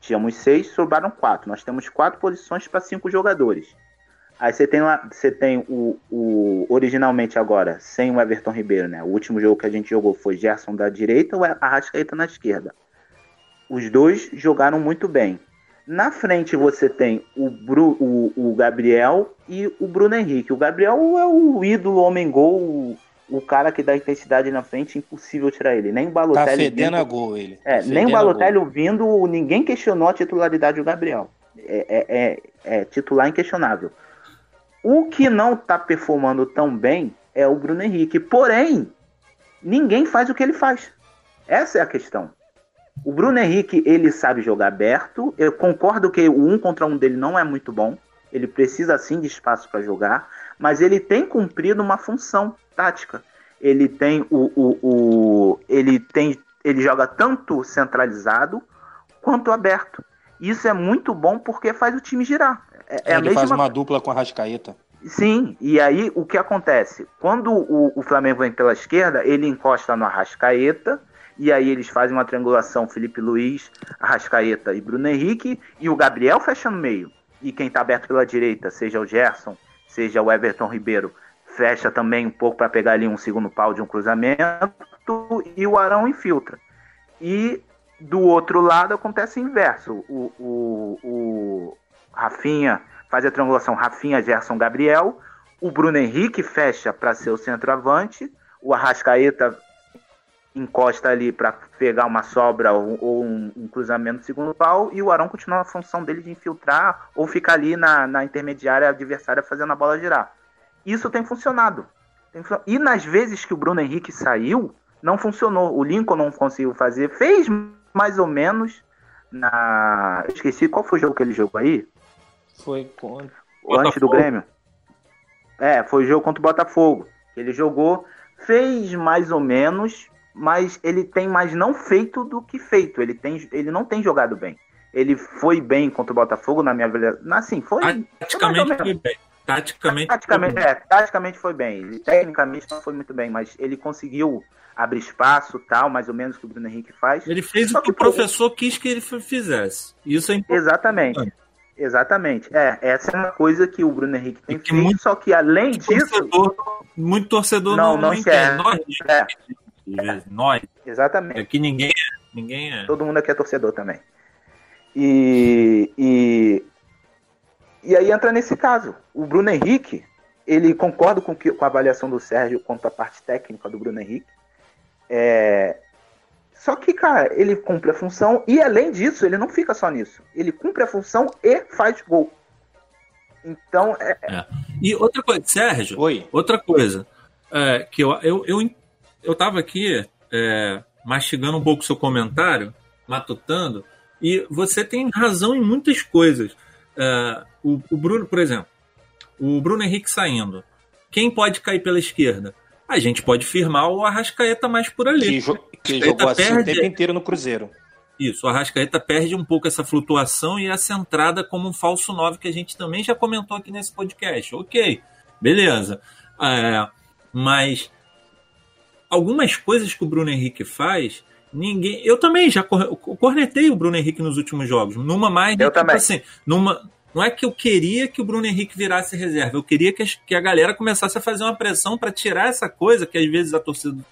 tínhamos seis, sobraram quatro. Nós temos quatro posições para cinco jogadores. Aí você tem lá, você tem o, o originalmente agora, sem o Everton Ribeiro, né? O último jogo que a gente jogou foi Gerson da direita ou Arrascaeta na esquerda. Os dois jogaram muito bem. Na frente você tem o, Bru, o, o Gabriel e o Bruno Henrique. O Gabriel é o ídolo homem-gol, o, o, cara que dá intensidade na frente, impossível tirar ele. Nem o Balotelli. Tá fedendo vindo, a gol ele. É, nem o Balotelli vindo, ninguém questionou a titularidade do Gabriel. É, é, é, é titular inquestionável. O que não tá performando tão bem é o Bruno Henrique. Porém, ninguém faz o que ele faz. Essa é a questão. O Bruno Henrique, ele sabe jogar aberto. Eu concordo que o um contra um dele não é muito bom. Ele precisa sim de espaço para jogar, mas ele tem cumprido uma função tática. Ele tem o, o, o ele tem ele joga tanto centralizado quanto aberto. Isso é muito bom porque faz o time girar. É, é ele mesma... faz uma dupla com a Rascaeta. Sim, e aí o que acontece? Quando o, o Flamengo vem pela esquerda, ele encosta no Arrascaeta, e aí eles fazem uma triangulação Felipe Luiz, Arrascaeta e Bruno Henrique, e o Gabriel fecha no meio. E quem está aberto pela direita, seja o Gerson, seja o Everton Ribeiro, fecha também um pouco para pegar ali um segundo pau de um cruzamento, e o Arão infiltra. E do outro lado acontece o inverso. O, o, o Rafinha faz a triangulação Rafinha, Gerson, Gabriel. O Bruno Henrique fecha para ser o centroavante. O Arrascaeta encosta ali para pegar uma sobra ou, ou um, um, cruzamento no segundo pau. E o Arão continua a função dele de infiltrar ou ficar ali na, na intermediária adversária fazendo a bola girar. Isso tem funcionado. E nas vezes que o Bruno Henrique saiu, não funcionou. O Lincoln não conseguiu fazer. Fez mais ou menos na. Esqueci qual foi o jogo que ele jogou aí. Foi contra. O antes do Grêmio. É, foi o jogo contra o Botafogo. Ele jogou, fez mais ou menos, mas ele tem mais não feito do que feito. Ele, tem, ele não tem jogado bem. Ele foi bem contra o Botafogo, na minha avaliação. Assim, foi. Taticamente foi bem. Taticamente, taticamente, foi é, taticamente foi bem. tecnicamente não foi muito bem, mas ele conseguiu abrir espaço, tal, mais ou menos que o Bruno Henrique faz. Ele fez Só o que, o professor quis que ele fizesse. Isso é importante. Exatamente. Exatamente. É, essa é uma coisa que o Bruno Henrique tem feito, muito, só que além disso. Torcedor, muito torcedor não, não, não quer. Nós, é. nós. Exatamente. Aqui ninguém é. Ninguém é. Todo mundo aqui é torcedor também. E, e, e aí entra nesse caso. O Bruno Henrique, ele concorda com, que, com a avaliação do Sérgio quanto à parte técnica do Bruno Henrique. É, só que, cara, ele cumpre a função e, além disso, ele não fica só nisso. Ele cumpre a função e faz gol. Então, é... é. é. E outra coisa, Sérgio, Oi. outra coisa, é, que eu, eu, eu, eu tava aqui é, mastigando um pouco o seu comentário, matutando, e você tem razão em muitas coisas. É, o, o Bruno, por exemplo, o Bruno Henrique saindo. Quem pode cair pela esquerda? A gente pode firmar o Arrascaeta mais por ali. Que, jo que jogou assim perde... o tempo inteiro no Cruzeiro. Isso, o Arrascaeta perde um pouco essa flutuação e essa entrada como um falso 9 que a gente também já comentou aqui nesse podcast. Ok, beleza. É, mas algumas coisas que o Bruno Henrique faz, ninguém. Eu também já cornetei o Bruno Henrique nos últimos jogos. Numa mais. Eu tipo também. assim, numa, não é que eu queria que o Bruno Henrique virasse reserva, eu queria que, que a galera começasse a fazer uma pressão para tirar essa coisa que às vezes a torcida.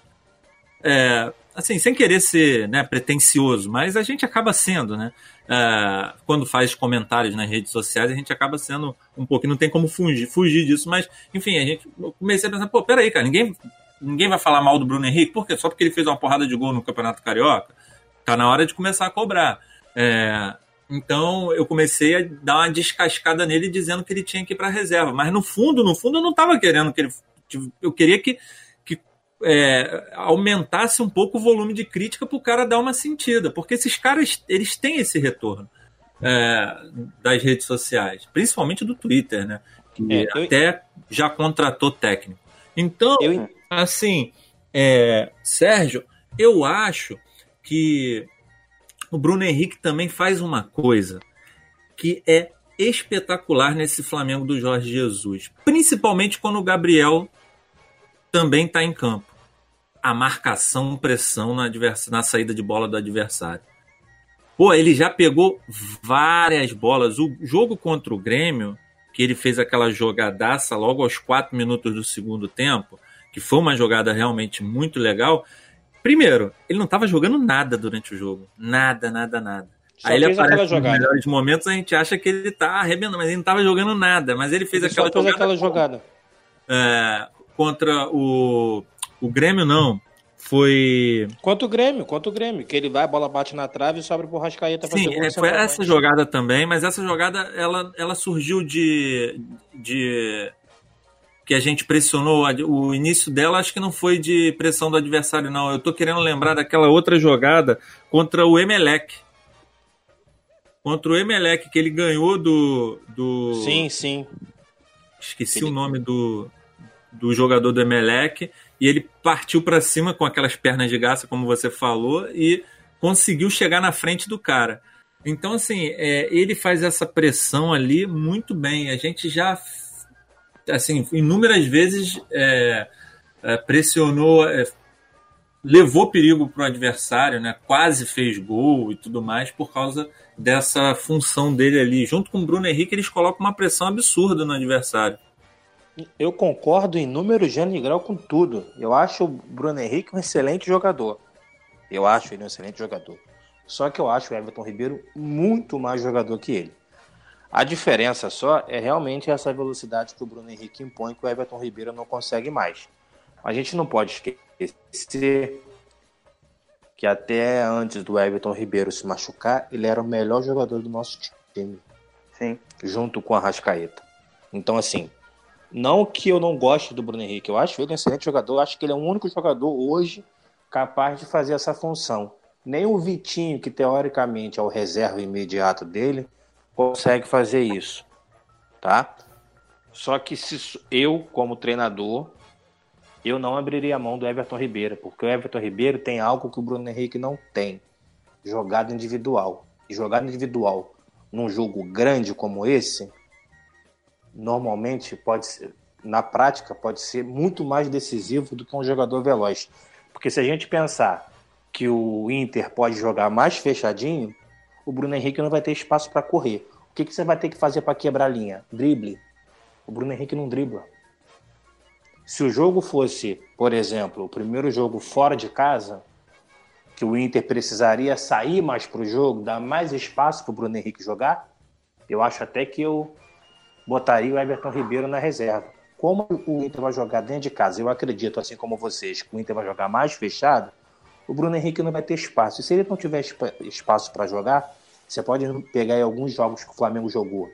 É, assim, sem querer ser né, pretencioso, mas a gente acaba sendo, né? É, quando faz comentários nas redes sociais, a gente acaba sendo um pouco, não tem como fugir, fugir disso, mas enfim, a gente comecei a pensar, pô, peraí, cara, ninguém, ninguém vai falar mal do Bruno Henrique, por quê? Só porque ele fez uma porrada de gol no Campeonato Carioca? Tá na hora de começar a cobrar. É, então eu comecei a dar uma descascada nele dizendo que ele tinha que ir para reserva. Mas no fundo, no fundo, eu não estava querendo que ele. Eu queria que, que é, aumentasse um pouco o volume de crítica para o cara dar uma sentida. Porque esses caras eles têm esse retorno é, das redes sociais, principalmente do Twitter, né? Que é, eu... até já contratou técnico. Então, eu... assim, é, Sérgio, eu acho que o Bruno Henrique também faz uma coisa que é espetacular nesse Flamengo do Jorge Jesus, principalmente quando o Gabriel também está em campo. A marcação, pressão na, na saída de bola do adversário. Pô, ele já pegou várias bolas. O jogo contra o Grêmio, que ele fez aquela jogadaça logo aos quatro minutos do segundo tempo, que foi uma jogada realmente muito legal. Primeiro, ele não estava jogando nada durante o jogo. Nada, nada, nada. Só Aí ele aparece nos melhores momentos, a gente acha que ele tá arrebentando, mas ele não estava jogando nada. Mas ele fez ele aquela, jogada, aquela jogada. É, contra o, o Grêmio, não. Foi. Quanto o Grêmio, quanto o Grêmio. Que ele vai, a bola bate na trave e sobra pro Rascaeta Sim, fazer é, foi essa jogada também, mas essa jogada ela, ela surgiu de, de que a gente pressionou. O início dela acho que não foi de pressão do adversário, não. Eu tô querendo lembrar daquela outra jogada contra o Emelec. Contra o Emelec, que ele ganhou do. do... Sim, sim. Esqueci ele... o nome do, do jogador do Emelec. E ele partiu para cima com aquelas pernas de gaça, como você falou, e conseguiu chegar na frente do cara. Então, assim, é, ele faz essa pressão ali muito bem. A gente já assim, inúmeras vezes é, é, pressionou, é, levou perigo para o adversário, né? quase fez gol e tudo mais por causa dessa função dele ali. Junto com o Bruno Henrique, eles colocam uma pressão absurda no adversário. Eu concordo em número, gênero grau com tudo. Eu acho o Bruno Henrique um excelente jogador. Eu acho ele um excelente jogador. Só que eu acho o Everton Ribeiro muito mais jogador que ele. A diferença só é realmente essa velocidade que o Bruno Henrique impõe que o Everton Ribeiro não consegue mais. A gente não pode esquecer que até antes do Everton Ribeiro se machucar, ele era o melhor jogador do nosso time. Sim. Junto com a Rascaeta. Então, assim, não que eu não goste do Bruno Henrique, eu acho ele um excelente jogador, acho que ele é o único jogador hoje capaz de fazer essa função. Nem o Vitinho, que teoricamente é o reserva imediato dele, consegue fazer isso, tá? Só que se eu, como treinador, eu não abriria a mão do Everton Ribeiro, porque o Everton Ribeiro tem algo que o Bruno Henrique não tem: jogada individual. E jogada individual num jogo grande como esse, normalmente pode ser, na prática, pode ser muito mais decisivo do que um jogador veloz. Porque se a gente pensar que o Inter pode jogar mais fechadinho, o Bruno Henrique não vai ter espaço para correr. O que, que você vai ter que fazer para quebrar a linha? Drible. O Bruno Henrique não dribla. Se o jogo fosse, por exemplo, o primeiro jogo fora de casa, que o Inter precisaria sair mais para o jogo, dar mais espaço para o Bruno Henrique jogar, eu acho até que eu botaria o Everton Ribeiro na reserva. Como o Inter vai jogar dentro de casa, eu acredito, assim como vocês, que o Inter vai jogar mais fechado, o Bruno Henrique não vai ter espaço. E se ele não tiver espaço para jogar, você pode pegar alguns jogos que o Flamengo jogou,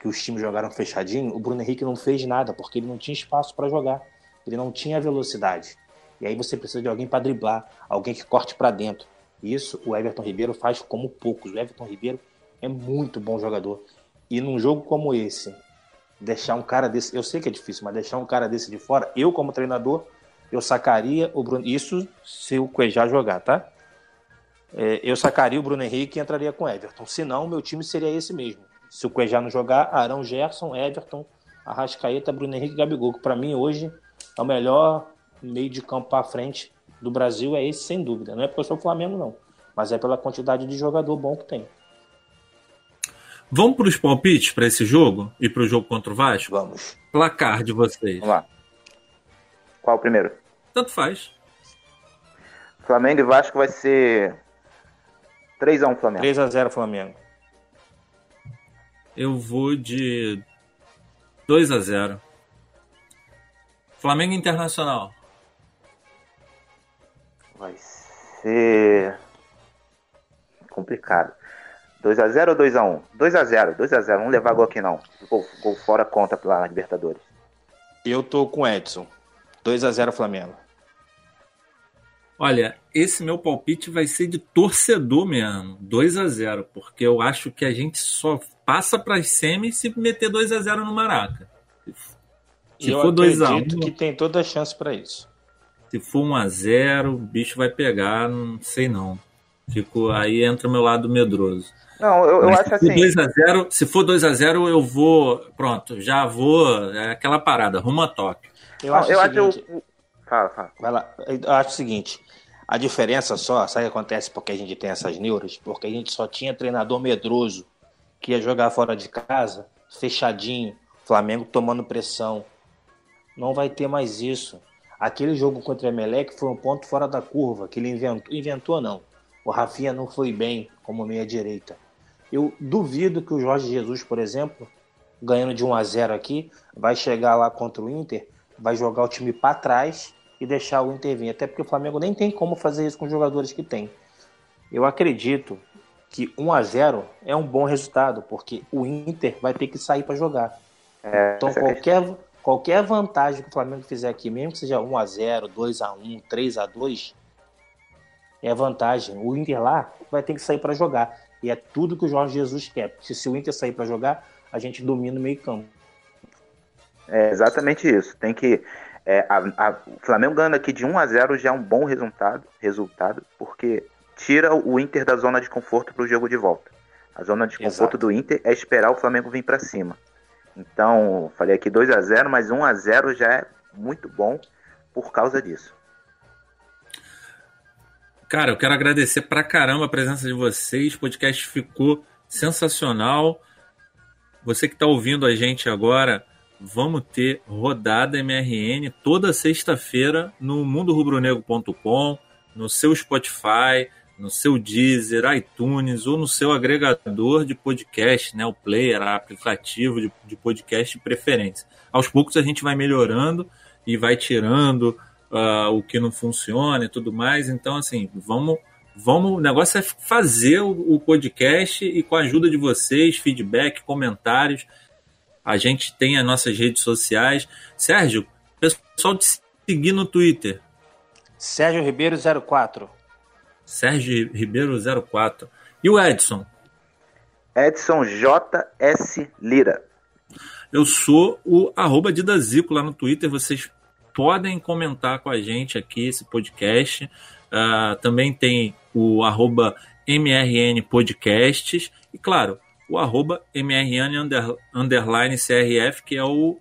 que os times jogaram fechadinho, o Bruno Henrique não fez nada, porque ele não tinha espaço para jogar. Ele não tinha velocidade. E aí você precisa de alguém para driblar, alguém que corte para dentro. Isso o Everton Ribeiro faz como poucos. O Everton Ribeiro é muito bom jogador. E num jogo como esse, deixar um cara desse, eu sei que é difícil, mas deixar um cara desse de fora, eu como treinador, eu sacaria o Bruno. Isso se o Cuejá jogar, tá? É, eu sacaria o Bruno Henrique e entraria com Everton. Se não, meu time seria esse mesmo. Se o Cuejá não jogar, Arão Gerson, Everton, Arrascaeta, Bruno Henrique e Gabigol, que para mim hoje é o melhor meio de campo para frente do Brasil, é esse sem dúvida. Não é porque eu sou Flamengo, não, mas é pela quantidade de jogador bom que tem. Vamos para os palpites para esse jogo e para o jogo contra o Vasco? Vamos. Placar de vocês. Vamos lá. Qual o primeiro? Tanto faz. Flamengo e Vasco vai ser 3x1 Flamengo. 3x0 Flamengo. Eu vou de 2x0. Flamengo Internacional. Vai ser complicado. 2x0 ou 2x1? 2x0, 2x0. Não levar gol aqui não. Gol, gol fora conta pela Libertadores. Eu tô com Edson. 2x0 Flamengo. Olha, esse meu palpite vai ser de torcedor mesmo, 2 a 0 porque eu acho que a gente só passa para as semis se meter 2 a 0 no Maraca. Se eu for 2 a 1, que tem toda a chance para isso. Se for 1 a 0, o bicho vai pegar, não sei não. Fico aí entra o meu lado medroso. Não, eu, eu acho assim. 2 a 0, se for 2 a 0, eu vou, pronto, já vou, é aquela parada, rumo a Tóquio. Eu acho, eu seguinte, acho Fala, fala. Vai lá. Eu acho o seguinte, a diferença só, sabe o que acontece porque a gente tem essas neuras? Porque a gente só tinha treinador medroso que ia jogar fora de casa, fechadinho, Flamengo tomando pressão. Não vai ter mais isso. Aquele jogo contra o Emelec foi um ponto fora da curva, que ele inventou, inventou não. O Rafinha não foi bem como meia direita. Eu duvido que o Jorge Jesus, por exemplo, ganhando de 1 a 0 aqui, vai chegar lá contra o Inter, vai jogar o time para trás e deixar o Inter vir. Até porque o Flamengo nem tem como fazer isso com os jogadores que tem. Eu acredito que 1 a 0 é um bom resultado, porque o Inter vai ter que sair para jogar. É, então qualquer, qualquer vantagem que o Flamengo fizer aqui, mesmo que seja 1x0, 2x1, 3x2, é vantagem. O Inter lá vai ter que sair para jogar. E é tudo que o Jorge Jesus quer. Porque se o Inter sair para jogar, a gente domina o meio campo. É exatamente isso. Tem que. É, a, a, o Flamengo ganhando aqui de 1 a 0 já é um bom resultado, resultado porque tira o Inter da zona de conforto para o jogo de volta. A zona de conforto Exato. do Inter é esperar o Flamengo vir para cima. Então, falei aqui 2 a 0 mas 1 a 0 já é muito bom por causa disso. Cara, eu quero agradecer pra caramba a presença de vocês. O podcast ficou sensacional. Você que está ouvindo a gente agora, vamos ter rodada MRN toda sexta-feira no mundorubronegro.com, no seu Spotify, no seu Deezer, iTunes ou no seu agregador de podcast, né, o player, aplicativo de, de podcast de preferência. Aos poucos a gente vai melhorando e vai tirando uh, o que não funciona e tudo mais. Então, assim, vamos, vamos. O negócio é fazer o, podcast e com a ajuda de vocês, feedback, comentários. A gente tem as nossas redes sociais. Sérgio, pessoal te seguir no Twitter. Sérgio Ribeiro 04. Sérgio Ribeiro 04. E o Edson? Edson JS Lira. Eu sou o arroba Didazico lá no Twitter. Vocês podem comentar com a gente aqui esse podcast. Uh, também tem o arroba MRN Podcasts e, claro, o arroba MRN under, underline CRF, que é o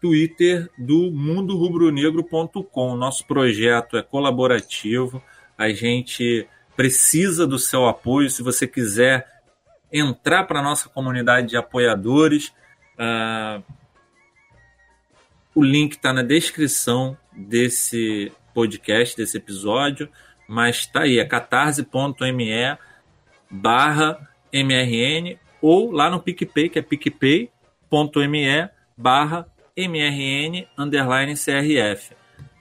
Twitter do mundorubronegro.com. Nosso projeto é colaborativo, a gente precisa do seu apoio. Se você quiser entrar para a nossa comunidade de apoiadores, uh, o link está na descrição desse podcast, desse episódio, mas está aí, é catarse.me barra MRN ou lá no PicPay, que é picpay.me barra MRN underline CRF.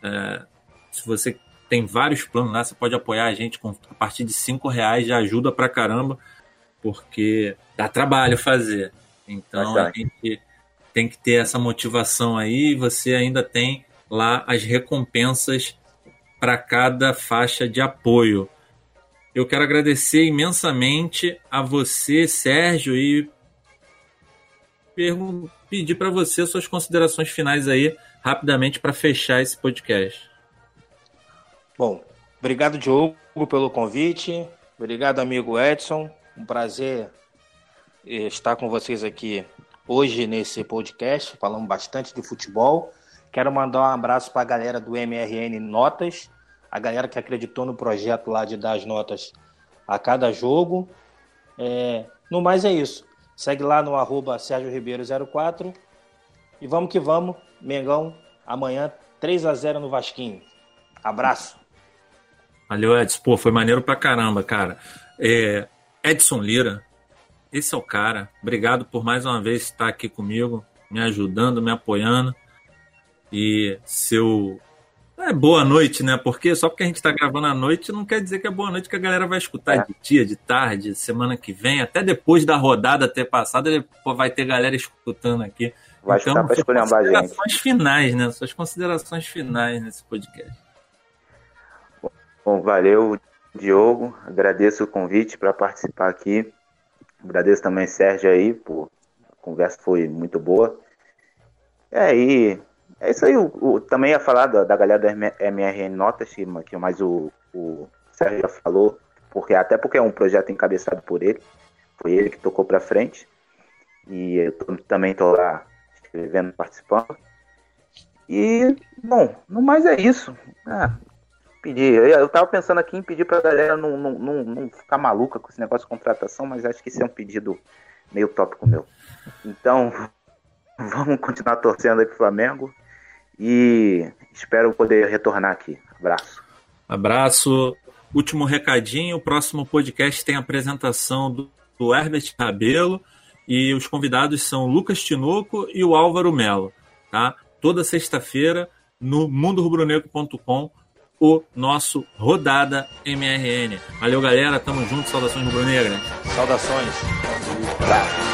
É, se você tem vários planos lá, você pode apoiar a gente com, a partir de cinco reais, já ajuda pra caramba, porque dá trabalho fazer. Então a gente tem que ter essa motivação aí. Você ainda tem lá as recompensas para cada faixa de apoio. Eu quero agradecer imensamente a você, Sérgio, e pedir para você suas considerações finais aí, rapidamente, para fechar esse podcast. Bom, obrigado, Diogo, pelo convite. Obrigado, amigo Edson. Um prazer estar com vocês aqui hoje nesse podcast, falamos bastante de futebol. Quero mandar um abraço para a galera do MRN Notas, a galera que acreditou no projeto lá de dar as notas a cada jogo. É, no mais é isso. Segue lá no arroba Sérgio Ribeiro 04 e vamos que vamos. Mengão, amanhã 3 a 0 no Vasquinho. Abraço. Valeu, Edson. Pô, foi maneiro pra caramba, cara. É, Edson Lira, esse é o cara. Obrigado por mais uma vez estar aqui comigo, me ajudando, me apoiando. E seu. É boa noite, né? Porque só porque a gente está gravando à noite não quer dizer que é boa noite que a galera vai escutar é. de dia, de tarde, semana que vem, até depois da rodada ter passado, vai ter galera escutando aqui. Vai então, escutar para escolher gente. Considerações finais, né? Suas considerações finais nesse podcast. Bom, valeu, Diogo. Agradeço o convite para participar aqui. Agradeço também Sérgio aí, pô. A conversa foi muito boa. É, e é isso aí. O, o também ia falar da, da galera da MRN Notas, que, que mais o, o Sérgio já falou, porque, até porque é um projeto encabeçado por ele. Foi ele que tocou para frente. E eu tô, também estou lá escrevendo, participando. E, bom, no mais é isso. Ah, Pedir. Eu, eu tava pensando aqui em pedir pra galera não, não, não, não, ficar maluca com esse negócio de contratação, mas acho que esse é um pedido meio tópico meu. Então, vamos continuar torcendo aí pro Flamengo e espero poder retornar aqui. Abraço. Abraço. Último recadinho: o próximo podcast tem a apresentação do, do Herbert Rabelo e os convidados são o Lucas Tinoco e o Álvaro Melo. Tá? Toda sexta-feira no mundorubronegro.com o nosso Rodada MRN. Valeu, galera. Tamo junto. Saudações rubro-negras. Saudações. Tá.